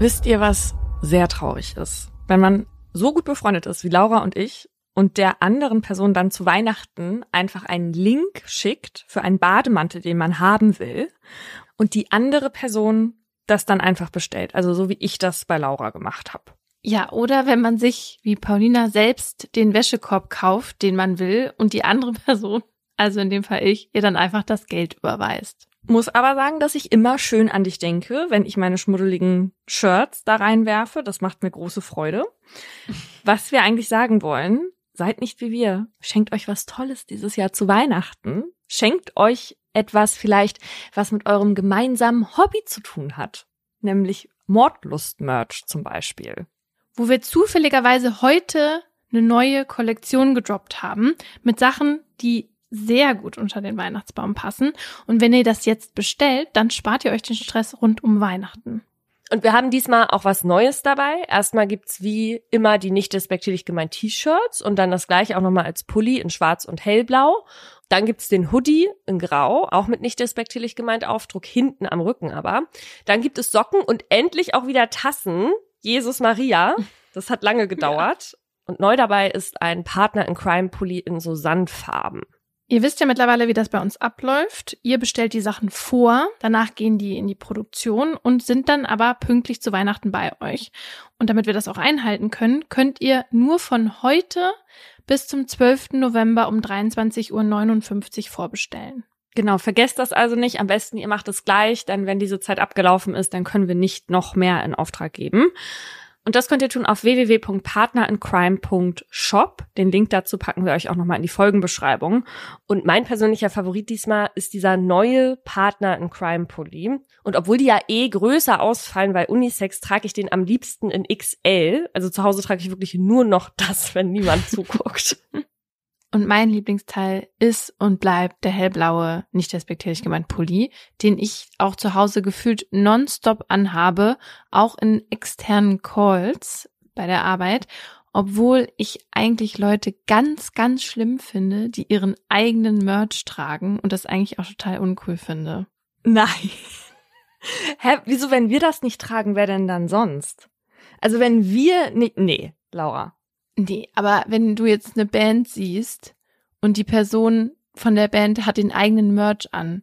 Wisst ihr, was sehr traurig ist? Wenn man so gut befreundet ist wie Laura und ich und der anderen Person dann zu Weihnachten einfach einen Link schickt für einen Bademantel, den man haben will und die andere Person das dann einfach bestellt. Also so wie ich das bei Laura gemacht habe. Ja, oder wenn man sich wie Paulina selbst den Wäschekorb kauft, den man will, und die andere Person, also in dem Fall ich, ihr dann einfach das Geld überweist. Muss aber sagen, dass ich immer schön an dich denke, wenn ich meine schmuddeligen Shirts da reinwerfe. Das macht mir große Freude. Was wir eigentlich sagen wollen, seid nicht wie wir. Schenkt euch was Tolles dieses Jahr zu Weihnachten. Schenkt euch etwas vielleicht, was mit eurem gemeinsamen Hobby zu tun hat. Nämlich Mordlust-Merch zum Beispiel. Wo wir zufälligerweise heute eine neue Kollektion gedroppt haben mit Sachen, die sehr gut unter den Weihnachtsbaum passen. Und wenn ihr das jetzt bestellt, dann spart ihr euch den Stress rund um Weihnachten. Und wir haben diesmal auch was Neues dabei. Erstmal gibt's wie immer die nicht despektierlich gemeint T-Shirts und dann das gleiche auch nochmal als Pulli in schwarz und hellblau. Dann gibt's den Hoodie in grau, auch mit nicht despektierlich gemeint Aufdruck, hinten am Rücken aber. Dann gibt es Socken und endlich auch wieder Tassen. Jesus Maria. Das hat lange gedauert. Ja. Und neu dabei ist ein Partner in Crime Pulli in so Sandfarben. Ihr wisst ja mittlerweile, wie das bei uns abläuft. Ihr bestellt die Sachen vor, danach gehen die in die Produktion und sind dann aber pünktlich zu Weihnachten bei euch. Und damit wir das auch einhalten können, könnt ihr nur von heute bis zum 12. November um 23.59 Uhr vorbestellen. Genau, vergesst das also nicht. Am besten ihr macht es gleich, denn wenn diese Zeit abgelaufen ist, dann können wir nicht noch mehr in Auftrag geben. Und das könnt ihr tun auf www.partnerincrime.shop. Den Link dazu packen wir euch auch nochmal in die Folgenbeschreibung. Und mein persönlicher Favorit diesmal ist dieser neue Partner in Crime Pulli. Und obwohl die ja eh größer ausfallen bei Unisex, trage ich den am liebsten in XL. Also zu Hause trage ich wirklich nur noch das, wenn niemand zuguckt. Und mein Lieblingsteil ist und bleibt der hellblaue, nicht respektierlich gemeint Pulli, den ich auch zu Hause gefühlt nonstop anhabe, auch in externen Calls bei der Arbeit, obwohl ich eigentlich Leute ganz, ganz schlimm finde, die ihren eigenen Merch tragen und das eigentlich auch total uncool finde. Nein. Hä, wieso, wenn wir das nicht tragen, wer denn dann sonst? Also wenn wir nicht, nee, Laura, Nee, aber wenn du jetzt eine Band siehst und die Person von der Band hat den eigenen Merch an,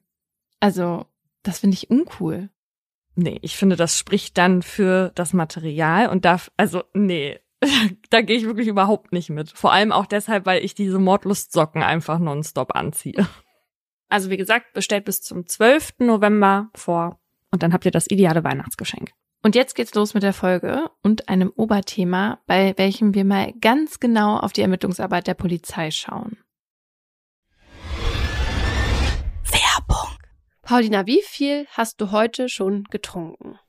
also das finde ich uncool. Nee, ich finde, das spricht dann für das Material und darf, also nee, da gehe ich wirklich überhaupt nicht mit. Vor allem auch deshalb, weil ich diese Mordlustsocken einfach nonstop anziehe. Also wie gesagt, bestellt bis zum 12. November vor und dann habt ihr das ideale Weihnachtsgeschenk. Und jetzt geht's los mit der Folge und einem Oberthema, bei welchem wir mal ganz genau auf die Ermittlungsarbeit der Polizei schauen. Werbung. Paulina, wie viel hast du heute schon getrunken?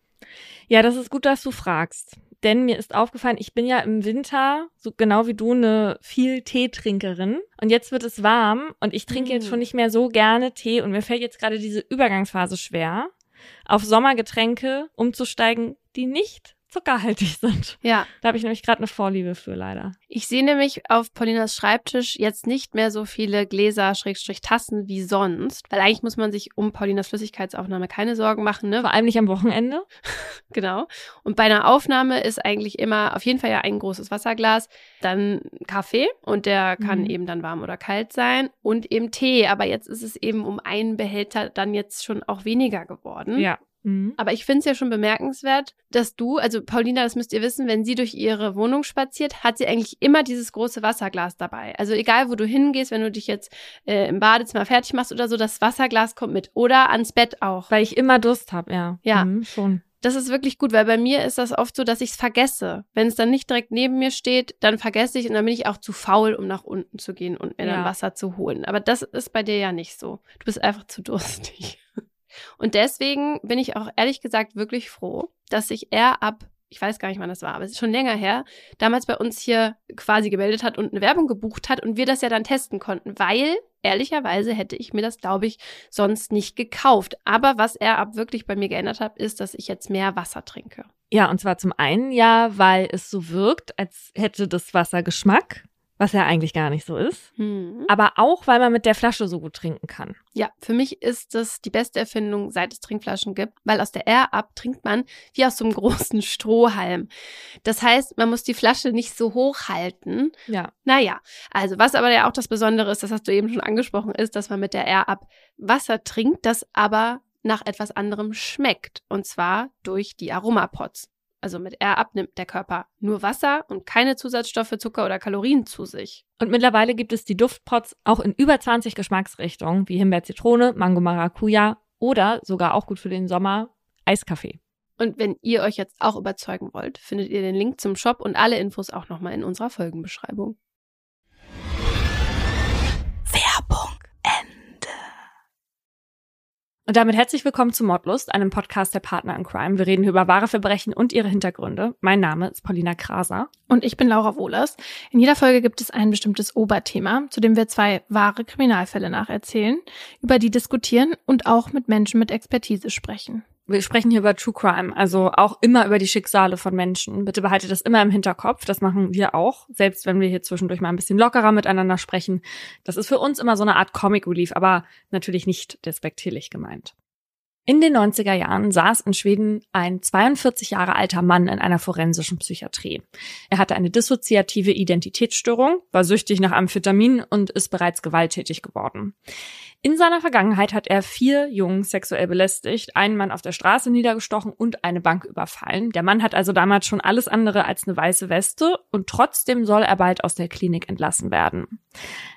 Ja, das ist gut, dass du fragst. Denn mir ist aufgefallen, ich bin ja im Winter, so genau wie du, eine viel Teetrinkerin. Und jetzt wird es warm und ich trinke jetzt mm. schon nicht mehr so gerne Tee und mir fällt jetzt gerade diese Übergangsphase schwer auf Sommergetränke umzusteigen, die nicht zuckerhaltig sind. Ja. Da habe ich nämlich gerade eine Vorliebe für, leider. Ich sehe nämlich auf Paulinas Schreibtisch jetzt nicht mehr so viele Gläser, Schrägstrich Tassen wie sonst, weil eigentlich muss man sich um Paulinas Flüssigkeitsaufnahme keine Sorgen machen, ne? Vor allem nicht am Wochenende. genau. Und bei einer Aufnahme ist eigentlich immer auf jeden Fall ja ein großes Wasserglas, dann Kaffee und der kann mhm. eben dann warm oder kalt sein und eben Tee, aber jetzt ist es eben um einen Behälter dann jetzt schon auch weniger geworden. Ja. Mhm. Aber ich finde es ja schon bemerkenswert, dass du, also Paulina, das müsst ihr wissen, wenn sie durch ihre Wohnung spaziert, hat sie eigentlich immer dieses große Wasserglas dabei. Also egal, wo du hingehst, wenn du dich jetzt äh, im Badezimmer fertig machst oder so, das Wasserglas kommt mit. Oder ans Bett auch. Weil ich immer Durst habe, ja. Ja. Mhm, schon. Das ist wirklich gut, weil bei mir ist das oft so, dass ich es vergesse. Wenn es dann nicht direkt neben mir steht, dann vergesse ich und dann bin ich auch zu faul, um nach unten zu gehen und mir ja. dann Wasser zu holen. Aber das ist bei dir ja nicht so. Du bist einfach zu durstig. Und deswegen bin ich auch ehrlich gesagt wirklich froh, dass sich er ab, ich weiß gar nicht, wann das war, aber es ist schon länger her, damals bei uns hier quasi gemeldet hat und eine Werbung gebucht hat und wir das ja dann testen konnten, weil ehrlicherweise hätte ich mir das, glaube ich, sonst nicht gekauft. Aber was er ab wirklich bei mir geändert hat, ist, dass ich jetzt mehr Wasser trinke. Ja, und zwar zum einen ja, weil es so wirkt, als hätte das Wasser Geschmack was ja eigentlich gar nicht so ist. Hm. Aber auch, weil man mit der Flasche so gut trinken kann. Ja, für mich ist das die beste Erfindung, seit es Trinkflaschen gibt, weil aus der Air Up trinkt man wie aus so einem großen Strohhalm. Das heißt, man muss die Flasche nicht so hoch halten. Ja. Naja, also was aber ja auch das Besondere ist, das hast du eben schon angesprochen, ist, dass man mit der Air Up Wasser trinkt, das aber nach etwas anderem schmeckt. Und zwar durch die Aromapods. Also mit Air Up nimmt der Körper nur Wasser und keine Zusatzstoffe, Zucker oder Kalorien zu sich. Und mittlerweile gibt es die Duftpots auch in über 20 Geschmacksrichtungen, wie Himbeer, Zitrone, Mango, Maracuja oder sogar auch gut für den Sommer Eiskaffee. Und wenn ihr euch jetzt auch überzeugen wollt, findet ihr den Link zum Shop und alle Infos auch nochmal in unserer Folgenbeschreibung. Und damit herzlich willkommen zu Mordlust, einem Podcast der Partner in Crime. Wir reden über wahre Verbrechen und ihre Hintergründe. Mein Name ist Paulina Kraser. Und ich bin Laura Wohlers. In jeder Folge gibt es ein bestimmtes Oberthema, zu dem wir zwei wahre Kriminalfälle nacherzählen, über die diskutieren und auch mit Menschen mit Expertise sprechen. Wir sprechen hier über True Crime, also auch immer über die Schicksale von Menschen. Bitte behaltet das immer im Hinterkopf. Das machen wir auch, selbst wenn wir hier zwischendurch mal ein bisschen lockerer miteinander sprechen. Das ist für uns immer so eine Art Comic Relief, aber natürlich nicht despektierlich gemeint. In den 90er Jahren saß in Schweden ein 42 Jahre alter Mann in einer forensischen Psychiatrie. Er hatte eine dissoziative Identitätsstörung, war süchtig nach Amphetamin und ist bereits gewalttätig geworden. In seiner Vergangenheit hat er vier Jungen sexuell belästigt, einen Mann auf der Straße niedergestochen und eine Bank überfallen. Der Mann hat also damals schon alles andere als eine weiße Weste und trotzdem soll er bald aus der Klinik entlassen werden.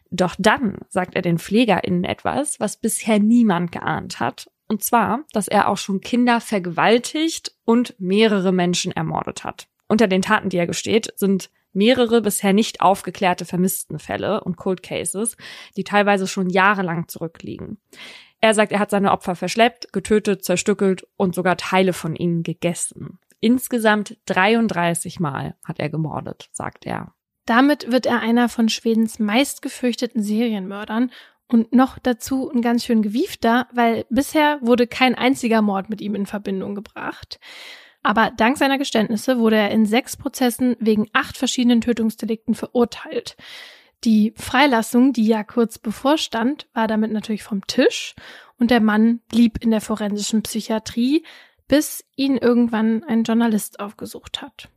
Doch dann sagt er den PflegerInnen etwas, was bisher niemand geahnt hat. Und zwar, dass er auch schon Kinder vergewaltigt und mehrere Menschen ermordet hat. Unter den Taten, die er gesteht, sind mehrere bisher nicht aufgeklärte Vermisstenfälle und Cold Cases, die teilweise schon jahrelang zurückliegen. Er sagt, er hat seine Opfer verschleppt, getötet, zerstückelt und sogar Teile von ihnen gegessen. Insgesamt 33 Mal hat er gemordet, sagt er. Damit wird er einer von Schwedens meistgefürchteten Serienmördern und noch dazu ein ganz schön gewiefter, weil bisher wurde kein einziger Mord mit ihm in Verbindung gebracht. Aber dank seiner Geständnisse wurde er in sechs Prozessen wegen acht verschiedenen Tötungsdelikten verurteilt. Die Freilassung, die ja kurz bevorstand, war damit natürlich vom Tisch und der Mann blieb in der forensischen Psychiatrie, bis ihn irgendwann ein Journalist aufgesucht hat.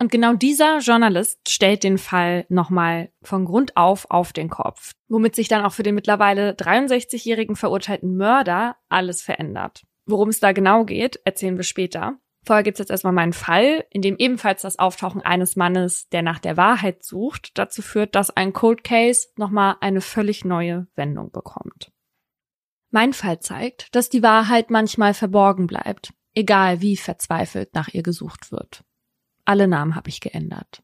Und genau dieser Journalist stellt den Fall nochmal von Grund auf auf den Kopf, womit sich dann auch für den mittlerweile 63-jährigen verurteilten Mörder alles verändert. Worum es da genau geht, erzählen wir später. Vorher gibt's jetzt erstmal meinen Fall, in dem ebenfalls das Auftauchen eines Mannes, der nach der Wahrheit sucht, dazu führt, dass ein Cold Case nochmal eine völlig neue Wendung bekommt. Mein Fall zeigt, dass die Wahrheit manchmal verborgen bleibt, egal wie verzweifelt nach ihr gesucht wird. Alle Namen habe ich geändert.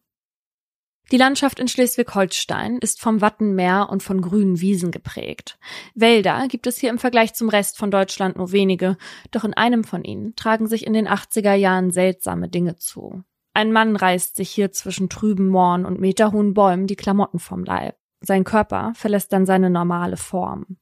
Die Landschaft in Schleswig-Holstein ist vom Wattenmeer und von grünen Wiesen geprägt. Wälder gibt es hier im Vergleich zum Rest von Deutschland nur wenige, doch in einem von ihnen tragen sich in den 80er Jahren seltsame Dinge zu. Ein Mann reißt sich hier zwischen trüben Mooren und meterhohen Bäumen die Klamotten vom Leib. Sein Körper verlässt dann seine normale Form.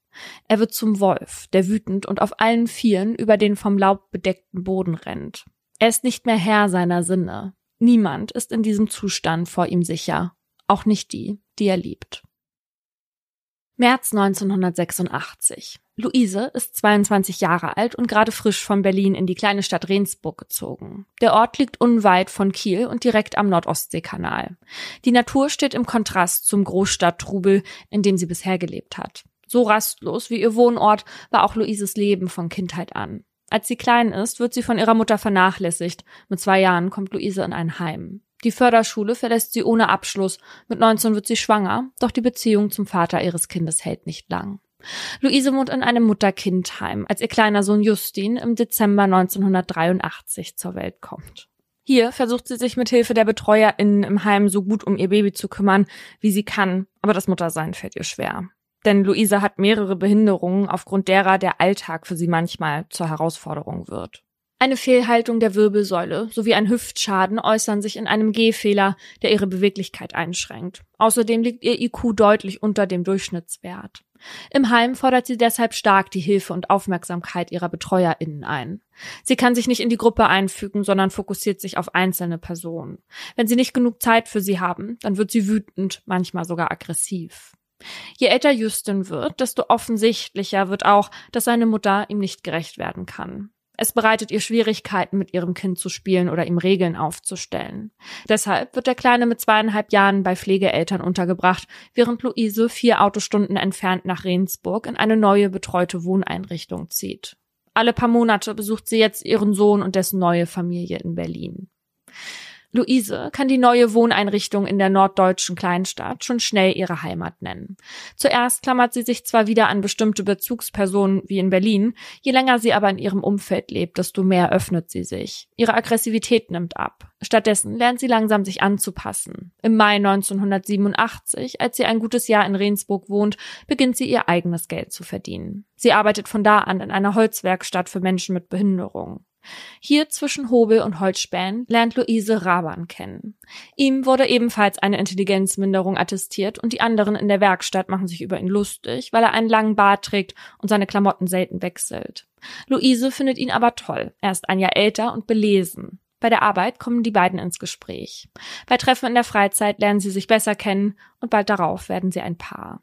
Er wird zum Wolf, der wütend und auf allen Vieren über den vom Laub bedeckten Boden rennt. Er ist nicht mehr Herr seiner Sinne. Niemand ist in diesem Zustand vor ihm sicher, auch nicht die, die er liebt. März 1986. Luise ist 22 Jahre alt und gerade frisch von Berlin in die kleine Stadt Rendsburg gezogen. Der Ort liegt unweit von Kiel und direkt am Nordostseekanal. Die Natur steht im Kontrast zum Großstadttrubel, in dem sie bisher gelebt hat. So rastlos wie ihr Wohnort war auch Luises Leben von Kindheit an. Als sie klein ist, wird sie von ihrer Mutter vernachlässigt. Mit zwei Jahren kommt Luise in ein Heim. Die Förderschule verlässt sie ohne Abschluss. Mit 19 wird sie schwanger, doch die Beziehung zum Vater ihres Kindes hält nicht lang. Luise wohnt in einem Mutter-Kind-Heim, als ihr kleiner Sohn Justin im Dezember 1983 zur Welt kommt. Hier versucht sie sich mit Hilfe der BetreuerInnen im Heim so gut um ihr Baby zu kümmern, wie sie kann, aber das Muttersein fällt ihr schwer. Denn Luisa hat mehrere Behinderungen, aufgrund derer der Alltag für sie manchmal zur Herausforderung wird. Eine Fehlhaltung der Wirbelsäule sowie ein Hüftschaden äußern sich in einem Gehfehler, der ihre Beweglichkeit einschränkt. Außerdem liegt ihr IQ deutlich unter dem Durchschnittswert. Im Heim fordert sie deshalb stark die Hilfe und Aufmerksamkeit ihrer BetreuerInnen ein. Sie kann sich nicht in die Gruppe einfügen, sondern fokussiert sich auf einzelne Personen. Wenn sie nicht genug Zeit für sie haben, dann wird sie wütend, manchmal sogar aggressiv. Je älter Justin wird, desto offensichtlicher wird auch, dass seine Mutter ihm nicht gerecht werden kann. Es bereitet ihr Schwierigkeiten, mit ihrem Kind zu spielen oder ihm Regeln aufzustellen. Deshalb wird der Kleine mit zweieinhalb Jahren bei Pflegeeltern untergebracht, während Luise vier Autostunden entfernt nach Rendsburg in eine neue betreute Wohneinrichtung zieht. Alle paar Monate besucht sie jetzt ihren Sohn und dessen neue Familie in Berlin. Luise kann die neue Wohneinrichtung in der norddeutschen Kleinstadt schon schnell ihre Heimat nennen. Zuerst klammert sie sich zwar wieder an bestimmte Bezugspersonen wie in Berlin, je länger sie aber in ihrem Umfeld lebt, desto mehr öffnet sie sich. Ihre Aggressivität nimmt ab. Stattdessen lernt sie langsam sich anzupassen. Im Mai 1987, als sie ein gutes Jahr in Rendsburg wohnt, beginnt sie ihr eigenes Geld zu verdienen. Sie arbeitet von da an in einer Holzwerkstatt für Menschen mit Behinderung. Hier zwischen Hobel und Holzspänen lernt Luise Raban kennen. Ihm wurde ebenfalls eine Intelligenzminderung attestiert und die anderen in der Werkstatt machen sich über ihn lustig, weil er einen langen Bart trägt und seine Klamotten selten wechselt. Luise findet ihn aber toll. Er ist ein Jahr älter und belesen. Bei der Arbeit kommen die beiden ins Gespräch. Bei Treffen in der Freizeit lernen sie sich besser kennen und bald darauf werden sie ein Paar.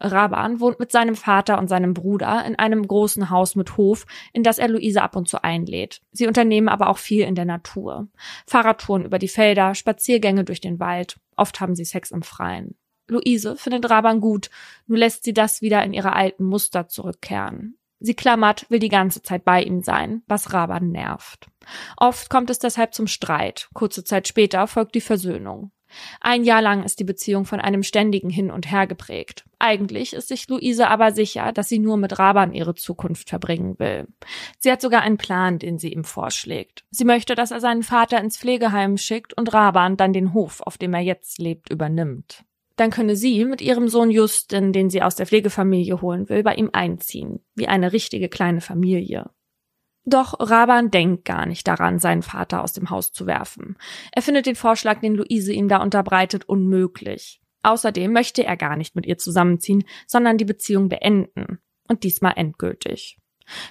Raban wohnt mit seinem Vater und seinem Bruder in einem großen Haus mit Hof, in das er Luise ab und zu einlädt. Sie unternehmen aber auch viel in der Natur. Fahrradtouren über die Felder, Spaziergänge durch den Wald. Oft haben sie Sex im Freien. Luise findet Raban gut, nur lässt sie das wieder in ihre alten Muster zurückkehren. Sie klammert, will die ganze Zeit bei ihm sein, was Raban nervt. Oft kommt es deshalb zum Streit. Kurze Zeit später folgt die Versöhnung. Ein Jahr lang ist die Beziehung von einem ständigen Hin und Her geprägt. Eigentlich ist sich Luise aber sicher, dass sie nur mit Raban ihre Zukunft verbringen will. Sie hat sogar einen Plan, den sie ihm vorschlägt. Sie möchte, dass er seinen Vater ins Pflegeheim schickt und Raban dann den Hof, auf dem er jetzt lebt, übernimmt. Dann könne sie mit ihrem Sohn Justin, den sie aus der Pflegefamilie holen will, bei ihm einziehen, wie eine richtige kleine Familie. Doch Raban denkt gar nicht daran, seinen Vater aus dem Haus zu werfen. Er findet den Vorschlag, den Luise ihm da unterbreitet, unmöglich. Außerdem möchte er gar nicht mit ihr zusammenziehen, sondern die Beziehung beenden. Und diesmal endgültig.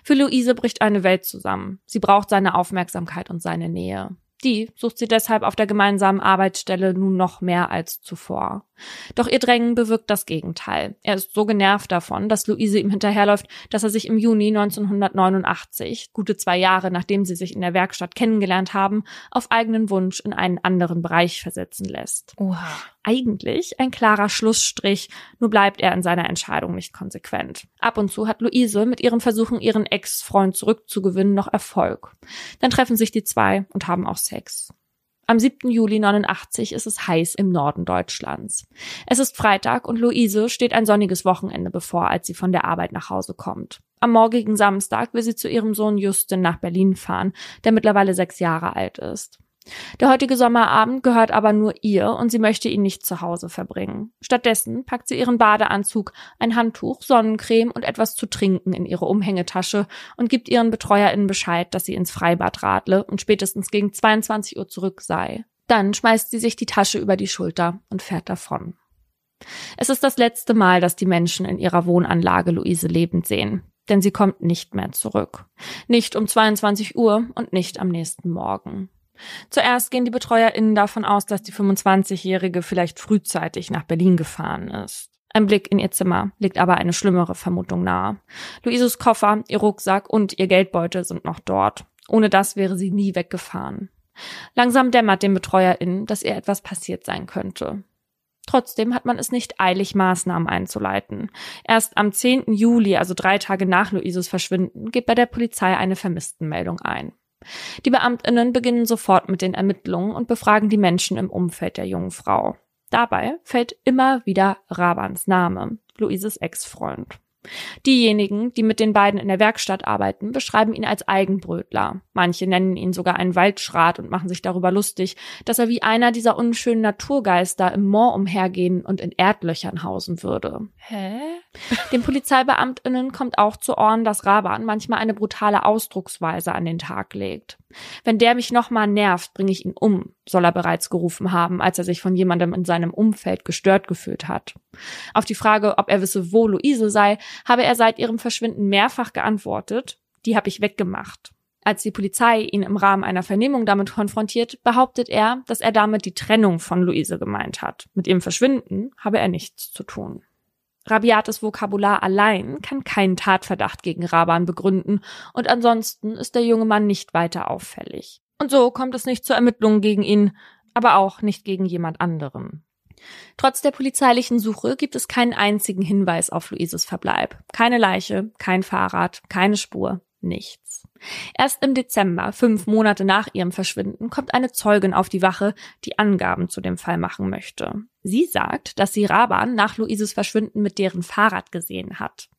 Für Luise bricht eine Welt zusammen. Sie braucht seine Aufmerksamkeit und seine Nähe. Die sucht sie deshalb auf der gemeinsamen Arbeitsstelle nun noch mehr als zuvor. Doch ihr Drängen bewirkt das Gegenteil. Er ist so genervt davon, dass Luise ihm hinterherläuft, dass er sich im Juni 1989, gute zwei Jahre nachdem sie sich in der Werkstatt kennengelernt haben, auf eigenen Wunsch in einen anderen Bereich versetzen lässt. Oha. Eigentlich ein klarer Schlussstrich, nur bleibt er in seiner Entscheidung nicht konsequent. Ab und zu hat Luise mit ihren Versuchen, ihren Ex-Freund zurückzugewinnen, noch Erfolg. Dann treffen sich die zwei und haben auch Sex. Am 7. Juli 89 ist es heiß im Norden Deutschlands. Es ist Freitag und Luise steht ein sonniges Wochenende bevor, als sie von der Arbeit nach Hause kommt. Am morgigen Samstag will sie zu ihrem Sohn Justin nach Berlin fahren, der mittlerweile sechs Jahre alt ist. Der heutige Sommerabend gehört aber nur ihr und sie möchte ihn nicht zu Hause verbringen. Stattdessen packt sie ihren Badeanzug, ein Handtuch, Sonnencreme und etwas zu trinken in ihre Umhängetasche und gibt ihren BetreuerInnen Bescheid, dass sie ins Freibad radle und spätestens gegen 22 Uhr zurück sei. Dann schmeißt sie sich die Tasche über die Schulter und fährt davon. Es ist das letzte Mal, dass die Menschen in ihrer Wohnanlage Luise lebend sehen, denn sie kommt nicht mehr zurück. Nicht um 22 Uhr und nicht am nächsten Morgen. Zuerst gehen die BetreuerInnen davon aus, dass die 25-Jährige vielleicht frühzeitig nach Berlin gefahren ist. Ein Blick in ihr Zimmer legt aber eine schlimmere Vermutung nahe. Luises Koffer, ihr Rucksack und ihr Geldbeutel sind noch dort. Ohne das wäre sie nie weggefahren. Langsam dämmert den BetreuerInnen, dass ihr etwas passiert sein könnte. Trotzdem hat man es nicht eilig, Maßnahmen einzuleiten. Erst am 10. Juli, also drei Tage nach Luises Verschwinden, geht bei der Polizei eine Vermisstenmeldung ein. Die Beamtinnen beginnen sofort mit den Ermittlungen und befragen die Menschen im Umfeld der jungen Frau. Dabei fällt immer wieder Rabans Name, Luises Ex-Freund. Diejenigen, die mit den beiden in der Werkstatt arbeiten, beschreiben ihn als Eigenbrötler. Manche nennen ihn sogar einen Waldschrat und machen sich darüber lustig, dass er wie einer dieser unschönen Naturgeister im Moor umhergehen und in Erdlöchern hausen würde. Hä? Den Polizeibeamtinnen kommt auch zu Ohren, dass Raban manchmal eine brutale Ausdrucksweise an den Tag legt. Wenn der mich nochmal nervt, bringe ich ihn um, soll er bereits gerufen haben, als er sich von jemandem in seinem Umfeld gestört gefühlt hat. Auf die Frage, ob er wisse, wo Luise sei, habe er seit ihrem Verschwinden mehrfach geantwortet, die habe ich weggemacht. Als die Polizei ihn im Rahmen einer Vernehmung damit konfrontiert, behauptet er, dass er damit die Trennung von Luise gemeint hat. Mit ihrem Verschwinden habe er nichts zu tun. Rabiates Vokabular allein kann keinen Tatverdacht gegen Raban begründen und ansonsten ist der junge Mann nicht weiter auffällig. Und so kommt es nicht zu Ermittlungen gegen ihn, aber auch nicht gegen jemand anderen. Trotz der polizeilichen Suche gibt es keinen einzigen Hinweis auf Luises Verbleib. Keine Leiche, kein Fahrrad, keine Spur, nichts. Erst im Dezember, fünf Monate nach ihrem Verschwinden, kommt eine Zeugin auf die Wache, die Angaben zu dem Fall machen möchte. Sie sagt, dass sie Raban nach Luises Verschwinden mit deren Fahrrad gesehen hat.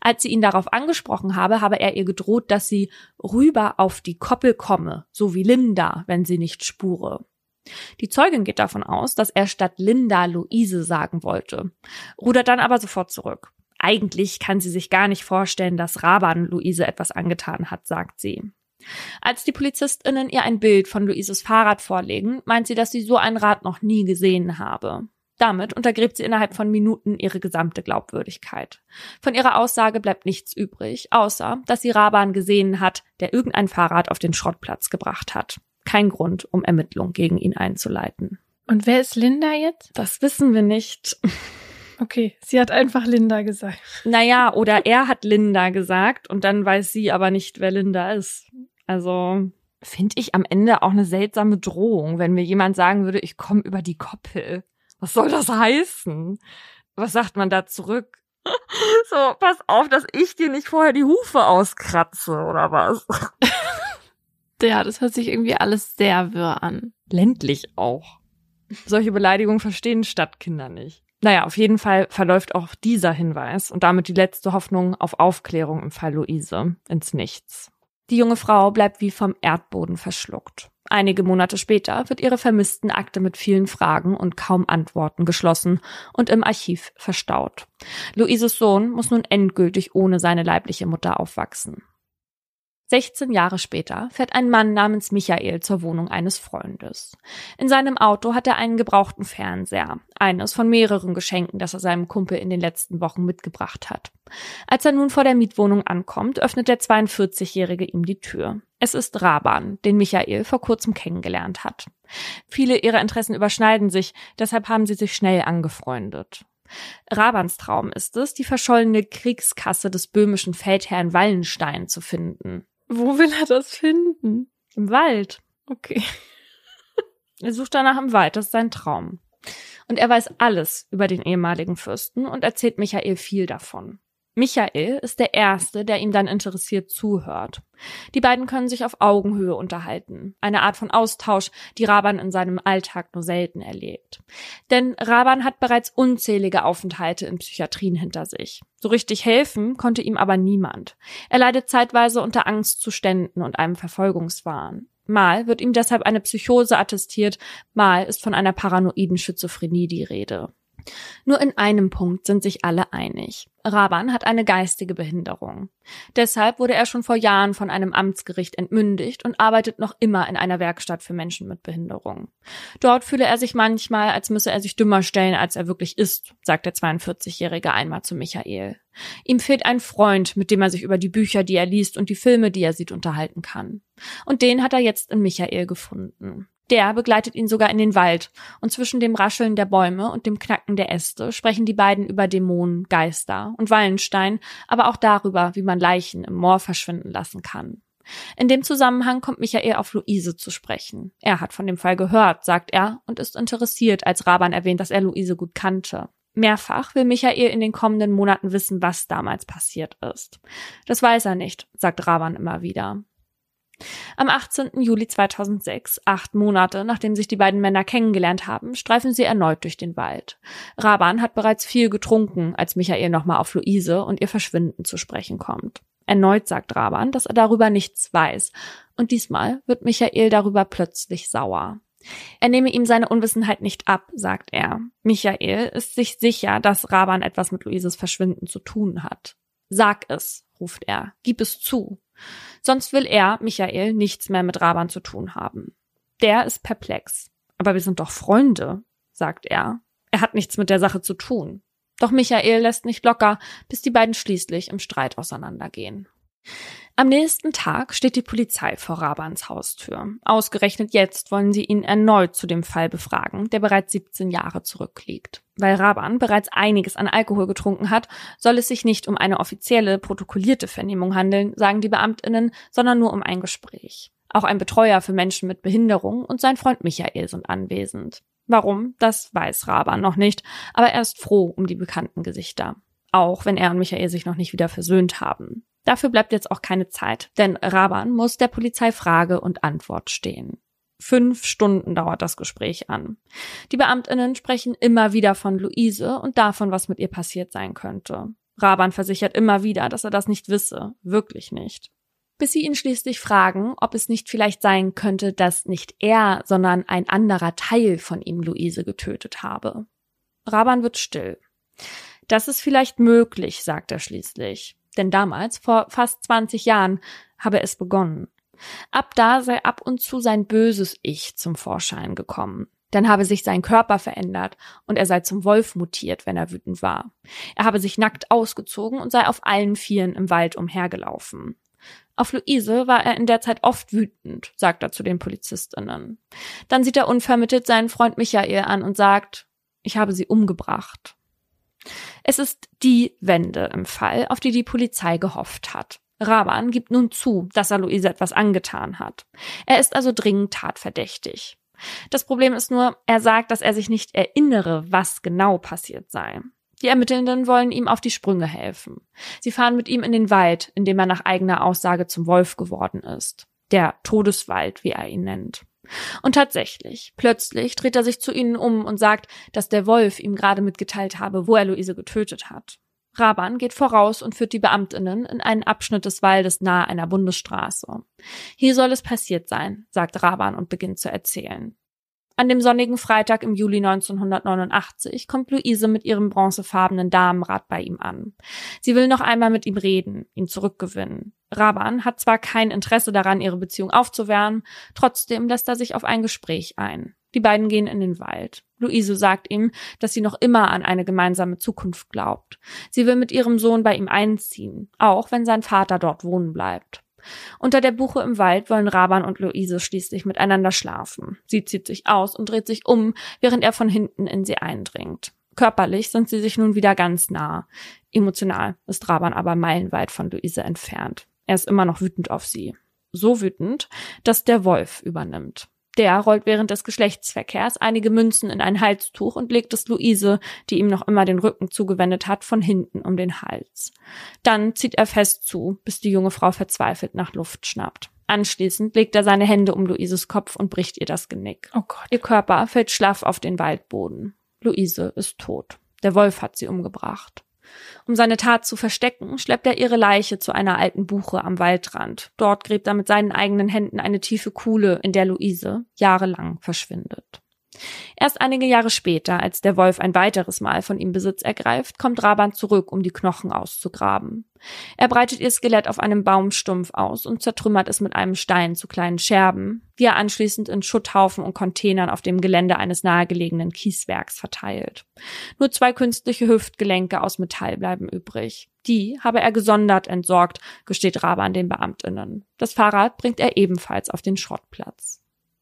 Als sie ihn darauf angesprochen habe, habe er ihr gedroht, dass sie rüber auf die Koppel komme, so wie Linda, wenn sie nicht spure. Die Zeugin geht davon aus, dass er statt Linda Luise sagen wollte, rudert dann aber sofort zurück. Eigentlich kann sie sich gar nicht vorstellen, dass Raban Luise etwas angetan hat, sagt sie. Als die PolizistInnen ihr ein Bild von Luises Fahrrad vorlegen, meint sie, dass sie so ein Rad noch nie gesehen habe. Damit untergräbt sie innerhalb von Minuten ihre gesamte Glaubwürdigkeit. Von ihrer Aussage bleibt nichts übrig, außer dass sie Raban gesehen hat, der irgendein Fahrrad auf den Schrottplatz gebracht hat. Kein Grund, um Ermittlungen gegen ihn einzuleiten. Und wer ist Linda jetzt? Das wissen wir nicht. Okay, sie hat einfach Linda gesagt. Naja, oder er hat Linda gesagt und dann weiß sie aber nicht, wer Linda ist. Also finde ich am Ende auch eine seltsame Drohung, wenn mir jemand sagen würde, ich komme über die Koppel. Was soll das heißen? Was sagt man da zurück? So, pass auf, dass ich dir nicht vorher die Hufe auskratze oder was? Ja, das hört sich irgendwie alles sehr wirr an. Ländlich auch. Solche Beleidigungen verstehen Stadtkinder nicht. Naja, auf jeden Fall verläuft auch dieser Hinweis und damit die letzte Hoffnung auf Aufklärung im Fall Luise ins Nichts. Die junge Frau bleibt wie vom Erdboden verschluckt. Einige Monate später wird ihre vermissten Akte mit vielen Fragen und kaum Antworten geschlossen und im Archiv verstaut. Luises Sohn muss nun endgültig ohne seine leibliche Mutter aufwachsen. 16 Jahre später fährt ein Mann namens Michael zur Wohnung eines Freundes. In seinem Auto hat er einen gebrauchten Fernseher, eines von mehreren Geschenken, das er seinem Kumpel in den letzten Wochen mitgebracht hat. Als er nun vor der Mietwohnung ankommt, öffnet der 42-Jährige ihm die Tür. Es ist Raban, den Michael vor kurzem kennengelernt hat. Viele ihrer Interessen überschneiden sich, deshalb haben sie sich schnell angefreundet. Rabans Traum ist es, die verschollene Kriegskasse des böhmischen Feldherrn Wallenstein zu finden. Wo will er das finden? Im Wald. Okay. Er sucht danach im Wald, das ist sein Traum. Und er weiß alles über den ehemaligen Fürsten und erzählt Michael viel davon. Michael ist der Erste, der ihm dann interessiert zuhört. Die beiden können sich auf Augenhöhe unterhalten. Eine Art von Austausch, die Raban in seinem Alltag nur selten erlebt. Denn Raban hat bereits unzählige Aufenthalte in Psychiatrien hinter sich. So richtig helfen konnte ihm aber niemand. Er leidet zeitweise unter Angstzuständen und einem Verfolgungswahn. Mal wird ihm deshalb eine Psychose attestiert, mal ist von einer paranoiden Schizophrenie die Rede. Nur in einem Punkt sind sich alle einig. Raban hat eine geistige Behinderung. Deshalb wurde er schon vor Jahren von einem Amtsgericht entmündigt und arbeitet noch immer in einer Werkstatt für Menschen mit Behinderung. Dort fühle er sich manchmal, als müsse er sich dümmer stellen, als er wirklich ist, sagt der 42-Jährige einmal zu Michael. Ihm fehlt ein Freund, mit dem er sich über die Bücher, die er liest und die Filme, die er sieht, unterhalten kann. Und den hat er jetzt in Michael gefunden. Der begleitet ihn sogar in den Wald, und zwischen dem Rascheln der Bäume und dem Knacken der Äste sprechen die beiden über Dämonen, Geister und Wallenstein, aber auch darüber, wie man Leichen im Moor verschwinden lassen kann. In dem Zusammenhang kommt Michael auf Luise zu sprechen. Er hat von dem Fall gehört, sagt er, und ist interessiert, als Raban erwähnt, dass er Luise gut kannte. Mehrfach will Michael in den kommenden Monaten wissen, was damals passiert ist. Das weiß er nicht, sagt Raban immer wieder. Am 18. Juli 2006, acht Monate nachdem sich die beiden Männer kennengelernt haben, streifen sie erneut durch den Wald. Raban hat bereits viel getrunken, als Michael nochmal auf Luise und ihr Verschwinden zu sprechen kommt. Erneut sagt Raban, dass er darüber nichts weiß. Und diesmal wird Michael darüber plötzlich sauer. Er nehme ihm seine Unwissenheit nicht ab, sagt er. Michael ist sich sicher, dass Raban etwas mit Luises Verschwinden zu tun hat. Sag es, ruft er. Gib es zu. Sonst will er, Michael, nichts mehr mit Raban zu tun haben. Der ist perplex. Aber wir sind doch Freunde, sagt er. Er hat nichts mit der Sache zu tun. Doch Michael lässt nicht locker, bis die beiden schließlich im Streit auseinandergehen. Am nächsten Tag steht die Polizei vor Rabans Haustür. Ausgerechnet jetzt wollen sie ihn erneut zu dem Fall befragen, der bereits 17 Jahre zurückliegt. Weil Raban bereits einiges an Alkohol getrunken hat, soll es sich nicht um eine offizielle, protokollierte Vernehmung handeln, sagen die Beamtinnen, sondern nur um ein Gespräch. Auch ein Betreuer für Menschen mit Behinderung und sein Freund Michael sind anwesend. Warum, das weiß Raban noch nicht, aber er ist froh um die bekannten Gesichter. Auch wenn er und Michael sich noch nicht wieder versöhnt haben. Dafür bleibt jetzt auch keine Zeit, denn Raban muss der Polizei Frage und Antwort stehen. Fünf Stunden dauert das Gespräch an. Die Beamtinnen sprechen immer wieder von Luise und davon, was mit ihr passiert sein könnte. Raban versichert immer wieder, dass er das nicht wisse, wirklich nicht. Bis sie ihn schließlich fragen, ob es nicht vielleicht sein könnte, dass nicht er, sondern ein anderer Teil von ihm Luise getötet habe. Raban wird still. Das ist vielleicht möglich, sagt er schließlich denn damals, vor fast 20 Jahren, habe es begonnen. Ab da sei ab und zu sein böses Ich zum Vorschein gekommen. Dann habe sich sein Körper verändert und er sei zum Wolf mutiert, wenn er wütend war. Er habe sich nackt ausgezogen und sei auf allen Vieren im Wald umhergelaufen. Auf Luise war er in der Zeit oft wütend, sagt er zu den Polizistinnen. Dann sieht er unvermittelt seinen Freund Michael an und sagt, ich habe sie umgebracht. Es ist die Wende im Fall, auf die die Polizei gehofft hat. Raban gibt nun zu, dass er Luise etwas angetan hat. Er ist also dringend tatverdächtig. Das Problem ist nur, er sagt, dass er sich nicht erinnere, was genau passiert sei. Die Ermittelnden wollen ihm auf die Sprünge helfen. Sie fahren mit ihm in den Wald, in dem er nach eigener Aussage zum Wolf geworden ist. Der Todeswald, wie er ihn nennt. Und tatsächlich, plötzlich dreht er sich zu ihnen um und sagt, dass der Wolf ihm gerade mitgeteilt habe, wo er Luise getötet hat. Raban geht voraus und führt die Beamtinnen in einen Abschnitt des Waldes nahe einer Bundesstraße. Hier soll es passiert sein, sagt Raban und beginnt zu erzählen. An dem sonnigen Freitag im Juli 1989 kommt Luise mit ihrem bronzefarbenen Damenrad bei ihm an. Sie will noch einmal mit ihm reden, ihn zurückgewinnen. Raban hat zwar kein Interesse daran, ihre Beziehung aufzuwärmen, trotzdem lässt er sich auf ein Gespräch ein. Die beiden gehen in den Wald. Luise sagt ihm, dass sie noch immer an eine gemeinsame Zukunft glaubt. Sie will mit ihrem Sohn bei ihm einziehen, auch wenn sein Vater dort wohnen bleibt. Unter der Buche im Wald wollen Raban und Luise schließlich miteinander schlafen. Sie zieht sich aus und dreht sich um, während er von hinten in sie eindringt. Körperlich sind sie sich nun wieder ganz nah. Emotional ist Raban aber meilenweit von Luise entfernt. Er ist immer noch wütend auf sie. So wütend, dass der Wolf übernimmt. Der rollt während des Geschlechtsverkehrs einige Münzen in ein Halstuch und legt es Luise, die ihm noch immer den Rücken zugewendet hat, von hinten um den Hals. Dann zieht er fest zu, bis die junge Frau verzweifelt nach Luft schnappt. Anschließend legt er seine Hände um Luises Kopf und bricht ihr das Genick. Oh Gott. Ihr Körper fällt schlaff auf den Waldboden. Luise ist tot. Der Wolf hat sie umgebracht. Um seine Tat zu verstecken, schleppt er ihre Leiche zu einer alten Buche am Waldrand. Dort gräbt er mit seinen eigenen Händen eine tiefe Kuhle, in der Luise jahrelang verschwindet. Erst einige Jahre später, als der Wolf ein weiteres Mal von ihm Besitz ergreift, kommt Raban zurück, um die Knochen auszugraben. Er breitet ihr Skelett auf einem Baumstumpf aus und zertrümmert es mit einem Stein zu kleinen Scherben, die er anschließend in Schutthaufen und Containern auf dem Gelände eines nahegelegenen Kieswerks verteilt. Nur zwei künstliche Hüftgelenke aus Metall bleiben übrig. Die habe er gesondert entsorgt, gesteht Raban den Beamtinnen. Das Fahrrad bringt er ebenfalls auf den Schrottplatz.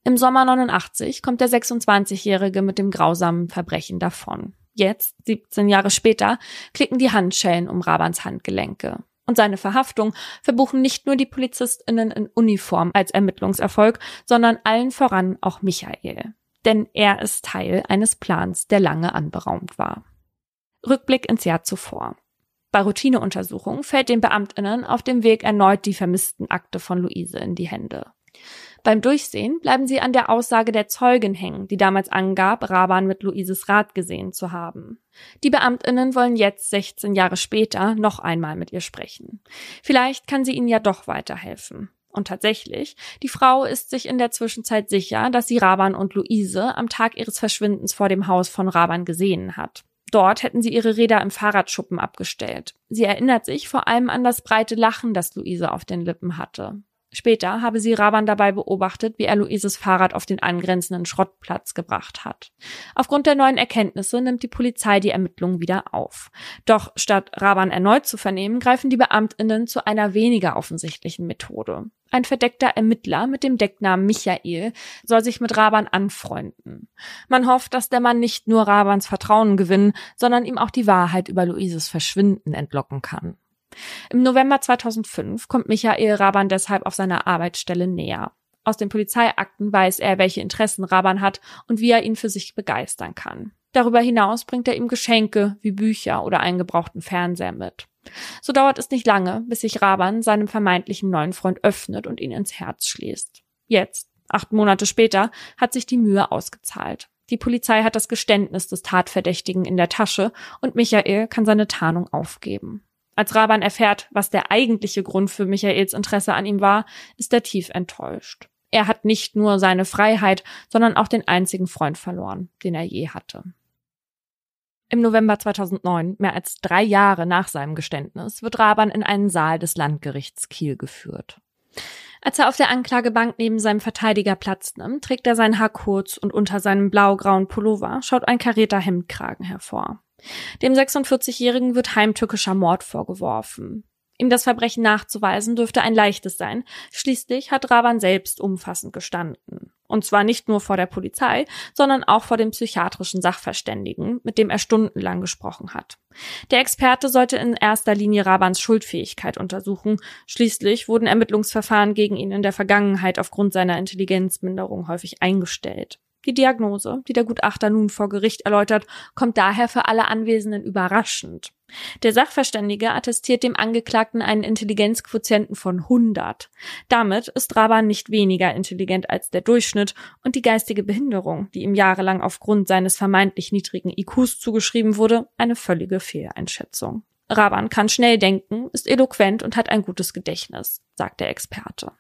Im Sommer 89 kommt der 26-Jährige mit dem grausamen Verbrechen davon. Jetzt, 17 Jahre später, klicken die Handschellen um Rabans Handgelenke. Und seine Verhaftung verbuchen nicht nur die PolizistInnen in Uniform als Ermittlungserfolg, sondern allen voran auch Michael. Denn er ist Teil eines Plans, der lange anberaumt war. Rückblick ins Jahr zuvor. Bei Routineuntersuchungen fällt den BeamtInnen auf dem Weg erneut die vermissten Akte von Luise in die Hände. Beim Durchsehen bleiben sie an der Aussage der Zeugin hängen, die damals angab, Raban mit Luises Rat gesehen zu haben. Die Beamtinnen wollen jetzt, 16 Jahre später, noch einmal mit ihr sprechen. Vielleicht kann sie ihnen ja doch weiterhelfen. Und tatsächlich, die Frau ist sich in der Zwischenzeit sicher, dass sie Raban und Luise am Tag ihres Verschwindens vor dem Haus von Raban gesehen hat. Dort hätten sie ihre Räder im Fahrradschuppen abgestellt. Sie erinnert sich vor allem an das breite Lachen, das Luise auf den Lippen hatte. Später habe sie Raban dabei beobachtet, wie er Luises Fahrrad auf den angrenzenden Schrottplatz gebracht hat. Aufgrund der neuen Erkenntnisse nimmt die Polizei die Ermittlungen wieder auf. Doch statt Raban erneut zu vernehmen, greifen die Beamtinnen zu einer weniger offensichtlichen Methode. Ein verdeckter Ermittler mit dem Decknamen Michael soll sich mit Raban anfreunden. Man hofft, dass der Mann nicht nur Rabans Vertrauen gewinnen, sondern ihm auch die Wahrheit über Luises Verschwinden entlocken kann. Im November 2005 kommt Michael Raban deshalb auf seiner Arbeitsstelle näher. Aus den Polizeiakten weiß er, welche Interessen Raban hat und wie er ihn für sich begeistern kann. Darüber hinaus bringt er ihm Geschenke wie Bücher oder einen gebrauchten Fernseher mit. So dauert es nicht lange, bis sich Raban seinem vermeintlichen neuen Freund öffnet und ihn ins Herz schließt. Jetzt, acht Monate später, hat sich die Mühe ausgezahlt. Die Polizei hat das Geständnis des Tatverdächtigen in der Tasche und Michael kann seine Tarnung aufgeben. Als Raban erfährt, was der eigentliche Grund für Michaels Interesse an ihm war, ist er tief enttäuscht. Er hat nicht nur seine Freiheit, sondern auch den einzigen Freund verloren, den er je hatte. Im November 2009, mehr als drei Jahre nach seinem Geständnis, wird Raban in einen Saal des Landgerichts Kiel geführt. Als er auf der Anklagebank neben seinem Verteidiger Platz nimmt, trägt er sein Haar kurz und unter seinem blau-grauen Pullover schaut ein karierter Hemdkragen hervor. Dem 46-Jährigen wird heimtückischer Mord vorgeworfen. Ihm das Verbrechen nachzuweisen dürfte ein leichtes sein. Schließlich hat Raban selbst umfassend gestanden. Und zwar nicht nur vor der Polizei, sondern auch vor dem psychiatrischen Sachverständigen, mit dem er stundenlang gesprochen hat. Der Experte sollte in erster Linie Rabans Schuldfähigkeit untersuchen. Schließlich wurden Ermittlungsverfahren gegen ihn in der Vergangenheit aufgrund seiner Intelligenzminderung häufig eingestellt. Die Diagnose, die der Gutachter nun vor Gericht erläutert, kommt daher für alle Anwesenden überraschend. Der Sachverständige attestiert dem Angeklagten einen Intelligenzquotienten von 100. Damit ist Raban nicht weniger intelligent als der Durchschnitt und die geistige Behinderung, die ihm jahrelang aufgrund seines vermeintlich niedrigen IQs zugeschrieben wurde, eine völlige Fehleinschätzung. Raban kann schnell denken, ist eloquent und hat ein gutes Gedächtnis, sagt der Experte.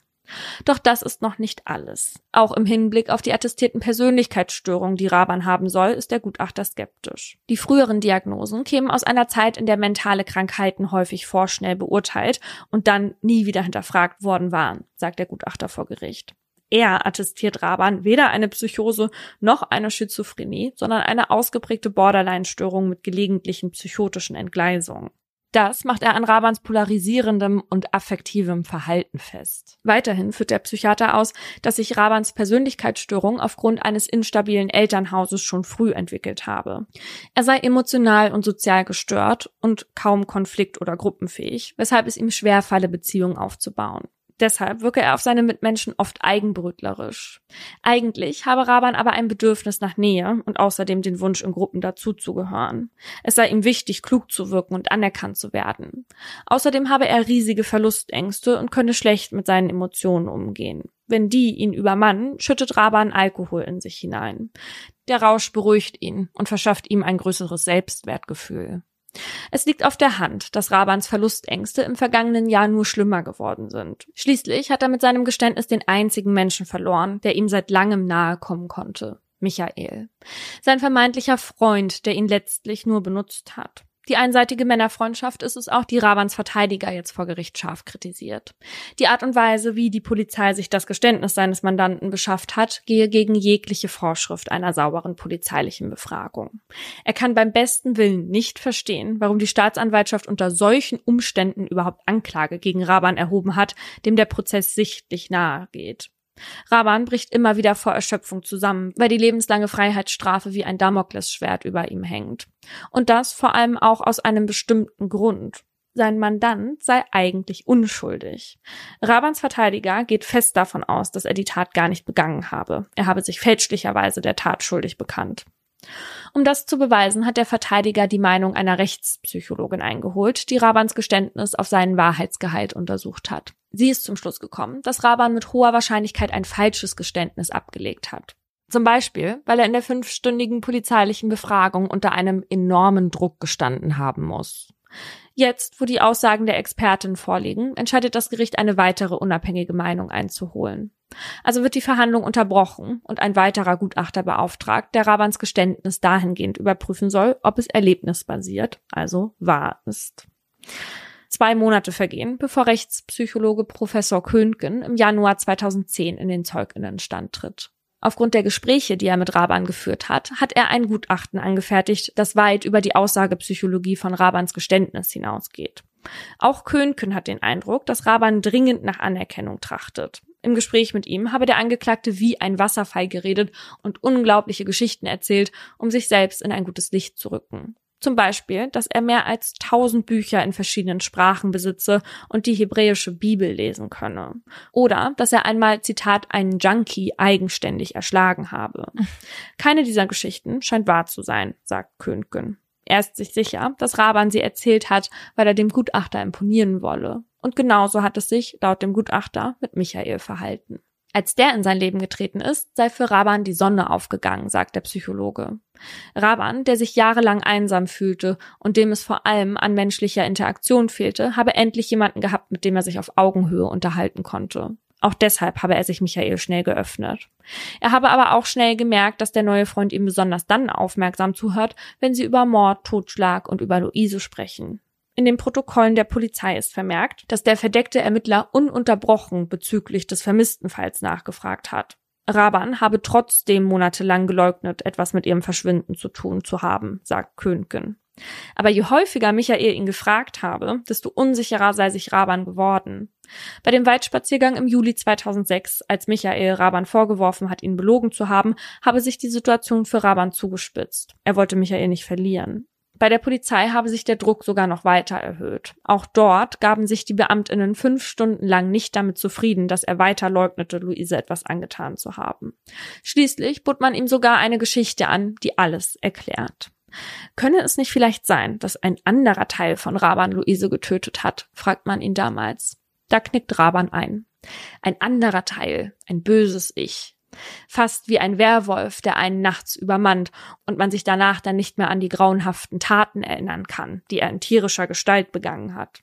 Doch das ist noch nicht alles. Auch im Hinblick auf die attestierten Persönlichkeitsstörungen, die Raban haben soll, ist der Gutachter skeptisch. Die früheren Diagnosen kämen aus einer Zeit, in der mentale Krankheiten häufig vorschnell beurteilt und dann nie wieder hinterfragt worden waren, sagt der Gutachter vor Gericht. Er attestiert Raban weder eine Psychose noch eine Schizophrenie, sondern eine ausgeprägte Borderline-Störung mit gelegentlichen psychotischen Entgleisungen. Das macht er an Rabans polarisierendem und affektivem Verhalten fest. Weiterhin führt der Psychiater aus, dass sich Rabans Persönlichkeitsstörung aufgrund eines instabilen Elternhauses schon früh entwickelt habe. Er sei emotional und sozial gestört und kaum konflikt- oder gruppenfähig, weshalb es ihm schwerfalle, Beziehungen aufzubauen. Deshalb wirke er auf seine Mitmenschen oft eigenbrötlerisch. Eigentlich habe Raban aber ein Bedürfnis nach Nähe und außerdem den Wunsch, in Gruppen dazuzugehören. Es sei ihm wichtig, klug zu wirken und anerkannt zu werden. Außerdem habe er riesige Verlustängste und könne schlecht mit seinen Emotionen umgehen. Wenn die ihn übermannen, schüttet Raban Alkohol in sich hinein. Der Rausch beruhigt ihn und verschafft ihm ein größeres Selbstwertgefühl. Es liegt auf der Hand, dass Rabans Verlustängste im vergangenen Jahr nur schlimmer geworden sind. Schließlich hat er mit seinem Geständnis den einzigen Menschen verloren, der ihm seit langem nahe kommen konnte. Michael. Sein vermeintlicher Freund, der ihn letztlich nur benutzt hat. Die einseitige Männerfreundschaft ist es auch, die Rabans Verteidiger jetzt vor Gericht scharf kritisiert. Die Art und Weise, wie die Polizei sich das Geständnis seines Mandanten beschafft hat, gehe gegen jegliche Vorschrift einer sauberen polizeilichen Befragung. Er kann beim besten Willen nicht verstehen, warum die Staatsanwaltschaft unter solchen Umständen überhaupt Anklage gegen Raban erhoben hat, dem der Prozess sichtlich nahe geht. Raban bricht immer wieder vor Erschöpfung zusammen, weil die lebenslange Freiheitsstrafe wie ein Damoklesschwert über ihm hängt. Und das vor allem auch aus einem bestimmten Grund. Sein Mandant sei eigentlich unschuldig. Rabans Verteidiger geht fest davon aus, dass er die Tat gar nicht begangen habe. Er habe sich fälschlicherweise der Tat schuldig bekannt. Um das zu beweisen, hat der Verteidiger die Meinung einer Rechtspsychologin eingeholt, die Rabans Geständnis auf seinen Wahrheitsgehalt untersucht hat. Sie ist zum Schluss gekommen, dass Raban mit hoher Wahrscheinlichkeit ein falsches Geständnis abgelegt hat. Zum Beispiel, weil er in der fünfstündigen polizeilichen Befragung unter einem enormen Druck gestanden haben muss. Jetzt, wo die Aussagen der Expertin vorliegen, entscheidet das Gericht eine weitere unabhängige Meinung einzuholen. Also wird die Verhandlung unterbrochen und ein weiterer Gutachter beauftragt, der Rabans Geständnis dahingehend überprüfen soll, ob es erlebnisbasiert, also wahr ist. Zwei Monate vergehen, bevor Rechtspsychologe Professor Könken im Januar 2010 in den Zeuginnenstand tritt. Aufgrund der Gespräche, die er mit Raban geführt hat, hat er ein Gutachten angefertigt, das weit über die Aussagepsychologie von Rabans Geständnis hinausgeht. Auch Könken hat den Eindruck, dass Raban dringend nach Anerkennung trachtet. Im Gespräch mit ihm habe der Angeklagte wie ein Wasserfall geredet und unglaubliche Geschichten erzählt, um sich selbst in ein gutes Licht zu rücken. Zum Beispiel, dass er mehr als tausend Bücher in verschiedenen Sprachen besitze und die hebräische Bibel lesen könne. Oder, dass er einmal, Zitat, einen Junkie eigenständig erschlagen habe. Keine dieser Geschichten scheint wahr zu sein, sagt Könken. Er ist sich sicher, dass Raban sie erzählt hat, weil er dem Gutachter imponieren wolle. Und genauso hat es sich, laut dem Gutachter, mit Michael verhalten. Als der in sein Leben getreten ist, sei für Raban die Sonne aufgegangen, sagt der Psychologe. Raban, der sich jahrelang einsam fühlte und dem es vor allem an menschlicher Interaktion fehlte, habe endlich jemanden gehabt, mit dem er sich auf Augenhöhe unterhalten konnte. Auch deshalb habe er sich Michael schnell geöffnet. Er habe aber auch schnell gemerkt, dass der neue Freund ihm besonders dann aufmerksam zuhört, wenn sie über Mord, Totschlag und über Luise sprechen. In den Protokollen der Polizei ist vermerkt, dass der verdeckte Ermittler ununterbrochen bezüglich des vermissten Falls nachgefragt hat. Raban habe trotzdem monatelang geleugnet, etwas mit ihrem Verschwinden zu tun zu haben, sagt Könken. Aber je häufiger Michael ihn gefragt habe, desto unsicherer sei sich Raban geworden. Bei dem Waldspaziergang im Juli 2006, als Michael Raban vorgeworfen hat, ihn belogen zu haben, habe sich die Situation für Raban zugespitzt. Er wollte Michael nicht verlieren. Bei der Polizei habe sich der Druck sogar noch weiter erhöht. Auch dort gaben sich die Beamtinnen fünf Stunden lang nicht damit zufrieden, dass er weiter leugnete, Luise etwas angetan zu haben. Schließlich bot man ihm sogar eine Geschichte an, die alles erklärt. Könne es nicht vielleicht sein, dass ein anderer Teil von Raban Luise getötet hat, fragt man ihn damals. Da knickt Raban ein. Ein anderer Teil, ein böses Ich, Fast wie ein Werwolf, der einen nachts übermannt und man sich danach dann nicht mehr an die grauenhaften Taten erinnern kann, die er in tierischer Gestalt begangen hat.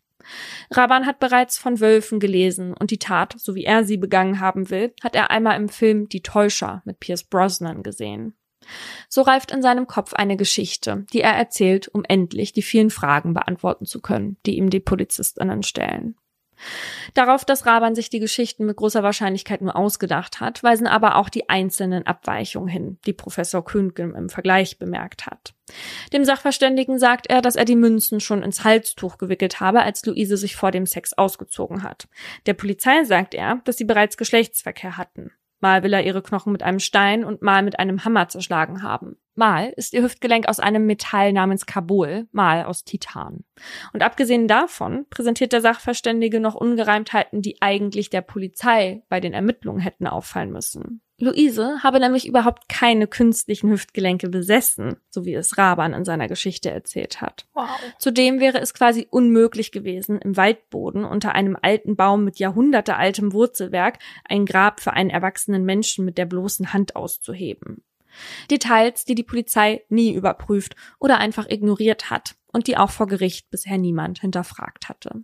Raban hat bereits von Wölfen gelesen und die Tat, so wie er sie begangen haben will, hat er einmal im Film Die Täuscher mit Pierce Brosnan gesehen. So reift in seinem Kopf eine Geschichte, die er erzählt, um endlich die vielen Fragen beantworten zu können, die ihm die Polizistinnen stellen. Darauf, dass Raban sich die Geschichten mit großer Wahrscheinlichkeit nur ausgedacht hat, weisen aber auch die einzelnen Abweichungen hin, die Professor Kühngem im Vergleich bemerkt hat. Dem Sachverständigen sagt er, dass er die Münzen schon ins Halstuch gewickelt habe, als Luise sich vor dem Sex ausgezogen hat. Der Polizei sagt er, dass sie bereits Geschlechtsverkehr hatten. Mal will er ihre Knochen mit einem Stein und mal mit einem Hammer zerschlagen haben. Mal ist ihr Hüftgelenk aus einem Metall namens Kabul, mal aus Titan. Und abgesehen davon präsentiert der Sachverständige noch Ungereimtheiten, die eigentlich der Polizei bei den Ermittlungen hätten auffallen müssen. Luise habe nämlich überhaupt keine künstlichen Hüftgelenke besessen, so wie es Raban in seiner Geschichte erzählt hat. Wow. Zudem wäre es quasi unmöglich gewesen, im Waldboden unter einem alten Baum mit jahrhundertealtem Wurzelwerk ein Grab für einen erwachsenen Menschen mit der bloßen Hand auszuheben. Details, die die Polizei nie überprüft oder einfach ignoriert hat und die auch vor Gericht bisher niemand hinterfragt hatte.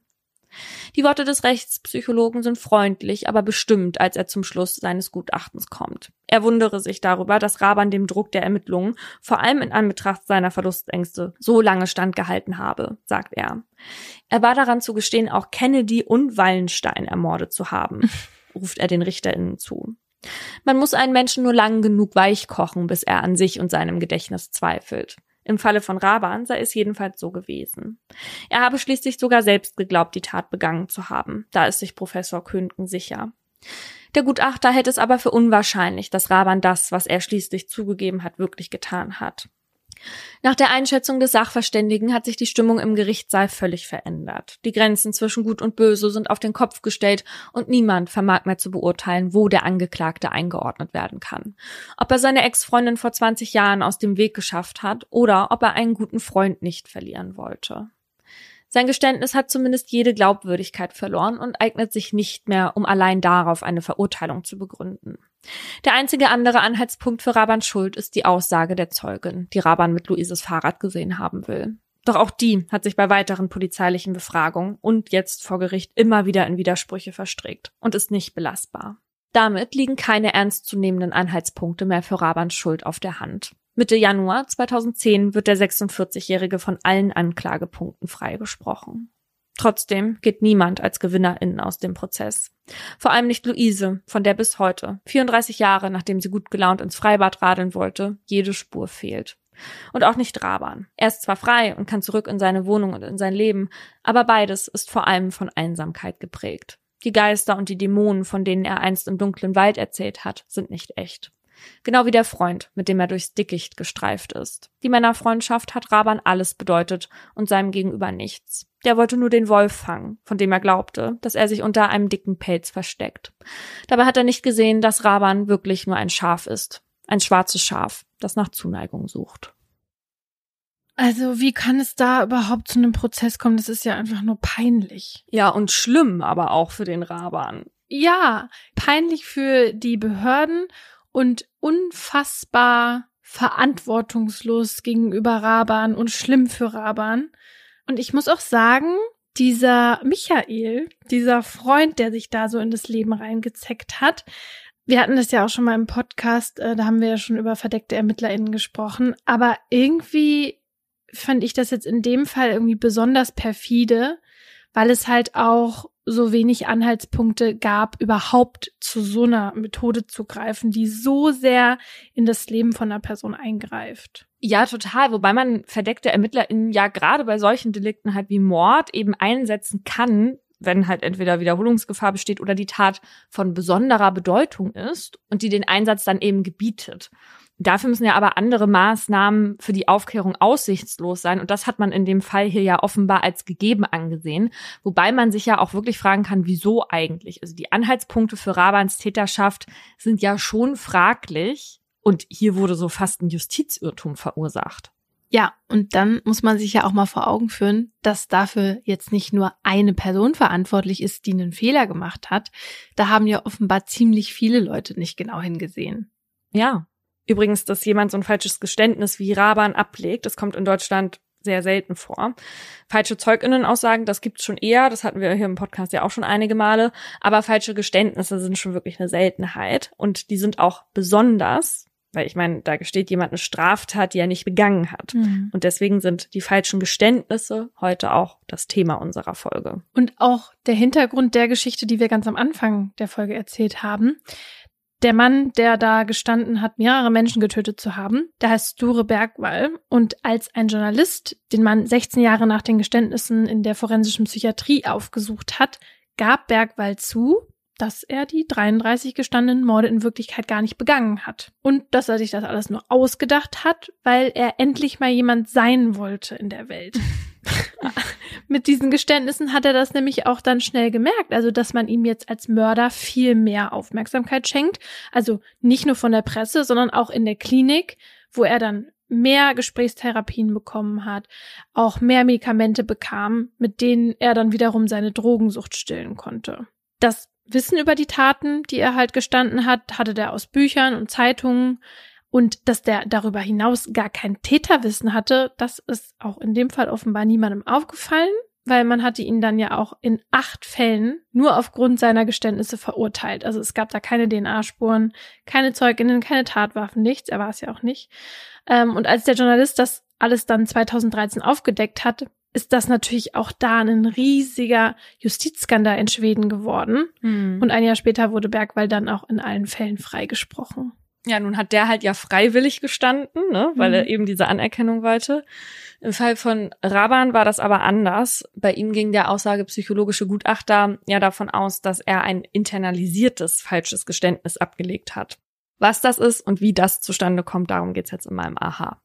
Die Worte des Rechtspsychologen sind freundlich, aber bestimmt, als er zum Schluss seines Gutachtens kommt. Er wundere sich darüber, dass Raban dem Druck der Ermittlungen, vor allem in Anbetracht seiner Verlustängste, so lange standgehalten habe, sagt er. Er war daran zu gestehen, auch Kennedy und Wallenstein ermordet zu haben, ruft er den RichterInnen zu. Man muss einen Menschen nur lang genug weich kochen, bis er an sich und seinem Gedächtnis zweifelt. Im Falle von Raban sei es jedenfalls so gewesen. Er habe schließlich sogar selbst geglaubt, die Tat begangen zu haben. Da ist sich Professor Könken sicher. Der Gutachter hält es aber für unwahrscheinlich, dass Raban das, was er schließlich zugegeben hat, wirklich getan hat. Nach der Einschätzung des Sachverständigen hat sich die Stimmung im Gerichtssaal völlig verändert. Die Grenzen zwischen Gut und Böse sind auf den Kopf gestellt und niemand vermag mehr zu beurteilen, wo der Angeklagte eingeordnet werden kann. Ob er seine Ex-Freundin vor 20 Jahren aus dem Weg geschafft hat oder ob er einen guten Freund nicht verlieren wollte. Sein Geständnis hat zumindest jede Glaubwürdigkeit verloren und eignet sich nicht mehr, um allein darauf eine Verurteilung zu begründen. Der einzige andere Anhaltspunkt für Rabans Schuld ist die Aussage der Zeugin, die Raban mit Luises Fahrrad gesehen haben will. Doch auch die hat sich bei weiteren polizeilichen Befragungen und jetzt vor Gericht immer wieder in Widersprüche verstrickt und ist nicht belastbar. Damit liegen keine ernstzunehmenden Anhaltspunkte mehr für Rabans Schuld auf der Hand. Mitte Januar 2010 wird der 46-Jährige von allen Anklagepunkten freigesprochen. Trotzdem geht niemand als Gewinnerin aus dem Prozess. Vor allem nicht Luise, von der bis heute, 34 Jahre nachdem sie gut gelaunt ins Freibad radeln wollte, jede Spur fehlt. Und auch nicht Raban. Er ist zwar frei und kann zurück in seine Wohnung und in sein Leben, aber beides ist vor allem von Einsamkeit geprägt. Die Geister und die Dämonen, von denen er einst im dunklen Wald erzählt hat, sind nicht echt. Genau wie der Freund, mit dem er durchs Dickicht gestreift ist. Die Männerfreundschaft hat Raban alles bedeutet und seinem Gegenüber nichts. Der wollte nur den Wolf fangen, von dem er glaubte, dass er sich unter einem dicken Pelz versteckt. Dabei hat er nicht gesehen, dass Raban wirklich nur ein Schaf ist. Ein schwarzes Schaf, das nach Zuneigung sucht. Also wie kann es da überhaupt zu einem Prozess kommen? Das ist ja einfach nur peinlich. Ja, und schlimm aber auch für den Raban. Ja, peinlich für die Behörden und unfassbar verantwortungslos gegenüber Raban und schlimm für Raban. Und ich muss auch sagen, dieser Michael, dieser Freund, der sich da so in das Leben reingezeckt hat, wir hatten das ja auch schon mal im Podcast, äh, da haben wir ja schon über verdeckte ErmittlerInnen gesprochen, aber irgendwie fand ich das jetzt in dem Fall irgendwie besonders perfide, weil es halt auch so wenig Anhaltspunkte gab, überhaupt zu so einer Methode zu greifen, die so sehr in das Leben von einer Person eingreift. Ja, total. Wobei man verdeckte ErmittlerInnen ja gerade bei solchen Delikten halt wie Mord eben einsetzen kann, wenn halt entweder Wiederholungsgefahr besteht oder die Tat von besonderer Bedeutung ist und die den Einsatz dann eben gebietet. Dafür müssen ja aber andere Maßnahmen für die Aufklärung aussichtslos sein. Und das hat man in dem Fall hier ja offenbar als gegeben angesehen. Wobei man sich ja auch wirklich fragen kann, wieso eigentlich? Also die Anhaltspunkte für Rabans Täterschaft sind ja schon fraglich. Und hier wurde so fast ein Justizirrtum verursacht. Ja, und dann muss man sich ja auch mal vor Augen führen, dass dafür jetzt nicht nur eine Person verantwortlich ist, die einen Fehler gemacht hat. Da haben ja offenbar ziemlich viele Leute nicht genau hingesehen. Ja, Übrigens, dass jemand so ein falsches Geständnis wie Raban ablegt, das kommt in Deutschland sehr selten vor. Falsche Zeuginnenaussagen, das gibt's schon eher, das hatten wir hier im Podcast ja auch schon einige Male, aber falsche Geständnisse sind schon wirklich eine Seltenheit und die sind auch besonders, weil ich meine, da gesteht jemand eine Straftat, die er nicht begangen hat. Mhm. Und deswegen sind die falschen Geständnisse heute auch das Thema unserer Folge. Und auch der Hintergrund der Geschichte, die wir ganz am Anfang der Folge erzählt haben. Der Mann, der da gestanden hat, mehrere Menschen getötet zu haben, der heißt Sture Bergwall. Und als ein Journalist den Mann 16 Jahre nach den Geständnissen in der forensischen Psychiatrie aufgesucht hat, gab Bergwall zu, dass er die 33 gestandenen Morde in Wirklichkeit gar nicht begangen hat. Und dass er sich das alles nur ausgedacht hat, weil er endlich mal jemand sein wollte in der Welt. Mit diesen Geständnissen hat er das nämlich auch dann schnell gemerkt, also dass man ihm jetzt als Mörder viel mehr Aufmerksamkeit schenkt, also nicht nur von der Presse, sondern auch in der Klinik, wo er dann mehr Gesprächstherapien bekommen hat, auch mehr Medikamente bekam, mit denen er dann wiederum seine Drogensucht stillen konnte. Das Wissen über die Taten, die er halt gestanden hat, hatte der aus Büchern und Zeitungen. Und dass der darüber hinaus gar kein Täterwissen hatte, das ist auch in dem Fall offenbar niemandem aufgefallen, weil man hatte ihn dann ja auch in acht Fällen nur aufgrund seiner Geständnisse verurteilt. Also es gab da keine DNA-Spuren, keine Zeuginnen, keine Tatwaffen, nichts. Er war es ja auch nicht. Ähm, und als der Journalist das alles dann 2013 aufgedeckt hat, ist das natürlich auch da ein riesiger Justizskandal in Schweden geworden. Mhm. Und ein Jahr später wurde Bergwall dann auch in allen Fällen freigesprochen. Ja, nun hat der halt ja freiwillig gestanden, ne, weil mhm. er eben diese Anerkennung wollte. Im Fall von Raban war das aber anders. Bei ihm ging der Aussage psychologische Gutachter ja davon aus, dass er ein internalisiertes falsches Geständnis abgelegt hat. Was das ist und wie das zustande kommt, darum geht's jetzt in meinem Aha.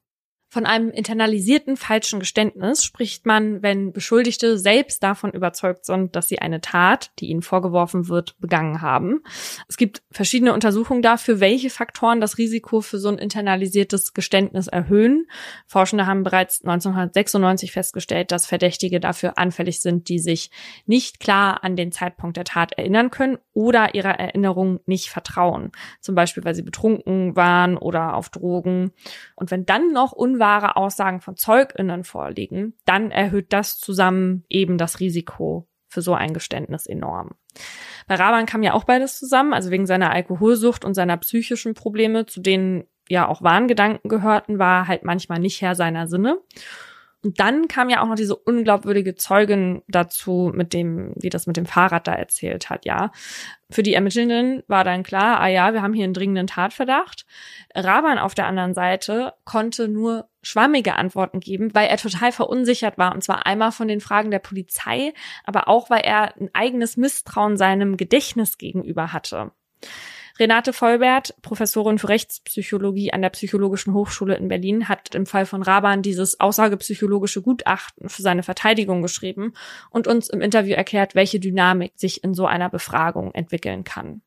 Von einem internalisierten falschen Geständnis spricht man, wenn Beschuldigte selbst davon überzeugt sind, dass sie eine Tat, die ihnen vorgeworfen wird, begangen haben. Es gibt verschiedene Untersuchungen dafür, welche Faktoren das Risiko für so ein internalisiertes Geständnis erhöhen. Forschende haben bereits 1996 festgestellt, dass Verdächtige dafür anfällig sind, die sich nicht klar an den Zeitpunkt der Tat erinnern können oder ihrer Erinnerung nicht vertrauen. Zum Beispiel, weil sie betrunken waren oder auf Drogen. Und wenn dann noch unwahre Aussagen von ZeugInnen vorliegen, dann erhöht das zusammen eben das Risiko für so ein Geständnis enorm. Bei Raban kam ja auch beides zusammen, also wegen seiner Alkoholsucht und seiner psychischen Probleme, zu denen ja auch Wahngedanken gehörten, war halt manchmal nicht Herr seiner Sinne. Und dann kam ja auch noch diese unglaubwürdige Zeugin dazu, mit dem, die das mit dem Fahrrad da erzählt hat, ja. Für die Ermittelnden war dann klar, ah ja, wir haben hier einen dringenden Tatverdacht. Raban auf der anderen Seite konnte nur schwammige Antworten geben, weil er total verunsichert war. Und zwar einmal von den Fragen der Polizei, aber auch, weil er ein eigenes Misstrauen seinem Gedächtnis gegenüber hatte. Renate Vollbert, Professorin für Rechtspsychologie an der Psychologischen Hochschule in Berlin, hat im Fall von Raban dieses aussagepsychologische Gutachten für seine Verteidigung geschrieben und uns im Interview erklärt, welche Dynamik sich in so einer Befragung entwickeln kann.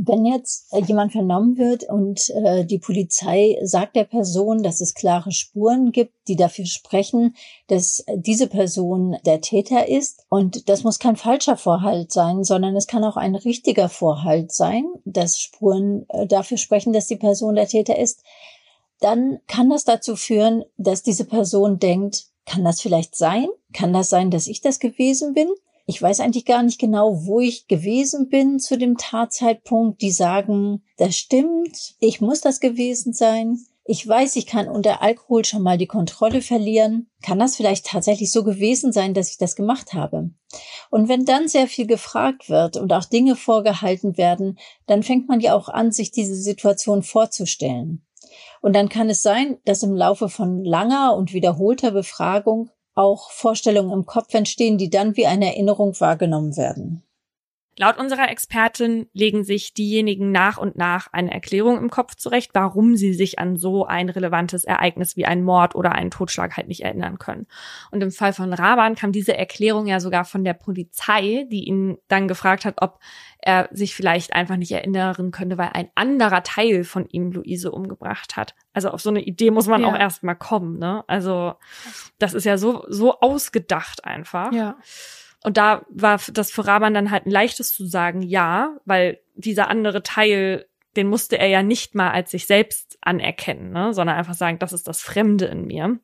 Wenn jetzt äh, jemand vernommen wird und äh, die Polizei sagt der Person, dass es klare Spuren gibt, die dafür sprechen, dass diese Person der Täter ist, und das muss kein falscher Vorhalt sein, sondern es kann auch ein richtiger Vorhalt sein, dass Spuren äh, dafür sprechen, dass die Person der Täter ist, dann kann das dazu führen, dass diese Person denkt, kann das vielleicht sein? Kann das sein, dass ich das gewesen bin? Ich weiß eigentlich gar nicht genau, wo ich gewesen bin zu dem Tatzeitpunkt. Die sagen, das stimmt, ich muss das gewesen sein. Ich weiß, ich kann unter Alkohol schon mal die Kontrolle verlieren. Kann das vielleicht tatsächlich so gewesen sein, dass ich das gemacht habe? Und wenn dann sehr viel gefragt wird und auch Dinge vorgehalten werden, dann fängt man ja auch an, sich diese Situation vorzustellen. Und dann kann es sein, dass im Laufe von langer und wiederholter Befragung auch Vorstellungen im Kopf entstehen, die dann wie eine Erinnerung wahrgenommen werden. Laut unserer Expertin legen sich diejenigen nach und nach eine Erklärung im Kopf zurecht, warum sie sich an so ein relevantes Ereignis wie ein Mord oder einen Totschlag halt nicht erinnern können. Und im Fall von Raban kam diese Erklärung ja sogar von der Polizei, die ihn dann gefragt hat, ob er sich vielleicht einfach nicht erinnern könnte, weil ein anderer Teil von ihm Luise umgebracht hat. Also auf so eine Idee muss man ja. auch erstmal kommen, ne? Also das ist ja so so ausgedacht einfach. Ja. Und da war das für Raban dann halt ein leichtes zu sagen, ja, weil dieser andere Teil, den musste er ja nicht mal als sich selbst anerkennen, ne, sondern einfach sagen, das ist das Fremde in mir.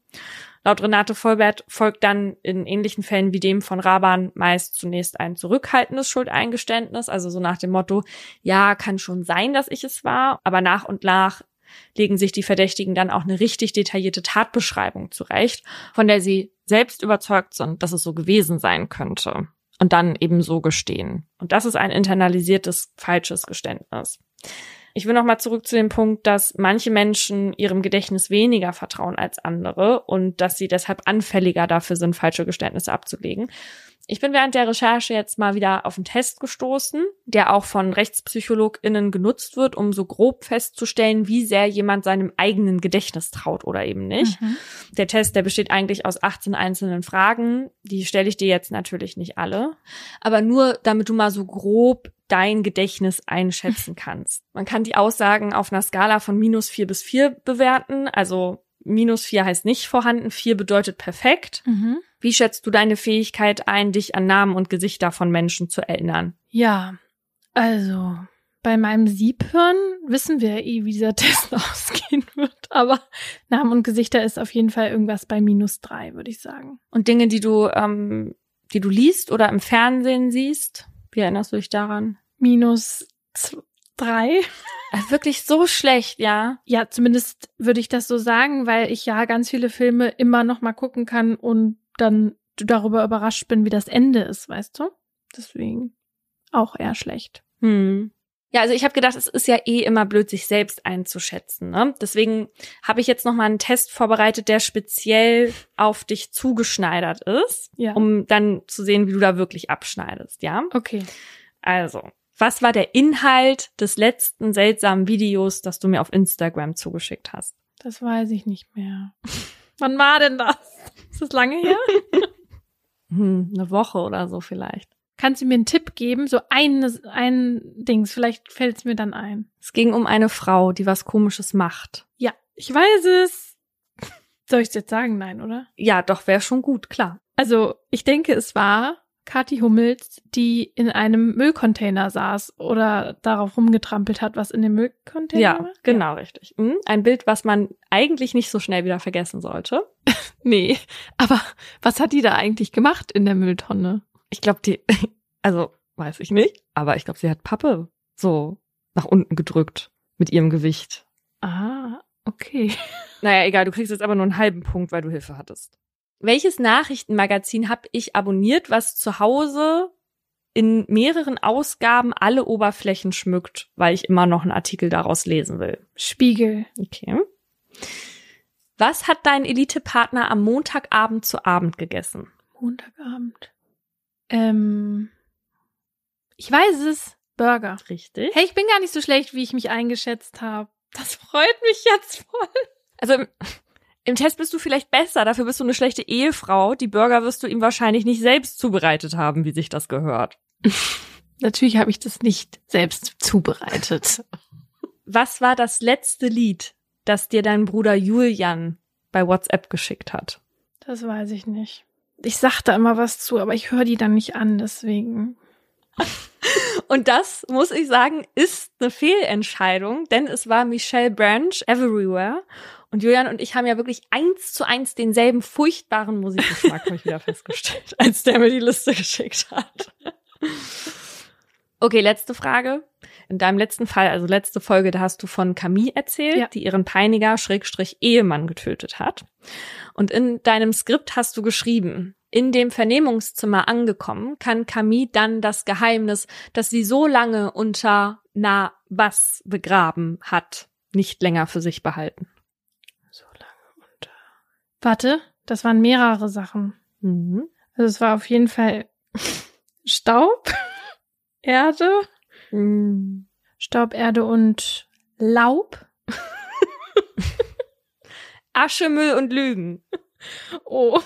Laut Renate Vollbert folgt dann in ähnlichen Fällen wie dem von Raban meist zunächst ein zurückhaltendes Schuldeingeständnis, also so nach dem Motto, ja, kann schon sein, dass ich es war, aber nach und nach legen sich die Verdächtigen dann auch eine richtig detaillierte Tatbeschreibung zurecht, von der sie selbst überzeugt sind, dass es so gewesen sein könnte. Und dann eben so gestehen. Und das ist ein internalisiertes, falsches Geständnis. Ich will noch mal zurück zu dem Punkt, dass manche Menschen ihrem Gedächtnis weniger vertrauen als andere und dass sie deshalb anfälliger dafür sind, falsche Geständnisse abzulegen. Ich bin während der Recherche jetzt mal wieder auf einen Test gestoßen, der auch von RechtspsychologInnen genutzt wird, um so grob festzustellen, wie sehr jemand seinem eigenen Gedächtnis traut oder eben nicht. Mhm. Der Test, der besteht eigentlich aus 18 einzelnen Fragen. Die stelle ich dir jetzt natürlich nicht alle. Aber nur, damit du mal so grob dein Gedächtnis einschätzen kannst. Man kann die Aussagen auf einer Skala von minus vier bis vier bewerten. Also minus vier heißt nicht vorhanden, vier bedeutet perfekt. Mhm. Wie schätzt du deine Fähigkeit ein, dich an Namen und Gesichter von Menschen zu erinnern? Ja, also bei meinem Siebhirn wissen wir eh, wie dieser Test ausgehen wird. Aber Namen und Gesichter ist auf jeden Fall irgendwas bei minus drei, würde ich sagen. Und Dinge, die du, ähm, die du liest oder im Fernsehen siehst, wie erinnerst du dich daran? Minus drei. Also wirklich so schlecht, ja. Ja, zumindest würde ich das so sagen, weil ich ja ganz viele Filme immer noch mal gucken kann und dann darüber überrascht bin, wie das Ende ist, weißt du? Deswegen auch eher schlecht. Hm. Ja, also ich habe gedacht, es ist ja eh immer blöd, sich selbst einzuschätzen. Ne? Deswegen habe ich jetzt noch mal einen Test vorbereitet, der speziell auf dich zugeschneidert ist, ja. um dann zu sehen, wie du da wirklich abschneidest. Ja. Okay. Also, was war der Inhalt des letzten seltsamen Videos, das du mir auf Instagram zugeschickt hast? Das weiß ich nicht mehr. Wann war denn das? Ist das lange her? hm, eine Woche oder so vielleicht. Kannst du mir einen Tipp geben? So ein, ein Dings, vielleicht fällt es mir dann ein. Es ging um eine Frau, die was Komisches macht. Ja, ich weiß es. Soll ich es jetzt sagen? Nein, oder? Ja, doch, wäre schon gut, klar. Also, ich denke, es war Kathi Hummels, die in einem Müllcontainer saß oder darauf rumgetrampelt hat, was in dem Müllcontainer Ja, war? genau, richtig. Mhm. Ein Bild, was man eigentlich nicht so schnell wieder vergessen sollte. Nee, aber was hat die da eigentlich gemacht in der Mülltonne? Ich glaube, die, also weiß ich nicht, aber ich glaube, sie hat Pappe so nach unten gedrückt mit ihrem Gewicht. Ah, okay. Naja, egal, du kriegst jetzt aber nur einen halben Punkt, weil du Hilfe hattest. Welches Nachrichtenmagazin habe ich abonniert, was zu Hause in mehreren Ausgaben alle Oberflächen schmückt, weil ich immer noch einen Artikel daraus lesen will? Spiegel. Okay. Was hat dein Elite-Partner am Montagabend zu Abend gegessen? Montagabend. Ähm, ich weiß es. Burger. Richtig. Hey, ich bin gar nicht so schlecht, wie ich mich eingeschätzt habe. Das freut mich jetzt voll. Also im, Test bist du vielleicht besser, dafür bist du eine schlechte Ehefrau. Die Burger wirst du ihm wahrscheinlich nicht selbst zubereitet haben, wie sich das gehört. Natürlich habe ich das nicht selbst zubereitet. Was war das letzte Lied, das dir dein Bruder Julian bei WhatsApp geschickt hat? Das weiß ich nicht. Ich sag da immer was zu, aber ich höre die dann nicht an, deswegen. Und das, muss ich sagen, ist eine Fehlentscheidung, denn es war Michelle Branch Everywhere. Und Julian und ich haben ja wirklich eins zu eins denselben furchtbaren Musikgeschmack, habe ich wieder festgestellt, als der mir die Liste geschickt hat. Okay, letzte Frage. In deinem letzten Fall, also letzte Folge, da hast du von Camille erzählt, Ja. die ihren Peiniger Schrägstrich Ehemann getötet hat. Und in deinem Skript hast du geschrieben, in dem Vernehmungszimmer angekommen, kann Camille dann das Geheimnis, das sie so lange unter na was begraben hat, nicht länger für sich behalten. Warte, das waren mehrere Sachen. Mhm. Also es war auf jeden Fall Staub, Erde, Mhm. Staub, Erde und Laub. Asche, Müll und Lügen. Oh.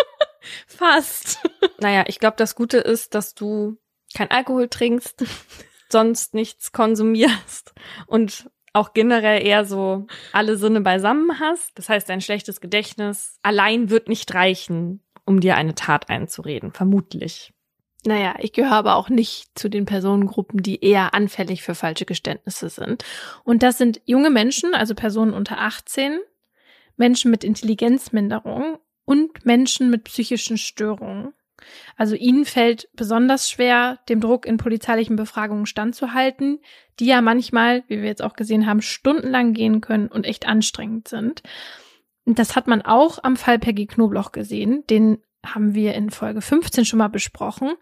Fast. Naja, ich glaube, das Gute ist, dass du kein Alkohol trinkst, sonst nichts konsumierst und auch generell eher so alle Sinne beisammen hast. Das heißt, dein schlechtes Gedächtnis allein wird nicht reichen, um dir eine Tat einzureden, vermutlich. Naja, ich gehöre aber auch nicht zu den Personengruppen, die eher anfällig für falsche Geständnisse sind. Und das sind junge Menschen, also Personen unter 18, Menschen mit Intelligenzminderung und Menschen mit psychischen Störungen. Also ihnen fällt besonders schwer, dem Druck in polizeilichen Befragungen standzuhalten, die ja manchmal, wie wir jetzt auch gesehen haben, stundenlang gehen können und echt anstrengend sind. Und das hat man auch am Fall Peggy Knobloch gesehen. Den haben wir in Folge 15 schon mal besprochen.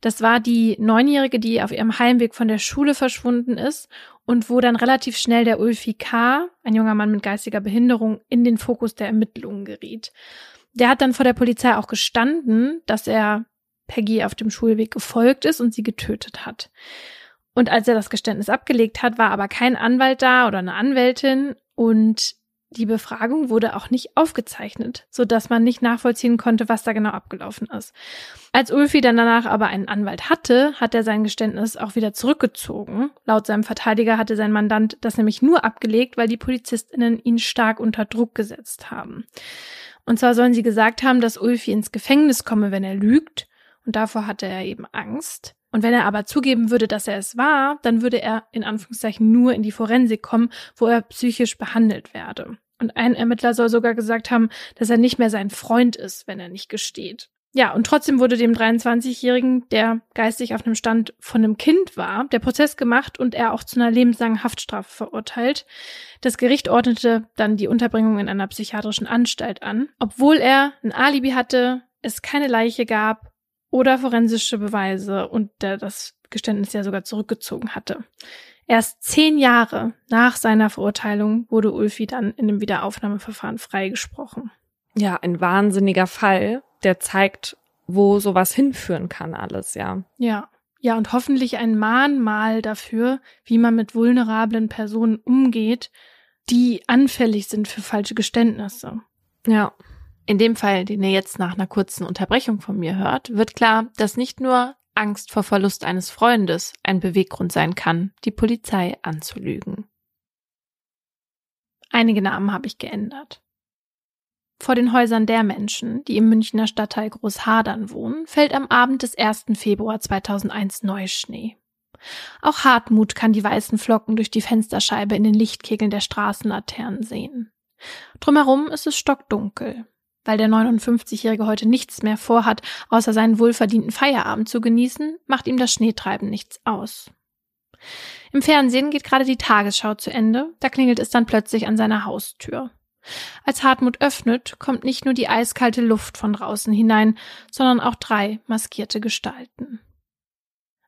Das war die Neunjährige, die auf ihrem Heimweg von der Schule verschwunden ist und wo dann relativ schnell der Ulfi K., ein junger Mann mit geistiger Behinderung, in den Fokus der Ermittlungen geriet. Der hat dann vor der Polizei auch gestanden, dass er Peggy auf dem Schulweg gefolgt ist und sie getötet hat. Und als er das Geständnis abgelegt hat, war aber kein Anwalt da oder eine Anwältin und die Befragung wurde auch nicht aufgezeichnet, so dass man nicht nachvollziehen konnte, was da genau abgelaufen ist. Als Ulfi dann danach aber einen Anwalt hatte, hat er sein Geständnis auch wieder zurückgezogen. Laut seinem Verteidiger hatte sein Mandant das nämlich nur abgelegt, weil die PolizistInnen ihn stark unter Druck gesetzt haben. Und zwar sollen sie gesagt haben, dass Ulfi ins Gefängnis komme, wenn er lügt. Und davor hatte er eben Angst. Und wenn er aber zugeben würde, dass er es war, dann würde er in Anführungszeichen nur in die Forensik kommen, wo er psychisch behandelt werde. Und ein Ermittler soll sogar gesagt haben, dass er nicht mehr sein Freund ist, wenn er nicht gesteht. Ja, und trotzdem wurde dem 23-Jährigen, der geistig auf einem Stand von einem Kind war, der Prozess gemacht und er auch zu einer lebenslangen Haftstrafe verurteilt. Das Gericht ordnete dann die Unterbringung in einer psychiatrischen Anstalt an, obwohl er ein Alibi hatte, es keine Leiche gab oder forensische Beweise und der das Geständnis ja sogar zurückgezogen hatte. Erst zehn Jahre nach seiner Verurteilung wurde Ulfi dann in dem Wiederaufnahmeverfahren freigesprochen. Ja, ein wahnsinniger Fall, der zeigt, wo sowas hinführen kann alles, ja. Ja. Ja, und hoffentlich ein Mahnmal dafür, wie man mit vulnerablen Personen umgeht, die anfällig sind für falsche Geständnisse. Ja. In dem Fall, den ihr jetzt nach einer kurzen Unterbrechung von mir hört, wird klar, dass nicht nur Angst vor Verlust eines Freundes ein Beweggrund sein kann, die Polizei anzulügen. Einige Namen habe ich geändert. Vor den Häusern der Menschen, die im Münchner Stadtteil Großhadern wohnen, fällt am Abend des 1. Februar 2001 Neuschnee. Auch Hartmut kann die weißen Flocken durch die Fensterscheibe in den Lichtkegeln der Straßenlaternen sehen. Drumherum ist es stockdunkel. Weil der 59-Jährige heute nichts mehr vorhat, außer seinen wohlverdienten Feierabend zu genießen, macht ihm das Schneetreiben nichts aus. Im Fernsehen geht gerade die Tagesschau zu Ende, da klingelt es dann plötzlich an seiner Haustür. Als Hartmut öffnet, kommt nicht nur die eiskalte Luft von draußen hinein, sondern auch drei maskierte Gestalten.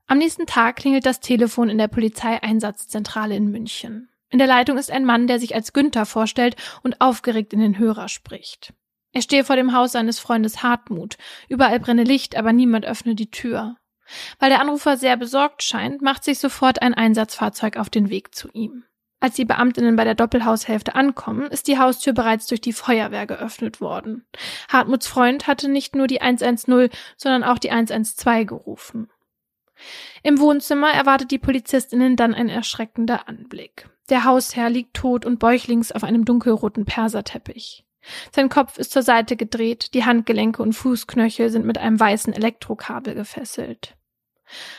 Am nächsten Tag klingelt das Telefon in der Polizeieinsatzzentrale in München. In der Leitung ist ein Mann, der sich als Günther vorstellt und aufgeregt in den Hörer spricht. Er stehe vor dem Haus seines Freundes Hartmut. Überall brenne Licht, aber niemand öffne die Tür. Weil der Anrufer sehr besorgt scheint, macht sich sofort ein Einsatzfahrzeug auf den Weg zu ihm. Als die Beamtinnen bei der Doppelhaushälfte ankommen, ist die Haustür bereits durch die Feuerwehr geöffnet worden. Hartmuts Freund hatte nicht nur die 110, sondern auch die 112 gerufen. Im Wohnzimmer erwartet die Polizistinnen dann ein erschreckender Anblick. Der Hausherr liegt tot und bäuchlings auf einem dunkelroten Perserteppich. Sein Kopf ist zur Seite gedreht, die Handgelenke und Fußknöchel sind mit einem weißen Elektrokabel gefesselt.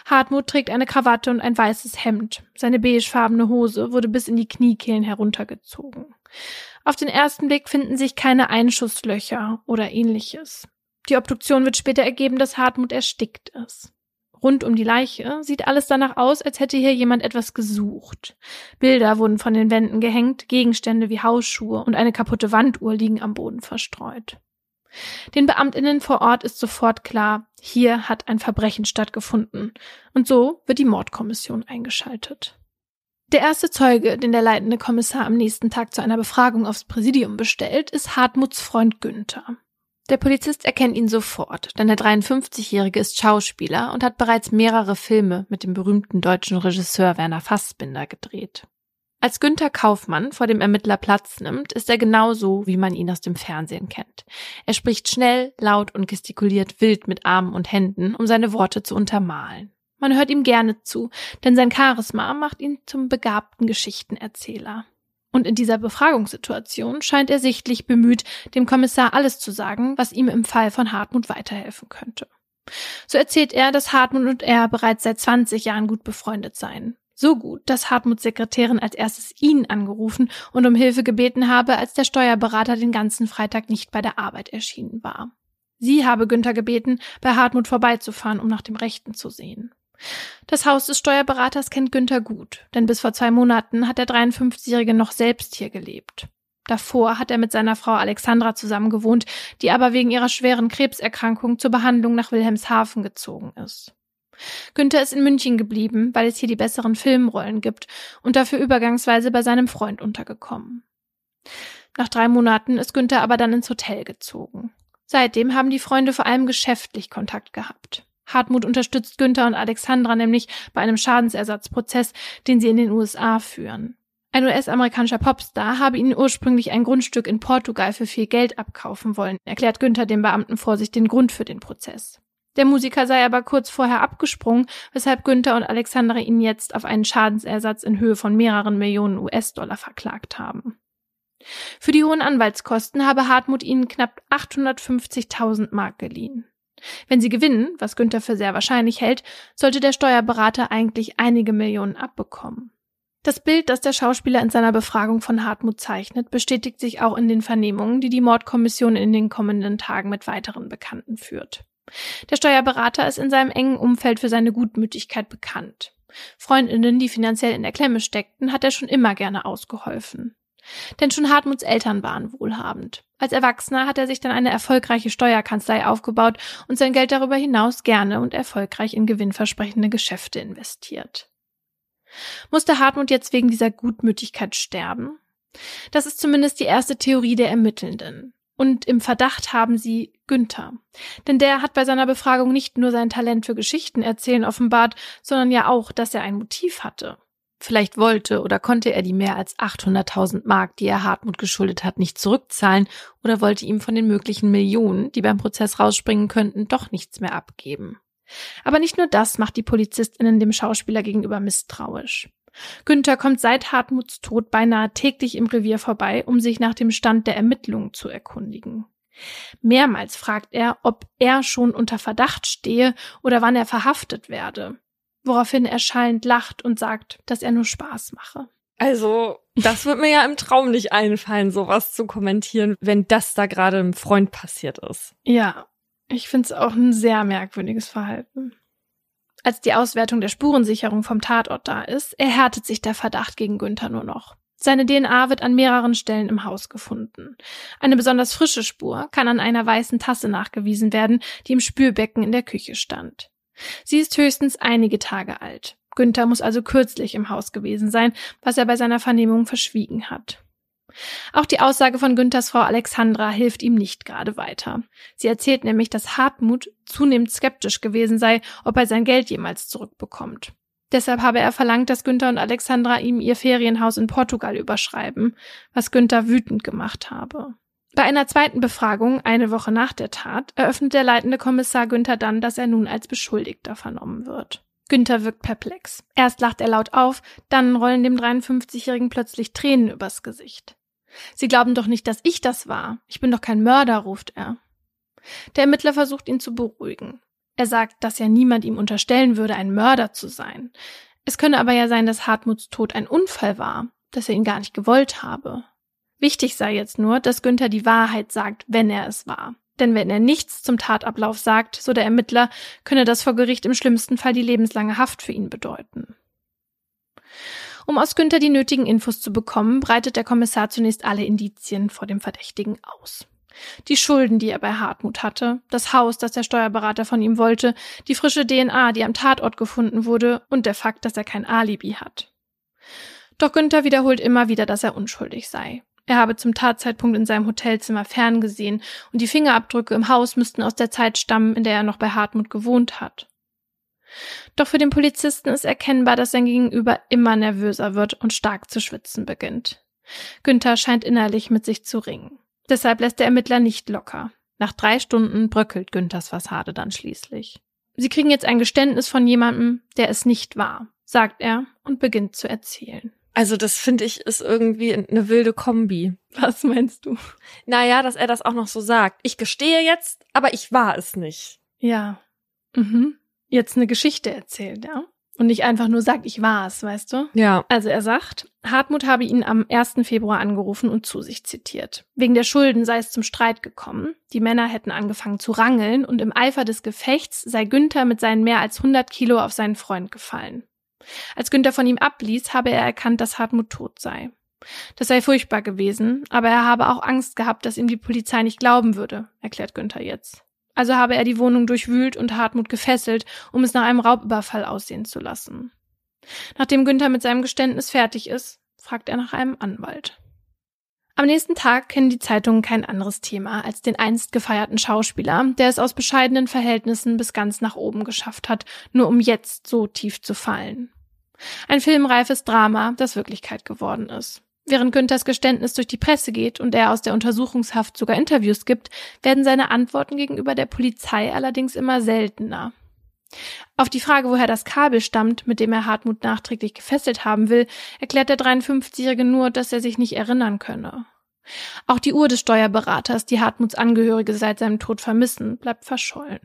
Hartmut trägt eine Krawatte und ein weißes Hemd. Seine beigefarbene Hose wurde bis in die Kniekehlen heruntergezogen. Auf den ersten Blick finden sich keine Einschusslöcher oder ähnliches. Die Obduktion wird später ergeben, dass Hartmut erstickt ist. Rund um die Leiche sieht alles danach aus, als hätte hier jemand etwas gesucht. Bilder wurden von den Wänden gehängt, Gegenstände wie Hausschuhe und eine kaputte Wanduhr liegen am Boden verstreut. Den Beamtinnen vor Ort ist sofort klar, hier hat ein Verbrechen stattgefunden. Und so wird die Mordkommission eingeschaltet. Der erste Zeuge, den der leitende Kommissar am nächsten Tag zu einer Befragung aufs Präsidium bestellt, ist Hartmuts Freund Günther. Der Polizist erkennt ihn sofort, denn der 53-Jährige ist Schauspieler und hat bereits mehrere Filme mit dem berühmten deutschen Regisseur Werner Fassbinder gedreht. Als Günther Kaufmann vor dem Ermittler Platz nimmt, ist er genauso, wie man ihn aus dem Fernsehen kennt. Er spricht schnell, laut und gestikuliert wild mit Armen und Händen, um seine Worte zu untermalen. Man hört ihm gerne zu, denn sein Charisma macht ihn zum begabten Geschichtenerzähler. Und in dieser Befragungssituation scheint er sichtlich bemüht, dem Kommissar alles zu sagen, was ihm im Fall von Hartmut weiterhelfen könnte. So erzählt er, dass Hartmut und er bereits seit 20 Jahren gut befreundet seien. So gut, dass Hartmuts Sekretärin als erstes ihn angerufen und um Hilfe gebeten habe, als der Steuerberater den ganzen Freitag nicht bei der Arbeit erschienen war. Sie habe Günther gebeten, bei Hartmut vorbeizufahren, um nach dem Rechten zu sehen. Das Haus des Steuerberaters kennt Günther gut, denn bis vor zwei Monaten hat der 53-Jährige noch selbst hier gelebt. Davor hat er mit seiner Frau Alexandra zusammen gewohnt, die aber wegen ihrer schweren Krebserkrankung zur Behandlung nach Wilhelmshaven gezogen ist. Günther ist in München geblieben, weil es hier die besseren Filmrollen gibt und dafür übergangsweise bei seinem Freund untergekommen. Nach drei Monaten ist Günther aber dann ins Hotel gezogen. Seitdem haben die Freunde vor allem geschäftlich Kontakt gehabt. Hartmut unterstützt Günther und Alexandra nämlich bei einem Schadensersatzprozess, den sie in den USA führen. Ein US-amerikanischer Popstar habe ihnen ursprünglich ein Grundstück in Portugal für viel Geld abkaufen wollen, erklärt Günther dem Beamten vor sich den Grund für den Prozess. Der Musiker sei aber kurz vorher abgesprungen, weshalb Günther und Alexandra ihn jetzt auf einen Schadensersatz in Höhe von mehreren Millionen US-Dollar verklagt haben. Für die hohen Anwaltskosten habe Hartmut ihnen knapp 850.000 Mark geliehen. Wenn sie gewinnen, was Günther für sehr wahrscheinlich hält, sollte der Steuerberater eigentlich einige Millionen abbekommen. Das Bild, das der Schauspieler in seiner Befragung von Hartmut zeichnet, bestätigt sich auch in den Vernehmungen, die die Mordkommission in den kommenden Tagen mit weiteren Bekannten führt. Der Steuerberater ist in seinem engen Umfeld für seine Gutmütigkeit bekannt. Freundinnen, die finanziell in der Klemme steckten, hat er schon immer gerne ausgeholfen. Denn schon Hartmuts Eltern waren wohlhabend. Als Erwachsener hat er sich dann eine erfolgreiche Steuerkanzlei aufgebaut und sein Geld darüber hinaus gerne und erfolgreich in gewinnversprechende Geschäfte investiert. Musste Hartmut jetzt wegen dieser Gutmütigkeit sterben? Das ist zumindest die erste Theorie der Ermittelnden. Und im Verdacht haben sie Günther. Denn der hat bei seiner Befragung nicht nur sein Talent für Geschichten erzählen offenbart, sondern ja auch, dass er ein Motiv hatte. Vielleicht wollte oder konnte er die mehr als 800.000 Mark, die er Hartmut geschuldet hat, nicht zurückzahlen oder wollte ihm von den möglichen Millionen, die beim Prozess rausspringen könnten, doch nichts mehr abgeben. Aber nicht nur das macht die Polizistinnen dem Schauspieler gegenüber misstrauisch. Günther kommt seit Hartmuts Tod beinahe täglich im Revier vorbei, um sich nach dem Stand der Ermittlungen zu erkundigen. Mehrmals fragt er, ob er schon unter Verdacht stehe oder wann er verhaftet werde, woraufhin er schallend lacht und sagt, dass er nur Spaß mache. Also, das wird mir ja im Traum nicht einfallen, sowas zu kommentieren, wenn das da gerade einem Freund passiert ist. Ja, ich finde es auch ein sehr merkwürdiges Verhalten. Als die Auswertung der Spurensicherung vom Tatort da ist, erhärtet sich der Verdacht gegen Günther nur noch. Seine DNA wird an mehreren Stellen im Haus gefunden. Eine besonders frische Spur kann an einer weißen Tasse nachgewiesen werden, die im Spülbecken in der Küche stand. Sie ist höchstens einige Tage alt. Günther muss also kürzlich im Haus gewesen sein, was er bei seiner Vernehmung verschwiegen hat. Auch die Aussage von Günthers Frau Alexandra hilft ihm nicht gerade weiter. Sie erzählt nämlich, dass Hartmut zunehmend skeptisch gewesen sei, ob er sein Geld jemals zurückbekommt. Deshalb habe er verlangt, dass Günther und Alexandra ihm ihr Ferienhaus in Portugal überschreiben, was Günther wütend gemacht habe. Bei einer zweiten Befragung, eine Woche nach der Tat, eröffnet der leitende Kommissar Günther dann, dass er nun als Beschuldigter vernommen wird. Günther wirkt perplex. Erst lacht er laut auf, dann rollen dem 53-Jährigen plötzlich Tränen übers Gesicht. Sie glauben doch nicht, dass ich das war. Ich bin doch kein Mörder, ruft er. Der Ermittler versucht ihn zu beruhigen. Er sagt, dass ja niemand ihm unterstellen würde, ein Mörder zu sein. Es könne aber ja sein, dass Hartmuts Tod ein Unfall war, dass er ihn gar nicht gewollt habe. Wichtig sei jetzt nur, dass Günther die Wahrheit sagt, wenn er es war. Denn wenn er nichts zum Tatablauf sagt, so der Ermittler, könne das vor Gericht im schlimmsten Fall die lebenslange Haft für ihn bedeuten. Um aus Günther die nötigen Infos zu bekommen, breitet der Kommissar zunächst alle Indizien vor dem Verdächtigen aus. Die Schulden, die er bei Hartmut hatte, das Haus, das der Steuerberater von ihm wollte, die frische DNA, die am Tatort gefunden wurde und der Fakt, dass er kein Alibi hat. Doch Günther wiederholt immer wieder, dass er unschuldig sei. Er habe zum Tatzeitpunkt in seinem Hotelzimmer ferngesehen und die Fingerabdrücke im Haus müssten aus der Zeit stammen, in der er noch bei Hartmut gewohnt hat. Doch für den Polizisten ist erkennbar, dass sein Gegenüber immer nervöser wird und stark zu schwitzen beginnt. Günther scheint innerlich mit sich zu ringen. Deshalb lässt der Ermittler nicht locker. Nach drei Stunden bröckelt Günthers Fassade dann schließlich. Sie kriegen jetzt ein Geständnis von jemandem, der es nicht war, sagt er und beginnt zu erzählen. Also das finde ich ist irgendwie eine wilde Kombi. Was meinst du? Naja, dass er das auch noch so sagt. Ich gestehe jetzt, aber ich war es nicht. Ja. Mhm. Jetzt eine Geschichte erzählt, ja? und nicht einfach nur sagt, ich war es, weißt du? Ja. Also er sagt, Hartmut habe ihn am 1. Februar angerufen und zu sich zitiert. Wegen der Schulden sei es zum Streit gekommen. Die Männer hätten angefangen zu rangeln und im Eifer des Gefechts sei Günther mit seinen mehr als 100 Kilo auf seinen Freund gefallen. Als Günther von ihm abließ, habe er erkannt, dass Hartmut tot sei. Das sei furchtbar gewesen, aber er habe auch Angst gehabt, dass ihm die Polizei nicht glauben würde, erklärt Günther jetzt. Also habe er die Wohnung durchwühlt und Hartmut gefesselt, um es nach einem Raubüberfall aussehen zu lassen. Nachdem Günther mit seinem Geständnis fertig ist, fragt er nach einem Anwalt. Am nächsten Tag kennen die Zeitungen kein anderes Thema als den einst gefeierten Schauspieler, der es aus bescheidenen Verhältnissen bis ganz nach oben geschafft hat, nur um jetzt so tief zu fallen. Ein filmreifes Drama, das Wirklichkeit geworden ist. Während Günthers Geständnis durch die Presse geht und er aus der Untersuchungshaft sogar Interviews gibt, werden seine Antworten gegenüber der Polizei allerdings immer seltener. Auf die Frage, woher das Kabel stammt, mit dem er Hartmut nachträglich gefesselt haben will, erklärt der 53-Jährige nur, dass er sich nicht erinnern könne. Auch die Uhr des Steuerberaters, die Hartmuts Angehörige seit seinem Tod vermissen, bleibt verschollen.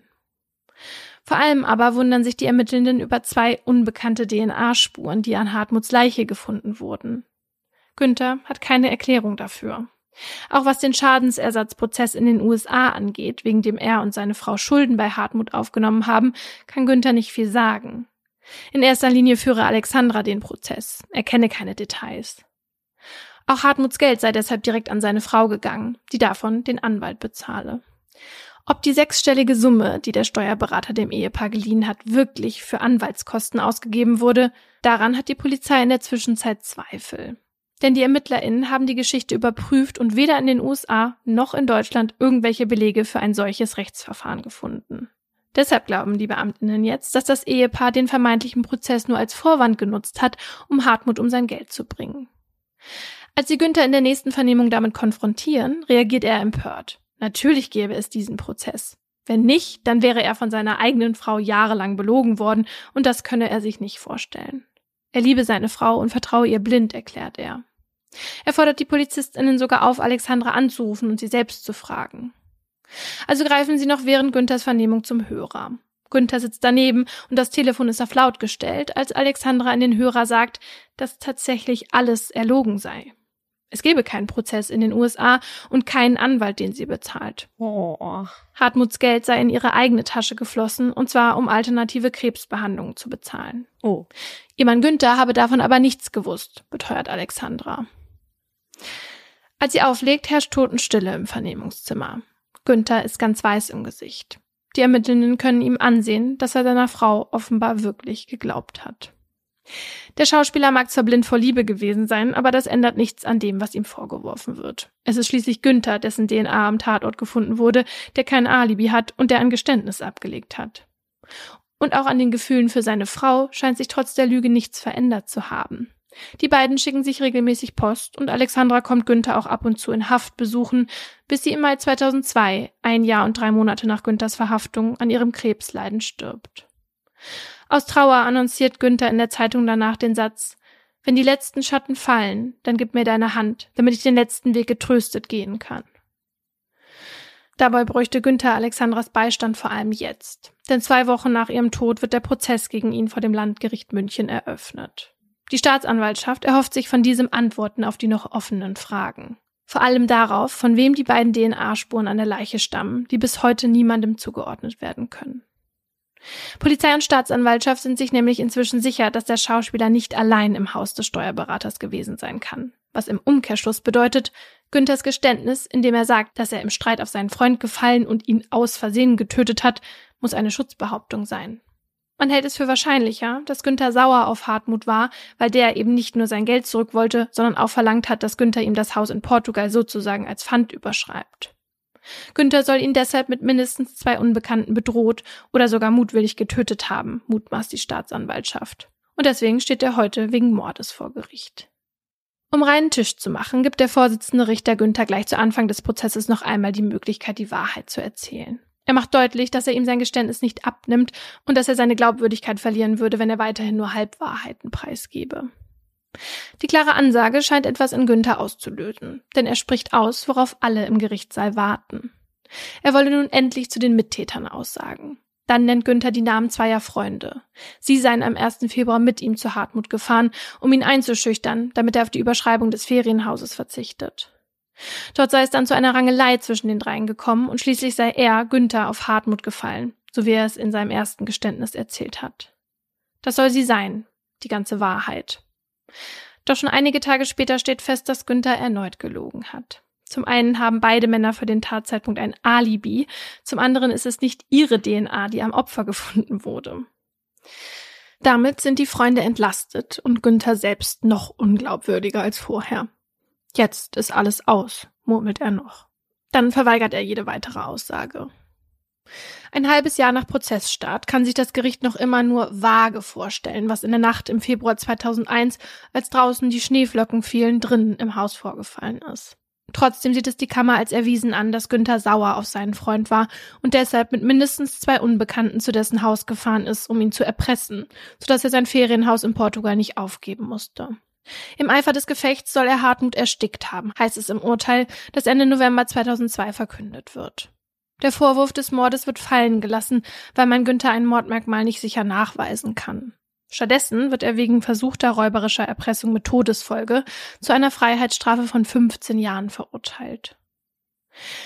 Vor allem aber wundern sich die Ermittelnden über zwei unbekannte DNA-Spuren, die an Hartmuts Leiche gefunden wurden. Günther hat keine Erklärung dafür. Auch was den Schadensersatzprozess in den USA angeht, wegen dem er und seine Frau Schulden bei Hartmut aufgenommen haben, kann Günther nicht viel sagen. In erster Linie führe Alexandra den Prozess. Er kenne keine Details. Auch Hartmuts Geld sei deshalb direkt an seine Frau gegangen, die davon den Anwalt bezahle. Ob die sechsstellige Summe, die der Steuerberater dem Ehepaar geliehen hat, wirklich für Anwaltskosten ausgegeben wurde, daran hat die Polizei in der Zwischenzeit Zweifel. Denn die ErmittlerInnen haben die Geschichte überprüft und weder in den USA noch in Deutschland irgendwelche Belege für ein solches Rechtsverfahren gefunden. Deshalb glauben die Beamtinnen jetzt, dass das Ehepaar den vermeintlichen Prozess nur als Vorwand genutzt hat, um Hartmut um sein Geld zu bringen. Als sie Günther in der nächsten Vernehmung damit konfrontieren, reagiert er empört. Natürlich gäbe es diesen Prozess. Wenn nicht, dann wäre er von seiner eigenen Frau jahrelang belogen worden, und das könne er sich nicht vorstellen. Er liebe seine Frau und vertraue ihr blind, erklärt er. Er fordert die Polizistinnen sogar auf, Alexandra anzurufen und sie selbst zu fragen. Also greifen sie noch während Günthers Vernehmung zum Hörer. Günther sitzt daneben und das Telefon ist auf laut gestellt, als Alexandra an den Hörer sagt, dass tatsächlich alles erlogen sei. Es gebe keinen Prozess in den USA und keinen Anwalt, den sie bezahlt. Oh. Hartmuts Geld sei in ihre eigene Tasche geflossen, und zwar um alternative Krebsbehandlungen zu bezahlen. Oh. Ihr Mann Günther habe davon aber nichts gewusst, beteuert Alexandra. Als sie auflegt, herrscht Totenstille im Vernehmungszimmer. Günther ist ganz weiß im Gesicht. Die Ermittelnden können ihm ansehen, dass er seiner Frau offenbar wirklich geglaubt hat. Der Schauspieler mag zwar blind vor Liebe gewesen sein, aber das ändert nichts an dem, was ihm vorgeworfen wird. Es ist schließlich Günther, dessen DNA am Tatort gefunden wurde, der kein Alibi hat und der ein Geständnis abgelegt hat. Und auch an den Gefühlen für seine Frau scheint sich trotz der Lüge nichts verändert zu haben. Die beiden schicken sich regelmäßig Post und Alexandra kommt Günther auch ab und zu in Haft besuchen, bis sie im Mai 2002, ein Jahr und drei Monate nach Günthers Verhaftung, an ihrem Krebsleiden stirbt. Aus Trauer annonciert Günther in der Zeitung danach den Satz Wenn die letzten Schatten fallen, dann gib mir deine Hand, damit ich den letzten Weg getröstet gehen kann. Dabei bräuchte Günther Alexandras Beistand vor allem jetzt, denn zwei Wochen nach ihrem Tod wird der Prozess gegen ihn vor dem Landgericht München eröffnet. Die Staatsanwaltschaft erhofft sich von diesem Antworten auf die noch offenen Fragen. Vor allem darauf, von wem die beiden DNA-Spuren an der Leiche stammen, die bis heute niemandem zugeordnet werden können. Polizei und Staatsanwaltschaft sind sich nämlich inzwischen sicher, dass der Schauspieler nicht allein im Haus des Steuerberaters gewesen sein kann. Was im Umkehrschluss bedeutet, Günthers Geständnis, in dem er sagt, dass er im Streit auf seinen Freund gefallen und ihn aus Versehen getötet hat, muss eine Schutzbehauptung sein. Man hält es für wahrscheinlicher, dass Günther sauer auf Hartmut war, weil der eben nicht nur sein Geld zurück wollte, sondern auch verlangt hat, dass Günther ihm das Haus in Portugal sozusagen als Pfand überschreibt. Günther soll ihn deshalb mit mindestens zwei Unbekannten bedroht oder sogar mutwillig getötet haben, mutmaßt die Staatsanwaltschaft. Und deswegen steht er heute wegen Mordes vor Gericht. Um reinen Tisch zu machen, gibt der Vorsitzende Richter Günther gleich zu Anfang des Prozesses noch einmal die Möglichkeit, die Wahrheit zu erzählen. Er macht deutlich, dass er ihm sein Geständnis nicht abnimmt und dass er seine Glaubwürdigkeit verlieren würde, wenn er weiterhin nur Halbwahrheiten preisgebe. Die klare Ansage scheint etwas in Günther auszulösen, denn er spricht aus, worauf alle im Gerichtssaal warten. Er wolle nun endlich zu den Mittätern aussagen. Dann nennt Günther die Namen zweier Freunde. Sie seien am 1. Februar mit ihm zu Hartmut gefahren, um ihn einzuschüchtern, damit er auf die Überschreibung des Ferienhauses verzichtet. Dort sei es dann zu einer Rangelei zwischen den dreien gekommen und schließlich sei er, Günther, auf Hartmut gefallen, so wie er es in seinem ersten Geständnis erzählt hat. Das soll sie sein, die ganze Wahrheit. Doch schon einige Tage später steht fest, dass Günther erneut gelogen hat. Zum einen haben beide Männer für den Tatzeitpunkt ein Alibi, zum anderen ist es nicht ihre DNA, die am Opfer gefunden wurde. Damit sind die Freunde entlastet und Günther selbst noch unglaubwürdiger als vorher. Jetzt ist alles aus, murmelt er noch. Dann verweigert er jede weitere Aussage. Ein halbes Jahr nach Prozessstart kann sich das Gericht noch immer nur vage vorstellen, was in der Nacht im Februar 2001, als draußen die Schneeflocken fielen, drinnen im Haus vorgefallen ist. Trotzdem sieht es die Kammer als erwiesen an, dass Günther sauer auf seinen Freund war und deshalb mit mindestens zwei Unbekannten zu dessen Haus gefahren ist, um ihn zu erpressen, sodass er sein Ferienhaus in Portugal nicht aufgeben musste. Im Eifer des Gefechts soll er Hartmut erstickt haben, heißt es im Urteil, das Ende November 2002 verkündet wird. Der Vorwurf des Mordes wird fallen gelassen, weil man Günther ein Mordmerkmal nicht sicher nachweisen kann. Stattdessen wird er wegen versuchter räuberischer Erpressung mit Todesfolge zu einer Freiheitsstrafe von 15 Jahren verurteilt.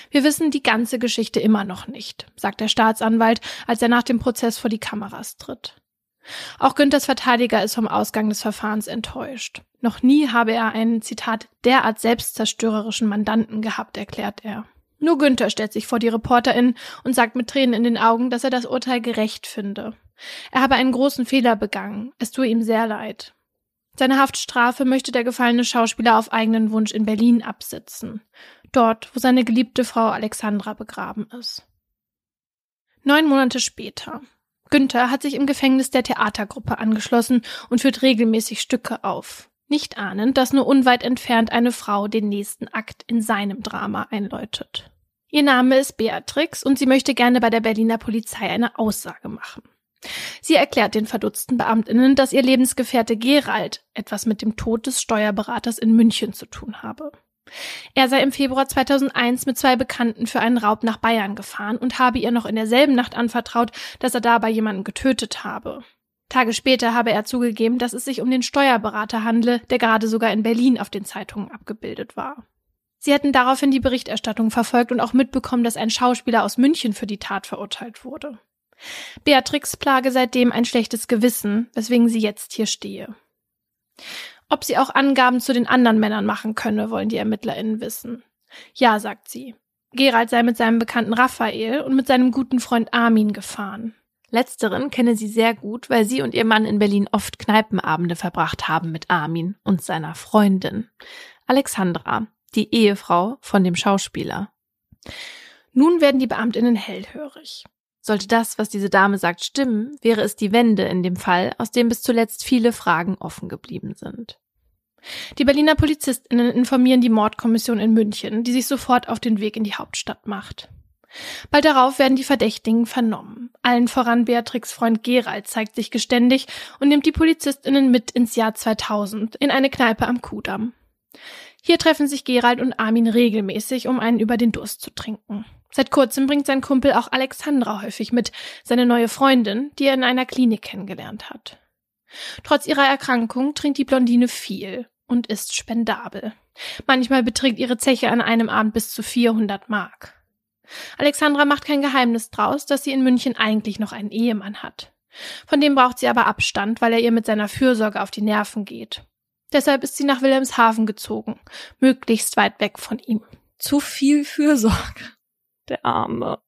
Wir wissen die ganze Geschichte immer noch nicht, sagt der Staatsanwalt, als er nach dem Prozess vor die Kameras tritt. Auch Günthers Verteidiger ist vom Ausgang des Verfahrens enttäuscht. Noch nie habe er einen, Zitat, derart selbstzerstörerischen Mandanten gehabt, erklärt er. Nur Günther stellt sich vor die ReporterInnen und sagt mit Tränen in den Augen, dass er das Urteil gerecht finde. Er habe einen großen Fehler begangen. Es tue ihm sehr leid. Seine Haftstrafe möchte der gefallene Schauspieler auf eigenen Wunsch in Berlin absitzen. Dort, wo seine geliebte Frau Alexandra begraben ist. Neun Monate später. Günther hat sich im Gefängnis der Theatergruppe angeschlossen und führt regelmäßig Stücke auf nicht ahnend, dass nur unweit entfernt eine Frau den nächsten Akt in seinem Drama einläutet. Ihr Name ist Beatrix und sie möchte gerne bei der Berliner Polizei eine Aussage machen. Sie erklärt den verdutzten Beamtinnen, dass ihr Lebensgefährte Gerald etwas mit dem Tod des Steuerberaters in München zu tun habe. Er sei im Februar 2001 mit zwei Bekannten für einen Raub nach Bayern gefahren und habe ihr noch in derselben Nacht anvertraut, dass er dabei jemanden getötet habe. Tage später habe er zugegeben, dass es sich um den Steuerberater handle, der gerade sogar in Berlin auf den Zeitungen abgebildet war. Sie hätten daraufhin die Berichterstattung verfolgt und auch mitbekommen, dass ein Schauspieler aus München für die Tat verurteilt wurde. Beatrix plage seitdem ein schlechtes Gewissen, weswegen sie jetzt hier stehe. Ob sie auch Angaben zu den anderen Männern machen könne, wollen die ErmittlerInnen wissen. Ja, sagt sie. Gerald sei mit seinem Bekannten Raphael und mit seinem guten Freund Armin gefahren. Letzteren kenne sie sehr gut, weil sie und ihr Mann in Berlin oft Kneipenabende verbracht haben mit Armin und seiner Freundin, Alexandra, die Ehefrau von dem Schauspieler. Nun werden die Beamtinnen hellhörig. Sollte das, was diese Dame sagt, stimmen, wäre es die Wende in dem Fall, aus dem bis zuletzt viele Fragen offen geblieben sind. Die Berliner Polizistinnen informieren die Mordkommission in München, die sich sofort auf den Weg in die Hauptstadt macht. Bald darauf werden die Verdächtigen vernommen. Allen voran Beatrix Freund Gerald zeigt sich geständig und nimmt die Polizistinnen mit ins Jahr 2000 in eine Kneipe am Kudamm. Hier treffen sich Gerald und Armin regelmäßig, um einen über den Durst zu trinken. Seit kurzem bringt sein Kumpel auch Alexandra häufig mit, seine neue Freundin, die er in einer Klinik kennengelernt hat. Trotz ihrer Erkrankung trinkt die Blondine viel und ist spendabel. Manchmal beträgt ihre Zeche an einem Abend bis zu 400 Mark. Alexandra macht kein Geheimnis draus, dass sie in München eigentlich noch einen Ehemann hat. Von dem braucht sie aber Abstand, weil er ihr mit seiner Fürsorge auf die Nerven geht. Deshalb ist sie nach Wilhelmshaven gezogen, möglichst weit weg von ihm. Zu viel Fürsorge. Der Arme.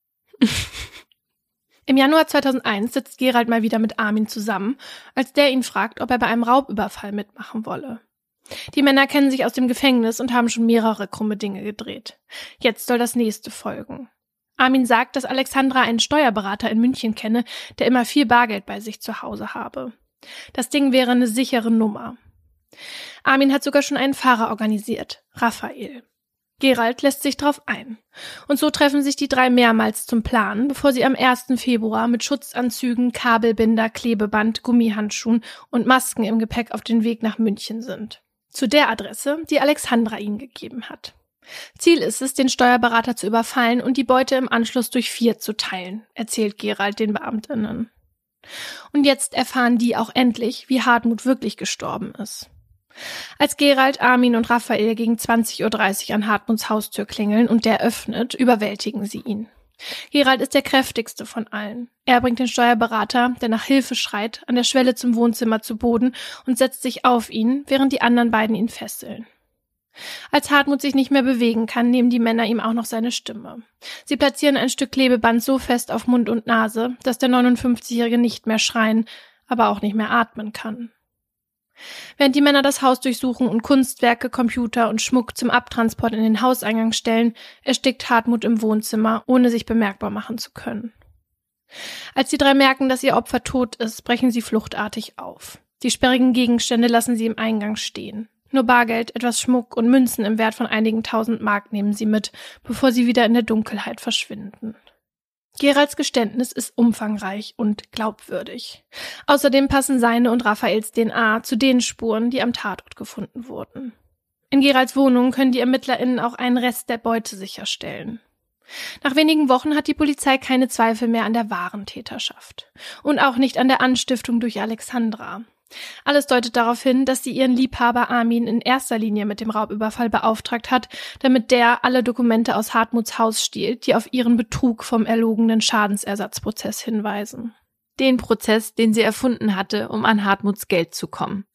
Im Januar 2001 sitzt Gerald mal wieder mit Armin zusammen, als der ihn fragt, ob er bei einem Raubüberfall mitmachen wolle. Die Männer kennen sich aus dem Gefängnis und haben schon mehrere krumme Dinge gedreht. Jetzt soll das nächste folgen. Armin sagt, dass Alexandra einen Steuerberater in München kenne, der immer viel Bargeld bei sich zu Hause habe. Das Ding wäre eine sichere Nummer. Armin hat sogar schon einen Fahrer organisiert, Raphael. Gerald lässt sich drauf ein. Und so treffen sich die drei mehrmals zum Plan, bevor sie am 1. Februar mit Schutzanzügen, Kabelbinder, Klebeband, Gummihandschuhen und Masken im Gepäck auf den Weg nach München sind. Zu der Adresse, die Alexandra ihnen gegeben hat. Ziel ist es, den Steuerberater zu überfallen und die Beute im Anschluss durch vier zu teilen, erzählt Gerald den Beamtinnen. Und jetzt erfahren die auch endlich, wie Hartmut wirklich gestorben ist. Als Gerald, Armin und Raphael gegen 20.30 Uhr an Hartmuts Haustür klingeln und der öffnet, überwältigen sie ihn. Gerald ist der kräftigste von allen. Er bringt den Steuerberater, der nach Hilfe schreit, an der Schwelle zum Wohnzimmer zu Boden und setzt sich auf ihn, während die anderen beiden ihn fesseln. Als Hartmut sich nicht mehr bewegen kann, nehmen die Männer ihm auch noch seine Stimme. Sie platzieren ein Stück Klebeband so fest auf Mund und Nase, dass der 59-Jährige nicht mehr schreien, aber auch nicht mehr atmen kann. Während die Männer das Haus durchsuchen und Kunstwerke, Computer und Schmuck zum Abtransport in den Hauseingang stellen, erstickt Hartmut im Wohnzimmer, ohne sich bemerkbar machen zu können. Als die drei merken, dass ihr Opfer tot ist, brechen sie fluchtartig auf. Die sperrigen Gegenstände lassen sie im Eingang stehen. Nur Bargeld, etwas Schmuck und Münzen im Wert von einigen tausend Mark nehmen sie mit, bevor sie wieder in der Dunkelheit verschwinden. Geralds Geständnis ist umfangreich und glaubwürdig. Außerdem passen seine und Raphaels DNA zu den Spuren, die am Tatort gefunden wurden. In Geralds Wohnung können die ErmittlerInnen auch einen Rest der Beute sicherstellen. Nach wenigen Wochen hat die Polizei keine Zweifel mehr an der wahren Täterschaft. Und auch nicht an der Anstiftung durch Alexandra. Alles deutet darauf hin, dass sie ihren Liebhaber Armin in erster Linie mit dem Raubüberfall beauftragt hat, damit der alle Dokumente aus Hartmuts Haus stiehlt, die auf ihren Betrug vom erlogenen Schadensersatzprozess hinweisen. Den Prozess, den sie erfunden hatte, um an Hartmuts Geld zu kommen.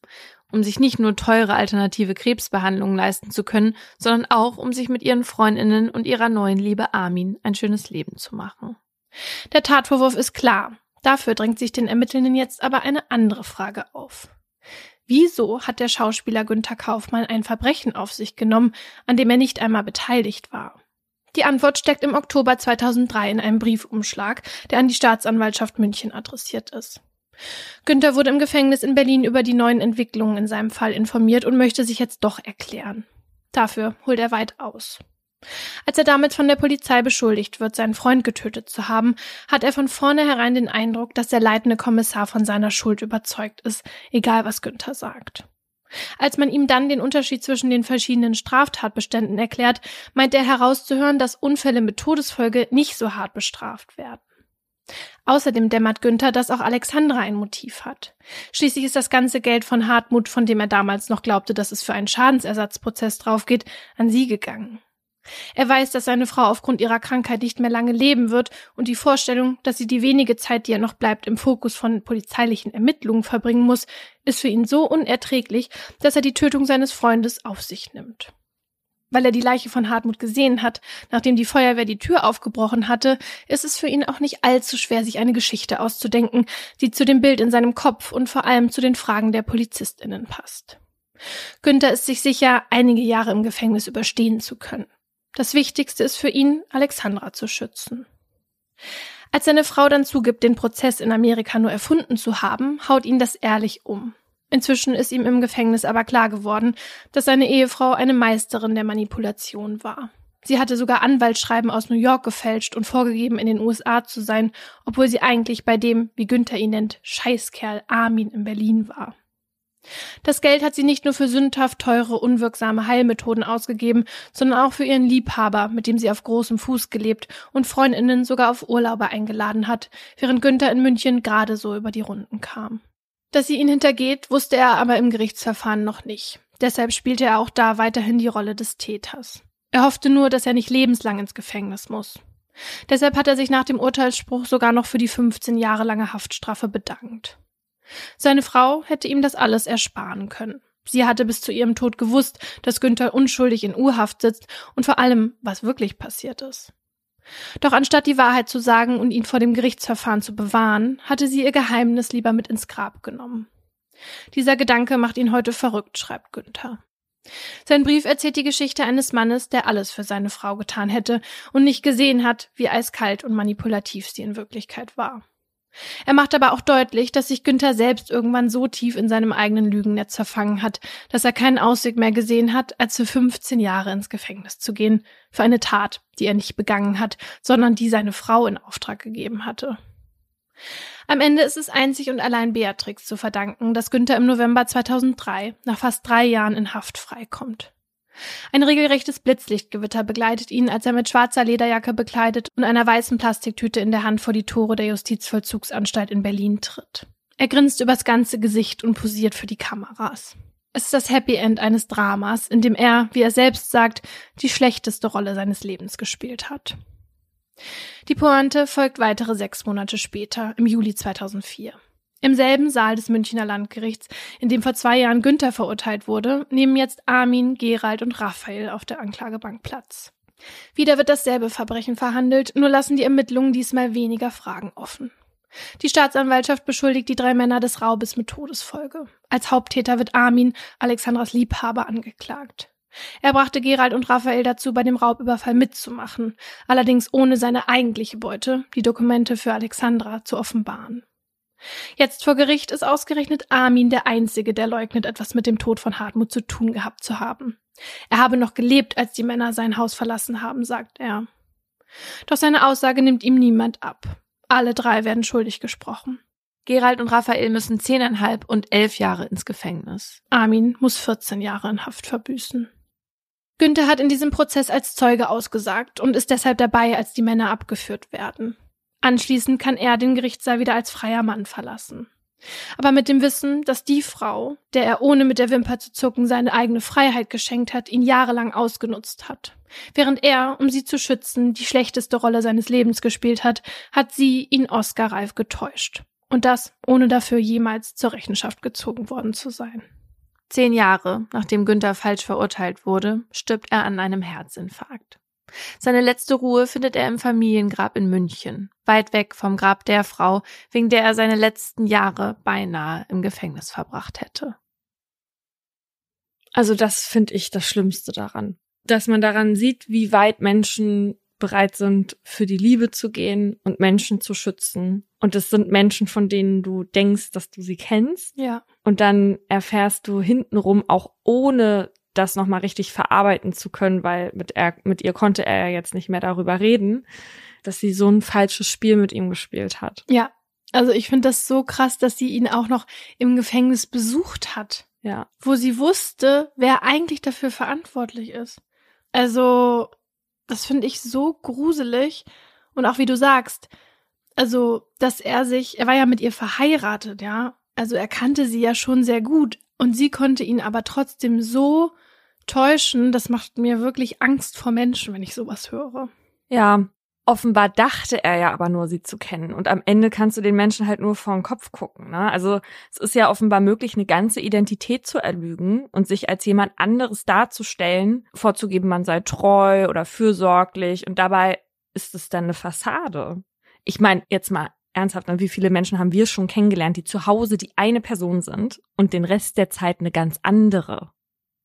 Um sich nicht nur teure alternative Krebsbehandlungen leisten zu können, sondern auch, um sich mit ihren Freundinnen und ihrer neuen Liebe Armin ein schönes Leben zu machen. Der Tatvorwurf ist klar. Dafür drängt sich den Ermittelnden jetzt aber eine andere Frage auf. Wieso hat der Schauspieler Günther Kaufmann ein Verbrechen auf sich genommen, an dem er nicht einmal beteiligt war? Die Antwort steckt im Oktober 2003 in einem Briefumschlag, der an die Staatsanwaltschaft München adressiert ist. Günther wurde im Gefängnis in Berlin über die neuen Entwicklungen in seinem Fall informiert und möchte sich jetzt doch erklären. Dafür holt er weit aus. Als er damit von der Polizei beschuldigt wird, seinen Freund getötet zu haben, hat er von vornherein den Eindruck, dass der leitende Kommissar von seiner Schuld überzeugt ist, egal was Günther sagt. Als man ihm dann den Unterschied zwischen den verschiedenen Straftatbeständen erklärt, meint er herauszuhören, dass Unfälle mit Todesfolge nicht so hart bestraft werden. Außerdem dämmert Günther, dass auch Alexandra ein Motiv hat. Schließlich ist das ganze Geld von Hartmut, von dem er damals noch glaubte, dass es für einen Schadensersatzprozess draufgeht, an sie gegangen. Er weiß, dass seine Frau aufgrund ihrer Krankheit nicht mehr lange leben wird und die Vorstellung, dass sie die wenige Zeit, die er noch bleibt, im Fokus von polizeilichen Ermittlungen verbringen muss, ist für ihn so unerträglich, dass er die Tötung seines Freundes auf sich nimmt weil er die Leiche von Hartmut gesehen hat, nachdem die Feuerwehr die Tür aufgebrochen hatte, ist es für ihn auch nicht allzu schwer, sich eine Geschichte auszudenken, die zu dem Bild in seinem Kopf und vor allem zu den Fragen der Polizistinnen passt. Günther ist sich sicher, einige Jahre im Gefängnis überstehen zu können. Das Wichtigste ist für ihn, Alexandra zu schützen. Als seine Frau dann zugibt, den Prozess in Amerika nur erfunden zu haben, haut ihn das ehrlich um. Inzwischen ist ihm im Gefängnis aber klar geworden, dass seine Ehefrau eine Meisterin der Manipulation war. Sie hatte sogar Anwaltsschreiben aus New York gefälscht und vorgegeben, in den USA zu sein, obwohl sie eigentlich bei dem, wie Günther ihn nennt, Scheißkerl Armin in Berlin war. Das Geld hat sie nicht nur für sündhaft teure, unwirksame Heilmethoden ausgegeben, sondern auch für ihren Liebhaber, mit dem sie auf großem Fuß gelebt und Freundinnen sogar auf Urlaube eingeladen hat, während Günther in München gerade so über die Runden kam. Dass sie ihn hintergeht, wusste er aber im Gerichtsverfahren noch nicht. Deshalb spielte er auch da weiterhin die Rolle des Täters. Er hoffte nur, dass er nicht lebenslang ins Gefängnis muss. Deshalb hat er sich nach dem Urteilsspruch sogar noch für die 15 Jahre lange Haftstrafe bedankt. Seine Frau hätte ihm das alles ersparen können. Sie hatte bis zu ihrem Tod gewusst, dass Günther unschuldig in Urhaft sitzt und vor allem, was wirklich passiert ist. Doch anstatt die Wahrheit zu sagen und ihn vor dem Gerichtsverfahren zu bewahren, hatte sie ihr Geheimnis lieber mit ins Grab genommen. Dieser Gedanke macht ihn heute verrückt, schreibt Günther. Sein Brief erzählt die Geschichte eines Mannes, der alles für seine Frau getan hätte und nicht gesehen hat, wie eiskalt und manipulativ sie in Wirklichkeit war. Er macht aber auch deutlich, dass sich Günther selbst irgendwann so tief in seinem eigenen Lügennetz verfangen hat, dass er keinen Ausweg mehr gesehen hat, als für 15 Jahre ins Gefängnis zu gehen, für eine Tat, die er nicht begangen hat, sondern die seine Frau in Auftrag gegeben hatte. Am Ende ist es einzig und allein Beatrix zu verdanken, dass Günther im November 2003 nach fast drei Jahren in Haft freikommt. Ein regelrechtes Blitzlichtgewitter begleitet ihn, als er mit schwarzer Lederjacke bekleidet und einer weißen Plastiktüte in der Hand vor die Tore der Justizvollzugsanstalt in Berlin tritt. Er grinst übers ganze Gesicht und posiert für die Kameras. Es ist das Happy End eines Dramas, in dem er, wie er selbst sagt, die schlechteste Rolle seines Lebens gespielt hat. Die Pointe folgt weitere sechs Monate später, im Juli 2004. Im selben Saal des Münchner Landgerichts, in dem vor zwei Jahren Günther verurteilt wurde, nehmen jetzt Armin, Gerald und Raphael auf der Anklagebank Platz. Wieder wird dasselbe Verbrechen verhandelt, nur lassen die Ermittlungen diesmal weniger Fragen offen. Die Staatsanwaltschaft beschuldigt die drei Männer des Raubes mit Todesfolge. Als Haupttäter wird Armin, Alexandras Liebhaber, angeklagt. Er brachte Gerald und Raphael dazu, bei dem Raubüberfall mitzumachen, allerdings ohne seine eigentliche Beute, die Dokumente für Alexandra, zu offenbaren. Jetzt vor Gericht ist ausgerechnet Armin der Einzige, der leugnet, etwas mit dem Tod von Hartmut zu tun gehabt zu haben. Er habe noch gelebt, als die Männer sein Haus verlassen haben, sagt er. Doch seine Aussage nimmt ihm niemand ab. Alle drei werden schuldig gesprochen. Gerald und Raphael müssen zehneinhalb und elf Jahre ins Gefängnis. Armin muss 14 Jahre in Haft verbüßen. Günther hat in diesem Prozess als Zeuge ausgesagt und ist deshalb dabei, als die Männer abgeführt werden. Anschließend kann er den Gerichtssaal wieder als freier Mann verlassen. Aber mit dem Wissen, dass die Frau, der er ohne mit der Wimper zu zucken seine eigene Freiheit geschenkt hat, ihn jahrelang ausgenutzt hat. Während er, um sie zu schützen, die schlechteste Rolle seines Lebens gespielt hat, hat sie ihn Oscar-reif getäuscht. Und das, ohne dafür jemals zur Rechenschaft gezogen worden zu sein. Zehn Jahre, nachdem Günther falsch verurteilt wurde, stirbt er an einem Herzinfarkt. Seine letzte Ruhe findet er im Familiengrab in München, weit weg vom Grab der Frau, wegen der er seine letzten Jahre beinahe im Gefängnis verbracht hätte. Also das finde ich das Schlimmste daran, dass man daran sieht, wie weit Menschen bereit sind, für die Liebe zu gehen und Menschen zu schützen. Und es sind Menschen, von denen du denkst, dass du sie kennst. Ja. Und dann erfährst du hintenrum auch ohne das nochmal richtig verarbeiten zu können, weil mit, er, mit ihr konnte er ja jetzt nicht mehr darüber reden, dass sie so ein falsches Spiel mit ihm gespielt hat. Ja, also ich finde das so krass, dass sie ihn auch noch im Gefängnis besucht hat. Ja. Wo sie wusste, wer eigentlich dafür verantwortlich ist. Also, das finde ich so gruselig. Und auch wie du sagst, also, dass er sich, er war ja mit ihr verheiratet, ja. Also er kannte sie ja schon sehr gut. Und sie konnte ihn aber trotzdem so täuschen, das macht mir wirklich Angst vor Menschen, wenn ich sowas höre. Ja, offenbar dachte er ja aber nur, sie zu kennen. Und am Ende kannst du den Menschen halt nur vor den Kopf gucken. Ne? Also es ist ja offenbar möglich, eine ganze Identität zu erlügen und sich als jemand anderes darzustellen, vorzugeben, man sei treu oder fürsorglich. Und dabei ist es dann eine Fassade. Ich meine, jetzt mal ernsthaft, ne, wie viele Menschen haben wir schon kennengelernt, die zu Hause die eine Person sind und den Rest der Zeit eine ganz andere.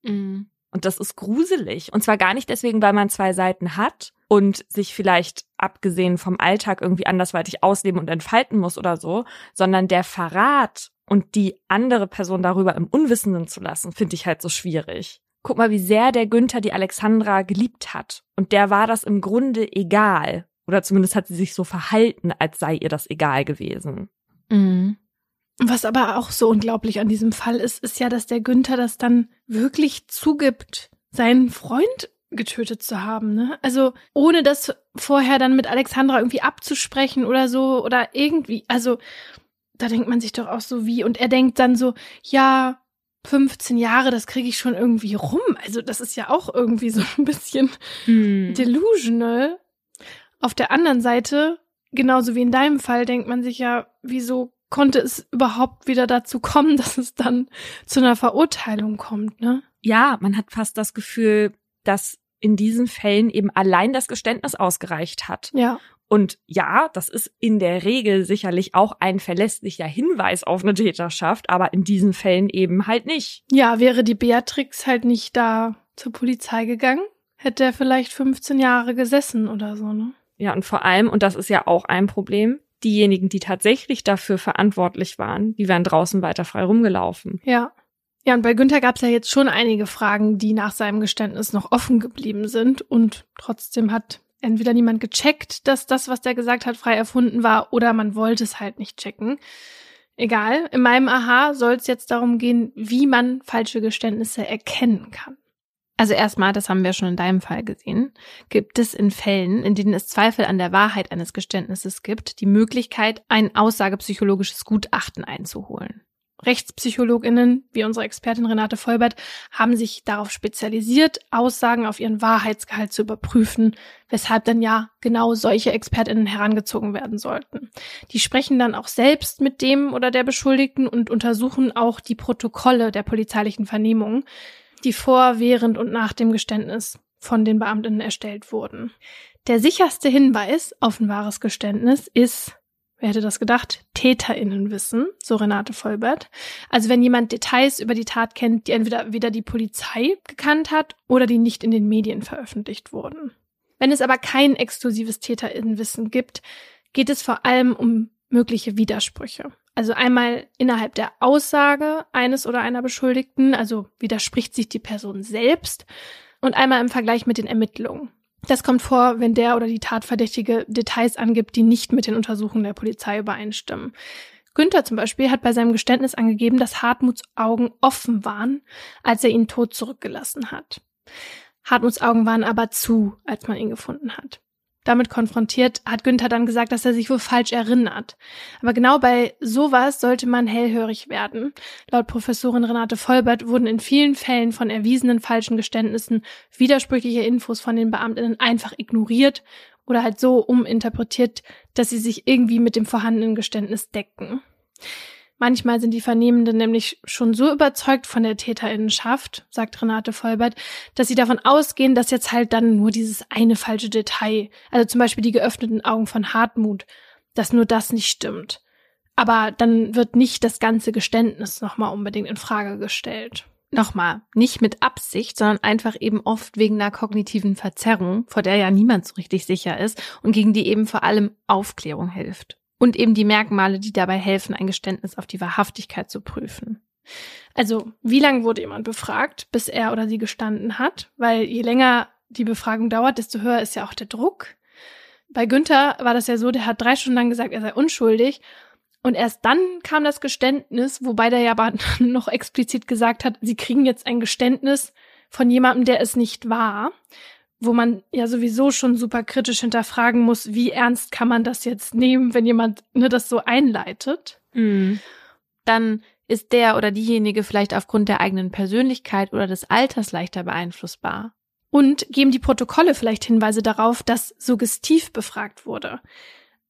Mhm. Und das ist gruselig. Und zwar gar nicht deswegen, weil man zwei Seiten hat und sich vielleicht abgesehen vom Alltag irgendwie andersweitig ausleben und entfalten muss oder so, sondern der Verrat und die andere Person darüber im Unwissenden zu lassen, finde ich halt so schwierig. Guck mal, wie sehr der Günther die Alexandra geliebt hat. Und der war das im Grunde egal. Oder zumindest hat sie sich so verhalten, als sei ihr das egal gewesen. Mhm. Was aber auch so unglaublich an diesem Fall ist, ist ja, dass der Günther das dann wirklich zugibt, seinen Freund getötet zu haben, ne? Also ohne das vorher dann mit Alexandra irgendwie abzusprechen oder so oder irgendwie, also da denkt man sich doch auch so wie und er denkt dann so, ja, 15 Jahre, das kriege ich schon irgendwie rum. Also das ist ja auch irgendwie so ein bisschen Hm. delusional. Auf der anderen Seite, genauso wie in deinem Fall, denkt man sich ja, wieso konnte es überhaupt wieder dazu kommen, dass es dann zu einer Verurteilung kommt, ne? Ja, man hat fast das Gefühl, dass in diesen Fällen eben allein das Geständnis ausgereicht hat. Ja. Und ja, das ist in der Regel sicherlich auch ein verlässlicher Hinweis auf eine Täterschaft, aber in diesen Fällen eben halt nicht. Ja, wäre die Beatrix halt nicht da zur Polizei gegangen, hätte er vielleicht 15 Jahre gesessen oder so, ne? Ja, und vor allem, und das ist ja auch ein Problem, diejenigen, die tatsächlich dafür verantwortlich waren, die wären draußen weiter frei rumgelaufen. Ja. Ja, und bei Günther gab es ja jetzt schon einige Fragen, die nach seinem Geständnis noch offen geblieben sind. Und trotzdem hat entweder niemand gecheckt, dass das, was der gesagt hat, frei erfunden war, oder man wollte es halt nicht checken. Egal, in meinem Aha soll es jetzt darum gehen, wie man falsche Geständnisse erkennen kann. Also erstmal, das haben wir schon in deinem Fall gesehen, gibt es in Fällen, in denen es Zweifel an der Wahrheit eines Geständnisses gibt, die Möglichkeit, ein aussagepsychologisches Gutachten einzuholen. Rechtspsychologinnen, wie unsere Expertin Renate Vollbert, haben sich darauf spezialisiert, Aussagen auf ihren Wahrheitsgehalt zu überprüfen, weshalb dann ja genau solche Expertinnen herangezogen werden sollten. Die sprechen dann auch selbst mit dem oder der Beschuldigten und untersuchen auch die Protokolle der polizeilichen Vernehmungen, die vor, während und nach dem Geständnis von den Beamtinnen erstellt wurden. Der sicherste Hinweis auf ein wahres Geständnis ist, wer hätte das gedacht, Täterinnenwissen, so Renate Vollbert. Also wenn jemand Details über die Tat kennt, die entweder weder die Polizei gekannt hat oder die nicht in den Medien veröffentlicht wurden. Wenn es aber kein exklusives Täterinnenwissen gibt, geht es vor allem um mögliche Widersprüche. Also einmal innerhalb der Aussage eines oder einer Beschuldigten, also widerspricht sich die Person selbst, und einmal im Vergleich mit den Ermittlungen. Das kommt vor, wenn der oder die Tatverdächtige Details angibt, die nicht mit den Untersuchungen der Polizei übereinstimmen. Günther zum Beispiel hat bei seinem Geständnis angegeben, dass Hartmuts Augen offen waren, als er ihn tot zurückgelassen hat. Hartmuts Augen waren aber zu, als man ihn gefunden hat. Damit konfrontiert hat Günther dann gesagt, dass er sich wohl falsch erinnert. Aber genau bei sowas sollte man hellhörig werden. Laut Professorin Renate Vollbert wurden in vielen Fällen von erwiesenen falschen Geständnissen widersprüchliche Infos von den Beamtinnen einfach ignoriert oder halt so uminterpretiert, dass sie sich irgendwie mit dem vorhandenen Geständnis decken. Manchmal sind die Vernehmenden nämlich schon so überzeugt von der Täterinnenschaft, sagt Renate Vollbert, dass sie davon ausgehen, dass jetzt halt dann nur dieses eine falsche Detail, also zum Beispiel die geöffneten Augen von Hartmut, dass nur das nicht stimmt. Aber dann wird nicht das ganze Geständnis nochmal unbedingt in Frage gestellt. Nochmal, nicht mit Absicht, sondern einfach eben oft wegen einer kognitiven Verzerrung, vor der ja niemand so richtig sicher ist und gegen die eben vor allem Aufklärung hilft. Und eben die Merkmale, die dabei helfen, ein Geständnis auf die Wahrhaftigkeit zu prüfen. Also, wie lange wurde jemand befragt, bis er oder sie gestanden hat? Weil je länger die Befragung dauert, desto höher ist ja auch der Druck. Bei Günther war das ja so, der hat drei Stunden lang gesagt, er sei unschuldig. Und erst dann kam das Geständnis, wobei der ja aber noch explizit gesagt hat, sie kriegen jetzt ein Geständnis von jemandem, der es nicht war, wo man ja sowieso schon super kritisch hinterfragen muss, wie ernst kann man das jetzt nehmen, wenn jemand ne, das so einleitet. Mhm. Dann ist der oder diejenige vielleicht aufgrund der eigenen Persönlichkeit oder des Alters leichter beeinflussbar. Und geben die Protokolle vielleicht Hinweise darauf, dass suggestiv befragt wurde.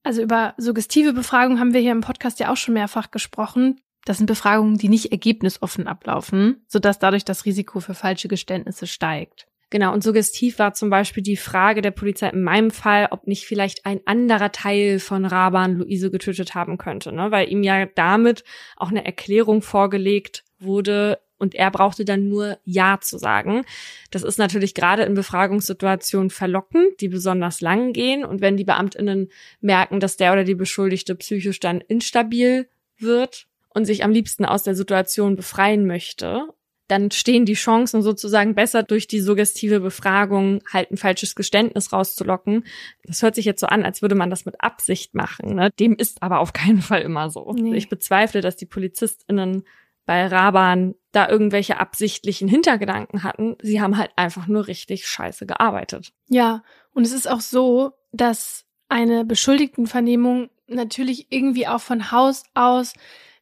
Also über suggestive Befragung haben wir hier im Podcast ja auch schon mehrfach gesprochen. Das sind Befragungen, die nicht ergebnisoffen ablaufen, sodass dadurch das Risiko für falsche Geständnisse steigt. Genau, und suggestiv war zum Beispiel die Frage der Polizei in meinem Fall, ob nicht vielleicht ein anderer Teil von Raban Luise getötet haben könnte, ne? weil ihm ja damit auch eine Erklärung vorgelegt wurde und er brauchte dann nur Ja zu sagen. Das ist natürlich gerade in Befragungssituationen verlockend, die besonders lang gehen und wenn die Beamtinnen merken, dass der oder die Beschuldigte psychisch dann instabil wird und sich am liebsten aus der Situation befreien möchte dann stehen die Chancen sozusagen besser durch die suggestive Befragung halt ein falsches Geständnis rauszulocken. Das hört sich jetzt so an, als würde man das mit Absicht machen. Ne? Dem ist aber auf keinen Fall immer so. Nee. Ich bezweifle, dass die PolizistInnen bei Raban da irgendwelche absichtlichen Hintergedanken hatten. Sie haben halt einfach nur richtig scheiße gearbeitet. Ja, und es ist auch so, dass eine Beschuldigtenvernehmung natürlich irgendwie auch von Haus aus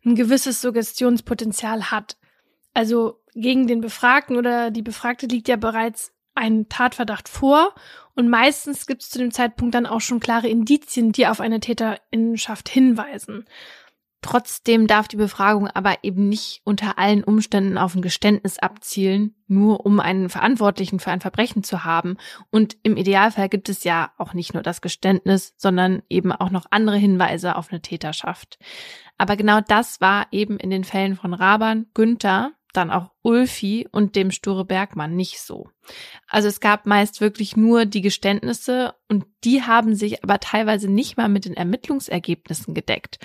ein gewisses Suggestionspotenzial hat. Also gegen den Befragten oder die Befragte liegt ja bereits ein Tatverdacht vor und meistens gibt es zu dem Zeitpunkt dann auch schon klare Indizien, die auf eine Täterinnenschaft hinweisen. Trotzdem darf die Befragung aber eben nicht unter allen Umständen auf ein Geständnis abzielen, nur um einen Verantwortlichen für ein Verbrechen zu haben. Und im Idealfall gibt es ja auch nicht nur das Geständnis, sondern eben auch noch andere Hinweise auf eine Täterschaft. Aber genau das war eben in den Fällen von Raban, Günther, dann auch Ulfi und dem Sture Bergmann nicht so. Also es gab meist wirklich nur die Geständnisse und die haben sich aber teilweise nicht mal mit den Ermittlungsergebnissen gedeckt.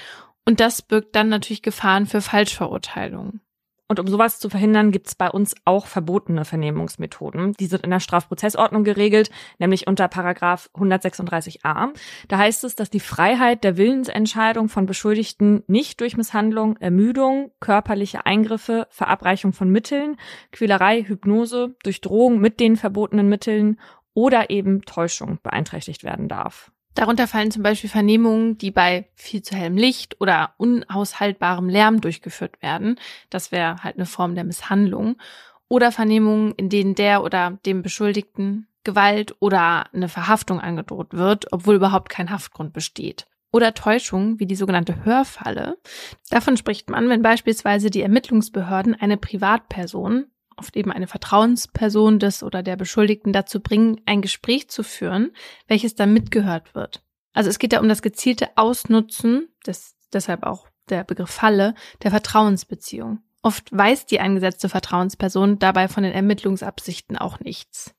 Und das birgt dann natürlich Gefahren für Falschverurteilungen. Und um sowas zu verhindern, gibt es bei uns auch verbotene Vernehmungsmethoden. Die sind in der Strafprozessordnung geregelt, nämlich unter Paragraph 136a. Da heißt es, dass die Freiheit der Willensentscheidung von Beschuldigten nicht durch Misshandlung, Ermüdung, körperliche Eingriffe, Verabreichung von Mitteln, Quälerei, Hypnose, durch Drohung mit den verbotenen Mitteln oder eben Täuschung beeinträchtigt werden darf. Darunter fallen zum Beispiel Vernehmungen, die bei viel zu hellem Licht oder unaushaltbarem Lärm durchgeführt werden. Das wäre halt eine Form der Misshandlung. Oder Vernehmungen, in denen der oder dem Beschuldigten Gewalt oder eine Verhaftung angedroht wird, obwohl überhaupt kein Haftgrund besteht. Oder Täuschung, wie die sogenannte Hörfalle. Davon spricht man, wenn beispielsweise die Ermittlungsbehörden eine Privatperson oft eben eine Vertrauensperson des oder der Beschuldigten dazu bringen, ein Gespräch zu führen, welches dann mitgehört wird. Also es geht da um das gezielte Ausnutzen, des, deshalb auch der Begriff Falle, der Vertrauensbeziehung. Oft weiß die eingesetzte Vertrauensperson dabei von den Ermittlungsabsichten auch nichts.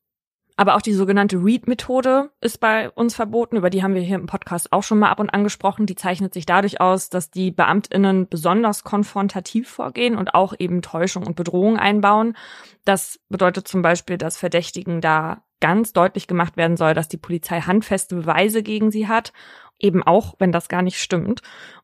Aber auch die sogenannte Read-Methode ist bei uns verboten. Über die haben wir hier im Podcast auch schon mal ab und an gesprochen. Die zeichnet sich dadurch aus, dass die BeamtInnen besonders konfrontativ vorgehen und auch eben Täuschung und Bedrohung einbauen. Das bedeutet zum Beispiel, dass Verdächtigen da ganz deutlich gemacht werden soll, dass die Polizei handfeste Beweise gegen sie hat eben auch, wenn das gar nicht stimmt.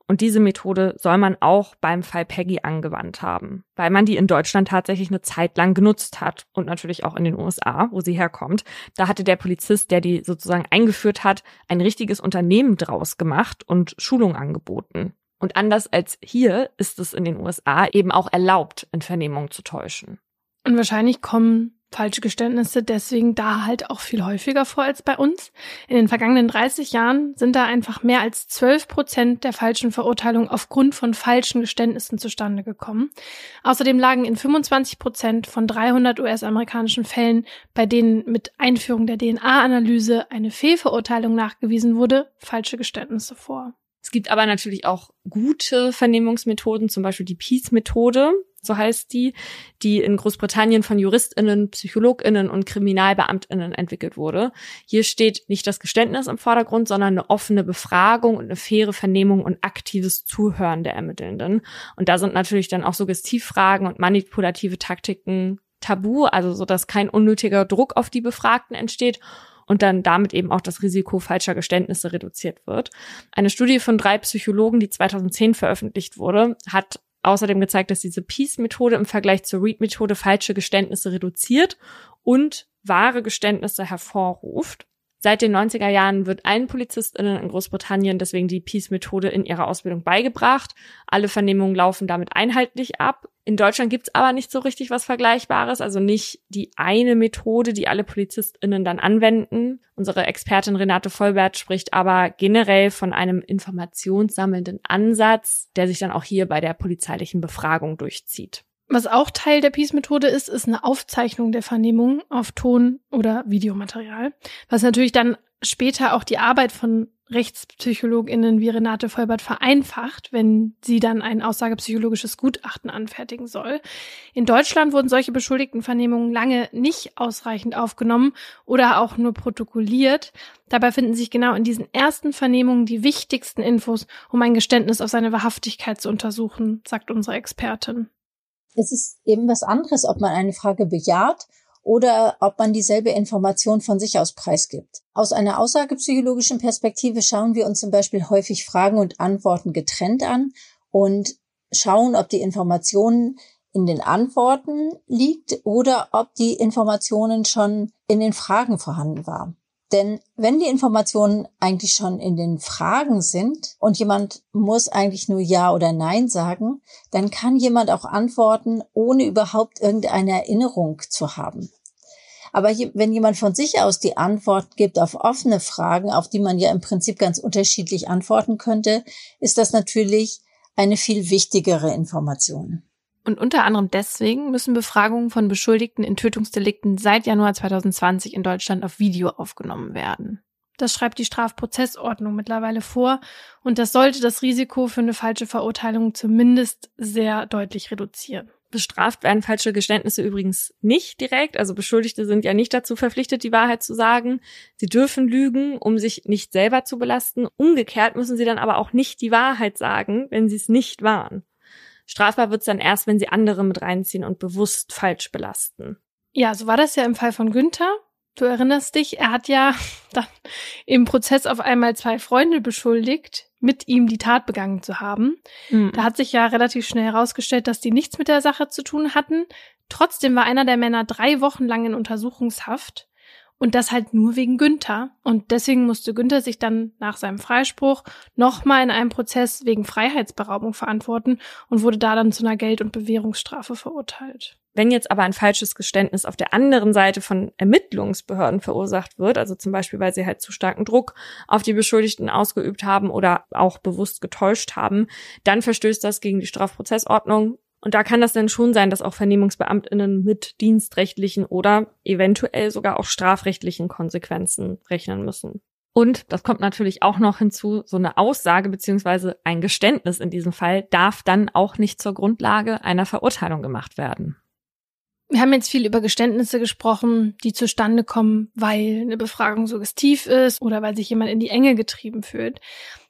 Und diese Methode soll man auch beim Fall Peggy angewandt haben, weil man die in Deutschland tatsächlich eine Zeit lang genutzt hat und natürlich auch in den USA, wo sie herkommt. Da hatte der Polizist, der die sozusagen eingeführt hat, ein richtiges Unternehmen draus gemacht und Schulung angeboten. Und anders als hier ist es in den USA eben auch erlaubt, in Vernehmungen zu täuschen. Und wahrscheinlich kommen falsche Geständnisse deswegen da halt auch viel häufiger vor als bei uns. In den vergangenen 30 Jahren sind da einfach mehr als 12 Prozent der falschen Verurteilungen aufgrund von falschen Geständnissen zustande gekommen. Außerdem lagen in 25 Prozent von 300 US-amerikanischen Fällen, bei denen mit Einführung der DNA-Analyse eine Fehlverurteilung nachgewiesen wurde, falsche Geständnisse vor. Es gibt aber natürlich auch gute Vernehmungsmethoden, zum Beispiel die Peace-Methode. so heißt die, die in Großbritannien von JuristInnen, PsychologInnen und KriminalbeamtInnen entwickelt wurde. Hier steht nicht das Geständnis im Vordergrund, sondern eine offene Befragung und eine faire Vernehmung und aktives Zuhören der Ermittelnden. Und da sind natürlich dann auch Suggestivfragen und manipulative Taktiken tabu, also so, dass kein unnötiger Druck auf die Befragten entsteht und dann damit eben auch das Risiko falscher Geständnisse reduziert wird. Eine Studie von drei Psychologen, die 2010 veröffentlicht wurde, hat außerdem gezeigt, dass diese Peace-Methode im Vergleich zur Read-Methode falsche Geständnisse reduziert und wahre Geständnisse hervorruft. Seit den 90er Jahren wird allen PolizistInnen in Großbritannien deswegen die Peace-Methode in ihrer Ausbildung beigebracht. Alle Vernehmungen laufen damit einheitlich ab. In Deutschland gibt's aber nicht so richtig was Vergleichbares, also nicht die eine Methode, die alle PolizistInnen dann anwenden. Unsere Expertin Renate Vollbert spricht aber generell von einem informationssammelnden Ansatz, der sich dann auch hier bei der polizeilichen Befragung durchzieht. Was auch Teil der Peace-Methode ist, ist eine Aufzeichnung der Vernehmung auf Ton- oder Videomaterial, was natürlich dann später auch die Arbeit von RechtspsychologInnen wie Renate Vollbert vereinfacht, wenn sie dann ein aussagepsychologisches Gutachten anfertigen soll. In Deutschland wurden solche Beschuldigtenvernehmungen lange nicht ausreichend aufgenommen oder auch nur protokolliert. Dabei finden sich genau in diesen ersten Vernehmungen die wichtigsten Infos, um ein Geständnis auf seine Wahrhaftigkeit zu untersuchen, sagt unsere Expertin es ist eben was anderes, ob man eine Frage bejaht oder ob man dieselbe Information von sich aus preisgibt. Aus einer aussagepsychologischen Perspektive schauen wir uns zum Beispiel häufig Fragen und Antworten getrennt an und schauen, ob die Informationen in den Antworten liegt oder ob die Informationen schon in den Fragen vorhanden war. Denn wenn die Informationen eigentlich schon in den Fragen sind und jemand muss eigentlich nur Ja oder Nein sagen, dann kann jemand auch antworten, ohne überhaupt irgendeine Erinnerung zu haben. Aber wenn jemand von sich aus die Antwort gibt auf offene Fragen, auf die man ja im Prinzip ganz unterschiedlich antworten könnte, ist das natürlich eine viel wichtigere Information. Und unter anderem deswegen müssen Befragungen von Beschuldigten in Tötungsdelikten seit Januar 2020 in Deutschland auf Video aufgenommen werden. Das schreibt die Strafprozessordnung mittlerweile vor und das sollte das Risiko für eine falsche Verurteilung zumindest sehr deutlich reduzieren. Bestraft werden falsche Geständnisse übrigens nicht direkt. Also Beschuldigte sind ja nicht dazu verpflichtet, die Wahrheit zu sagen. Sie dürfen lügen, um sich nicht selber zu belasten. Umgekehrt müssen sie dann aber auch nicht die Wahrheit sagen, wenn sie es nicht waren. Strafbar wird's dann erst, wenn sie andere mit reinziehen und bewusst falsch belasten. Ja, so war das ja im Fall von Günther. Du erinnerst dich, er hat ja dann im Prozess auf einmal zwei Freunde beschuldigt, mit ihm die Tat begangen zu haben. Mhm. Da hat sich ja relativ schnell herausgestellt, dass die nichts mit der Sache zu tun hatten. Trotzdem war einer der Männer drei Wochen lang in Untersuchungshaft. Und das halt nur wegen Günther. Und deswegen musste Günther sich dann nach seinem Freispruch nochmal in einem Prozess wegen Freiheitsberaubung verantworten und wurde da dann zu einer Geld- und Bewährungsstrafe verurteilt. Wenn jetzt aber ein falsches Geständnis auf der anderen Seite von Ermittlungsbehörden verursacht wird, also zum Beispiel, weil sie halt zu starken Druck auf die Beschuldigten ausgeübt haben oder auch bewusst getäuscht haben, dann verstößt das gegen die Strafprozessordnung und da kann das dann schon sein, dass auch Vernehmungsbeamtinnen mit dienstrechtlichen oder eventuell sogar auch strafrechtlichen Konsequenzen rechnen müssen. Und das kommt natürlich auch noch hinzu, so eine Aussage beziehungsweise ein Geständnis in diesem Fall darf dann auch nicht zur Grundlage einer Verurteilung gemacht werden. Wir haben jetzt viel über Geständnisse gesprochen, die zustande kommen, weil eine Befragung suggestiv ist oder weil sich jemand in die Enge getrieben fühlt.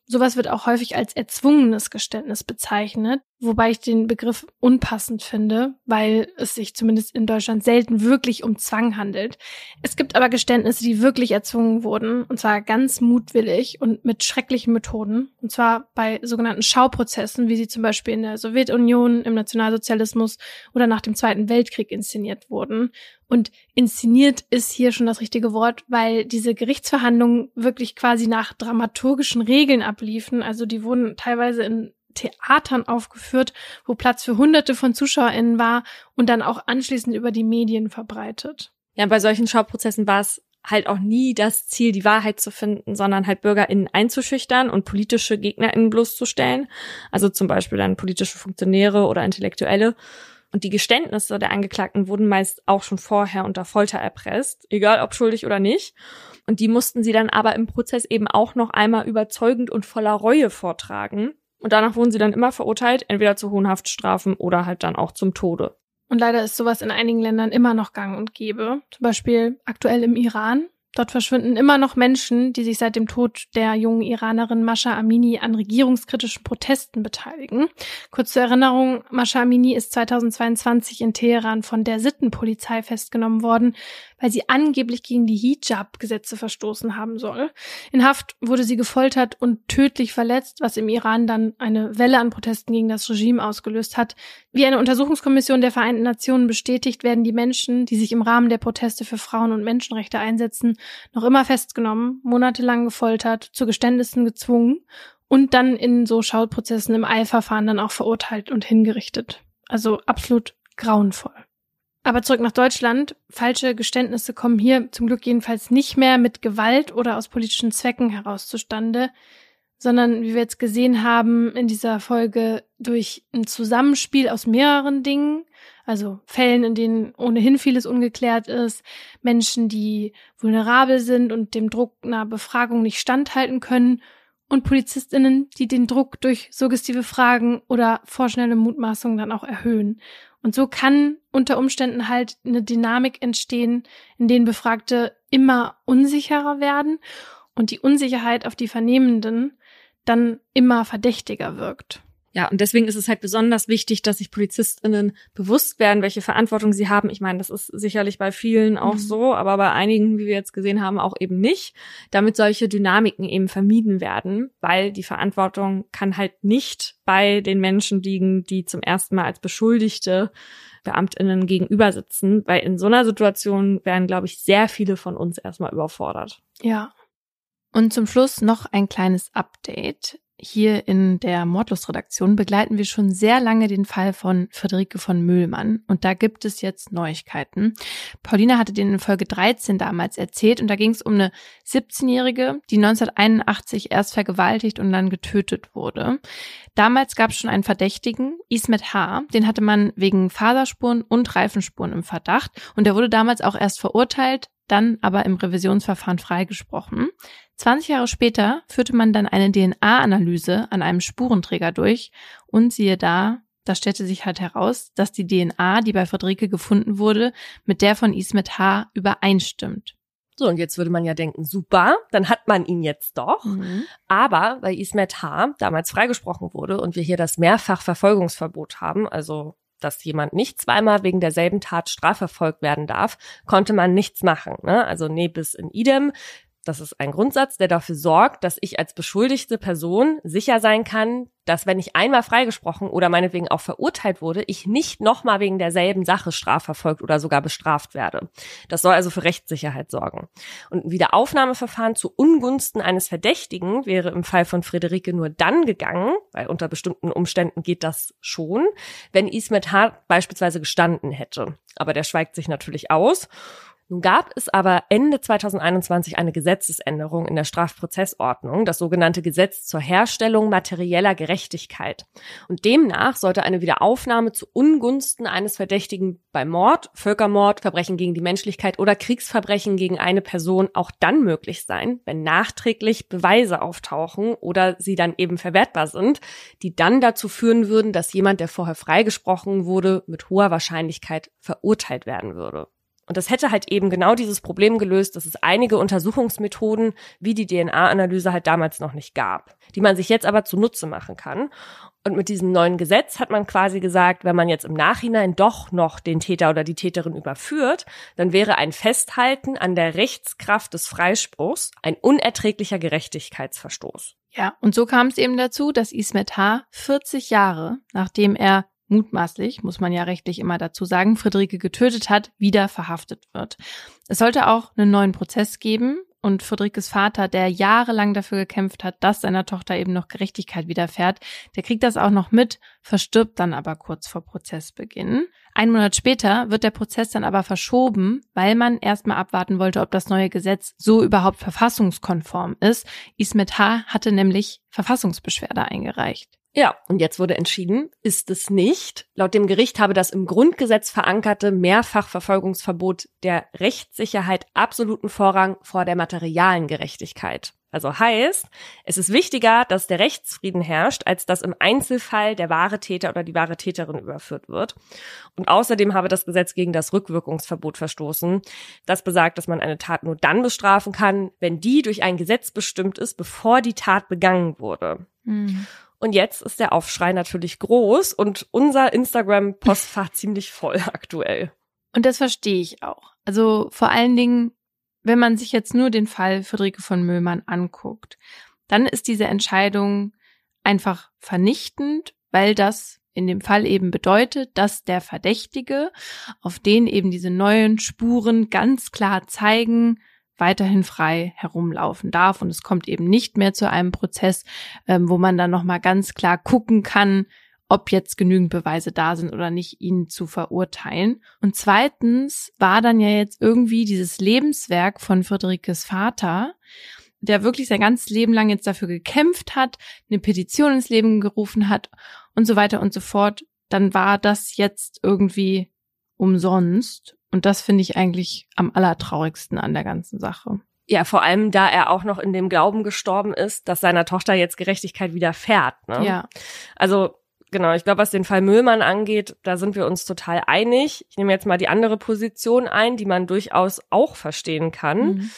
Sowas wird auch häufig als erzwungenes Geständnis bezeichnet, wobei ich den Begriff unpassend finde, weil es sich zumindest in Deutschland selten wirklich um Zwang handelt. Es gibt aber Geständnisse, die wirklich erzwungen wurden, und zwar ganz mutwillig und mit schrecklichen Methoden, und zwar bei sogenannten Schauprozessen, wie sie zum Beispiel in der Sowjetunion, im Nationalsozialismus oder nach dem Zweiten Weltkrieg inszeniert wurden. Und inszeniert ist hier schon das richtige Wort, weil diese Gerichtsverhandlungen wirklich quasi nach dramaturgischen Regeln abliefen. Also die wurden teilweise in Theatern aufgeführt, wo Platz für Hunderte von ZuschauerInnen war und dann auch anschließend über die Medien verbreitet. Ja, bei solchen Schauprozessen war es halt auch nie das Ziel, die Wahrheit zu finden, sondern halt BürgerInnen einzuschüchtern und politische GegnerInnen bloßzustellen. Also zum Beispiel dann politische Funktionäre oder Intellektuelle. Und die Geständnisse der Angeklagten wurden meist auch schon vorher unter Folter erpresst, egal ob schuldig oder nicht. Und die mussten sie dann aber im Prozess eben auch noch einmal überzeugend und voller Reue vortragen. Und danach wurden sie dann immer verurteilt, entweder zu hohen Haftstrafen oder halt dann auch zum Tode. Und leider ist sowas in einigen Ländern immer noch gang und gäbe. Zum Beispiel aktuell im Iran. Dort verschwinden immer noch Menschen, die sich seit dem Tod der jungen Iranerin Mascha Amini an regierungskritischen Protesten beteiligen. Kurz zur Erinnerung, Mascha Amini ist 2022 in Teheran von der Sittenpolizei festgenommen worden, weil sie angeblich gegen die Hijab-Gesetze verstoßen haben soll. In Haft wurde sie gefoltert und tödlich verletzt, was im Iran dann eine Welle an Protesten gegen das Regime ausgelöst hat. Wie eine Untersuchungskommission der Vereinten Nationen bestätigt, werden die Menschen, die sich im Rahmen der Proteste für Frauen und Menschenrechte einsetzen, noch immer festgenommen, monatelang gefoltert, zu Geständnissen gezwungen und dann in so Schautprozessen im Eilverfahren dann auch verurteilt und hingerichtet. Also absolut grauenvoll. Aber zurück nach Deutschland. Falsche Geständnisse kommen hier zum Glück jedenfalls nicht mehr mit Gewalt oder aus politischen Zwecken heraus zustande, sondern wie wir jetzt gesehen haben in dieser Folge durch ein Zusammenspiel aus mehreren Dingen, also Fällen, in denen ohnehin vieles ungeklärt ist, Menschen, die vulnerabel sind und dem Druck einer Befragung nicht standhalten können und Polizistinnen, die den Druck durch suggestive Fragen oder vorschnelle Mutmaßungen dann auch erhöhen. Und so kann unter Umständen halt eine Dynamik entstehen, in denen Befragte immer unsicherer werden und die Unsicherheit auf die Vernehmenden dann immer verdächtiger wirkt. Ja, und deswegen ist es halt besonders wichtig, dass sich PolizistInnen bewusst werden, welche Verantwortung sie haben. Ich meine, das ist sicherlich bei vielen auch mhm. so, aber bei einigen, wie wir jetzt gesehen haben, auch eben nicht, damit solche Dynamiken eben vermieden werden, weil die Verantwortung kann halt nicht bei den Menschen liegen, die zum ersten Mal als Beschuldigte BeamtInnen gegenüber sitzen, weil in so einer Situation werden, glaube ich, sehr viele von uns erstmal überfordert. Ja. Und zum Schluss noch ein kleines Update. Hier in der Mordlustredaktion begleiten wir schon sehr lange den Fall von Friederike von Mühlmann und da gibt es jetzt Neuigkeiten. Paulina hatte den in Folge 13 damals erzählt und da ging es um eine 17-Jährige, die 1981 erst vergewaltigt und dann getötet wurde. Damals gab es schon einen Verdächtigen, Ismet H., den hatte man wegen Faserspuren und Reifenspuren im Verdacht und der wurde damals auch erst verurteilt, dann aber im Revisionsverfahren freigesprochen. 20 Jahre später führte man dann eine DNA-Analyse an einem Spurenträger durch und siehe da, da stellte sich halt heraus, dass die DNA, die bei Friederike gefunden wurde, mit der von Ismet H. übereinstimmt. So, und jetzt würde man ja denken, super, dann hat man ihn jetzt doch. Mhm. Aber weil Ismet H. damals freigesprochen wurde und wir hier das Mehrfachverfolgungsverbot haben, also dass jemand nicht zweimal wegen derselben Tat strafverfolgt werden darf, konnte man nichts machen. Ne? Also nee, bis in idem. Das ist ein Grundsatz, der dafür sorgt, dass ich als beschuldigte Person sicher sein kann, dass wenn ich einmal freigesprochen oder meinetwegen auch verurteilt wurde, ich nicht nochmal wegen derselben Sache strafverfolgt oder sogar bestraft werde. Das soll also für Rechtssicherheit sorgen. Und ein Wiederaufnahmeverfahren zu Ungunsten eines Verdächtigen wäre im Fall von Friederike nur dann gegangen, weil unter bestimmten Umständen geht das schon, wenn Ismet Hart beispielsweise gestanden hätte. Aber der schweigt sich natürlich aus. Nun gab es aber Ende 2021 eine Gesetzesänderung in der Strafprozessordnung, das sogenannte Gesetz zur Herstellung materieller Gerechtigkeit. Und demnach sollte eine Wiederaufnahme zu Ungunsten eines Verdächtigen bei Mord, Völkermord, Verbrechen gegen die Menschlichkeit oder Kriegsverbrechen gegen eine Person auch dann möglich sein, wenn nachträglich Beweise auftauchen oder sie dann eben verwertbar sind, die dann dazu führen würden, dass jemand, der vorher freigesprochen wurde, mit hoher Wahrscheinlichkeit verurteilt werden würde. Und das hätte halt eben genau dieses Problem gelöst, dass es einige Untersuchungsmethoden wie die DNA-Analyse halt damals noch nicht gab, die man sich jetzt aber zunutze machen kann. Und mit diesem neuen Gesetz hat man quasi gesagt, wenn man jetzt im Nachhinein doch noch den Täter oder die Täterin überführt, dann wäre ein Festhalten an der Rechtskraft des Freispruchs ein unerträglicher Gerechtigkeitsverstoß. Ja, und so kam es eben dazu, dass Ismet H. 40 Jahre, nachdem er mutmaßlich, muss man ja rechtlich immer dazu sagen, Friederike getötet hat, wieder verhaftet wird. Es sollte auch einen neuen Prozess geben und Friederikes Vater, der jahrelang dafür gekämpft hat, dass seiner Tochter eben noch Gerechtigkeit widerfährt, der kriegt das auch noch mit, verstirbt dann aber kurz vor Prozessbeginn. Ein Monat später wird der Prozess dann aber verschoben, weil man erstmal abwarten wollte, ob das neue Gesetz so überhaupt verfassungskonform ist. Ismet H. hatte nämlich Verfassungsbeschwerde eingereicht. Ja, und jetzt wurde entschieden, ist es nicht. Laut dem Gericht habe das im Grundgesetz verankerte Mehrfachverfolgungsverbot der Rechtssicherheit absoluten Vorrang vor der materialen Gerechtigkeit. Also heißt, es ist wichtiger, dass der Rechtsfrieden herrscht, als dass im Einzelfall der wahre Täter oder die wahre Täterin überführt wird. Und außerdem habe das Gesetz gegen das Rückwirkungsverbot verstoßen. Das besagt, dass man eine Tat nur dann bestrafen kann, wenn die durch ein Gesetz bestimmt ist, bevor die Tat begangen wurde. Mhm. Und jetzt ist der Aufschrei natürlich groß und unser Instagram-Postfach ziemlich voll aktuell. Und das verstehe ich auch. Also vor allen Dingen, wenn man sich jetzt nur den Fall Friederike von Möhlmann anguckt, dann ist diese Entscheidung einfach vernichtend, weil das in dem Fall eben bedeutet, dass der Verdächtige, auf den eben diese neuen Spuren ganz klar zeigen, weiterhin frei herumlaufen darf und es kommt eben nicht mehr zu einem Prozess, ähm, wo man dann noch mal ganz klar gucken kann, ob jetzt genügend Beweise da sind oder nicht, ihn zu verurteilen. Und zweitens war dann ja jetzt irgendwie dieses Lebenswerk von Friederikes Vater, der wirklich sein ganzes Leben lang jetzt dafür gekämpft hat, eine Petition ins Leben gerufen hat und so weiter und so fort, dann war das jetzt irgendwie umsonst. Und das finde ich eigentlich am allertraurigsten an der ganzen Sache. Ja, vor allem, da er auch noch in dem Glauben gestorben ist, dass seiner Tochter jetzt Gerechtigkeit widerfährt. Ne? Ja. Also genau, ich glaube, was den Fall Müllmann angeht, da sind wir uns total einig. Ich nehme jetzt mal die andere Position ein, die man durchaus auch verstehen kann mhm.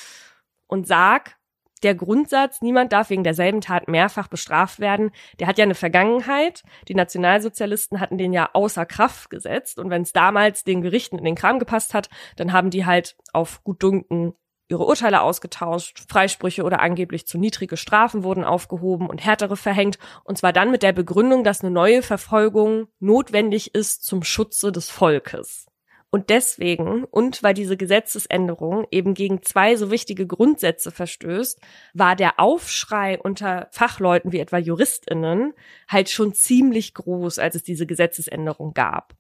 und sag, der Grundsatz, niemand darf wegen derselben Tat mehrfach bestraft werden, der hat ja eine Vergangenheit. Die Nationalsozialisten hatten den ja außer Kraft gesetzt. Und wenn es damals den Gerichten in den Kram gepasst hat, dann haben die halt auf gut Dunken ihre Urteile ausgetauscht, Freisprüche oder angeblich zu niedrige Strafen wurden aufgehoben und härtere verhängt, und zwar dann mit der Begründung, dass eine neue Verfolgung notwendig ist zum Schutze des Volkes. Und deswegen, und weil diese Gesetzesänderung eben gegen zwei so wichtige Grundsätze verstößt, war der Aufschrei unter Fachleuten wie etwa JuristInnen halt schon ziemlich groß, als es diese Gesetzesänderung gab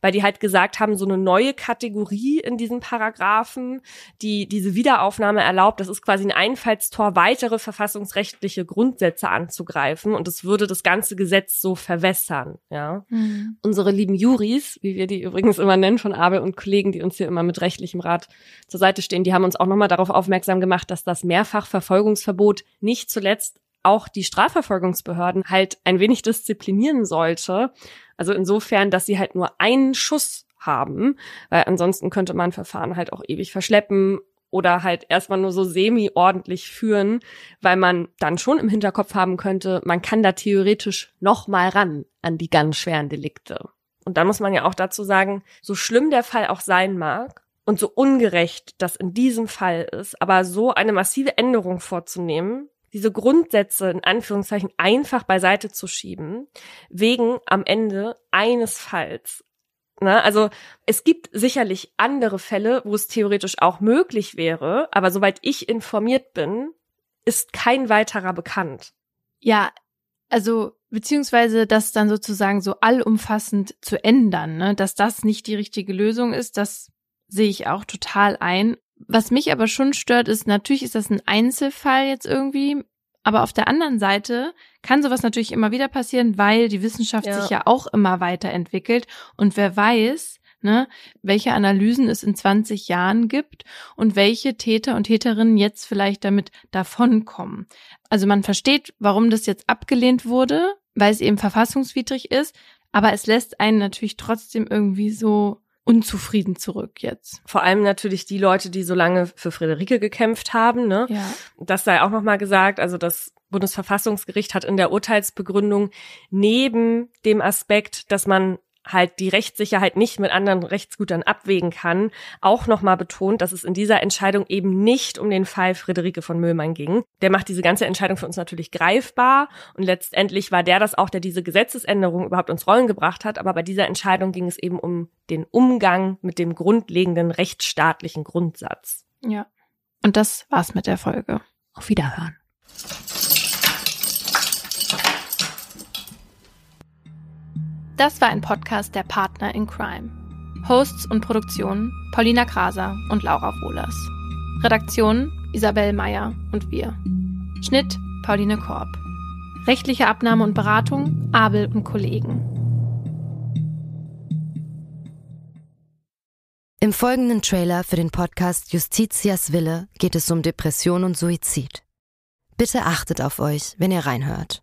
weil die halt gesagt haben, so eine neue Kategorie in diesen Paragraphen, die diese Wiederaufnahme erlaubt, das ist quasi ein Einfallstor, weitere verfassungsrechtliche Grundsätze anzugreifen und es würde das ganze Gesetz so verwässern, ja. Mhm. Unsere lieben Juris, wie wir die übrigens immer nennen von Abel und Kollegen, die uns hier immer mit rechtlichem Rat zur Seite stehen, die haben uns auch nochmal darauf aufmerksam gemacht, dass das Mehrfachverfolgungsverbot nicht zuletzt auch die Strafverfolgungsbehörden halt ein wenig disziplinieren sollte. Also insofern, dass sie halt nur einen Schuss haben, weil ansonsten könnte man Verfahren halt auch ewig verschleppen oder halt erstmal nur so semi-ordentlich führen, weil man dann schon im Hinterkopf haben könnte, man kann da theoretisch noch mal ran an die ganz schweren Delikte. Und da muss man ja auch dazu sagen, so schlimm der Fall auch sein mag und so ungerecht das in diesem Fall ist, aber so eine massive Änderung vorzunehmen, diese Grundsätze in Anführungszeichen einfach beiseite zu schieben, wegen am Ende eines Falls. Na, also es gibt sicherlich andere Fälle, wo es theoretisch auch möglich wäre, aber soweit ich informiert bin, ist kein weiterer bekannt. Ja, also beziehungsweise das dann sozusagen so allumfassend zu ändern, ne? dass das nicht die richtige Lösung ist, das sehe ich auch total ein. Was mich aber schon stört, ist, natürlich ist das ein Einzelfall jetzt irgendwie, aber auf der anderen Seite kann sowas natürlich immer wieder passieren, weil die Wissenschaft ja. sich ja auch immer weiterentwickelt und wer weiß, ne, welche Analysen es in 20 Jahren gibt und welche Täter und Täterinnen jetzt vielleicht damit davonkommen. Also man versteht, warum das jetzt abgelehnt wurde, weil es eben verfassungswidrig ist, aber es lässt einen natürlich trotzdem irgendwie so unzufrieden zurück jetzt. Vor allem natürlich die Leute, die so lange für Friederike gekämpft haben. Ne? Ja. Das sei auch nochmal gesagt. Also das Bundesverfassungsgericht hat in der Urteilsbegründung neben dem Aspekt, dass man halt die Rechtssicherheit nicht mit anderen Rechtsgütern abwägen kann, auch nochmal betont, dass es in dieser Entscheidung eben nicht um den Fall Friederike von Müllmann ging. Der macht diese ganze Entscheidung für uns natürlich greifbar und letztendlich war der das auch, der diese Gesetzesänderung überhaupt ins Rollen gebracht hat. Aber bei dieser Entscheidung ging es eben um den Umgang mit dem grundlegenden rechtsstaatlichen Grundsatz. Ja. Und das war's mit der Folge. Auf Wiederhören. Das war ein Podcast der Partner in Crime. Hosts und Produktion Paulina Kraser und Laura Wohlers. Redaktion Isabel Meyer und wir. Schnitt Pauline Korb. Rechtliche Abnahme und Beratung Abel und Kollegen. Im folgenden Trailer für den Podcast Justitias Wille geht es um Depression und Suizid. Bitte achtet auf euch, wenn ihr reinhört.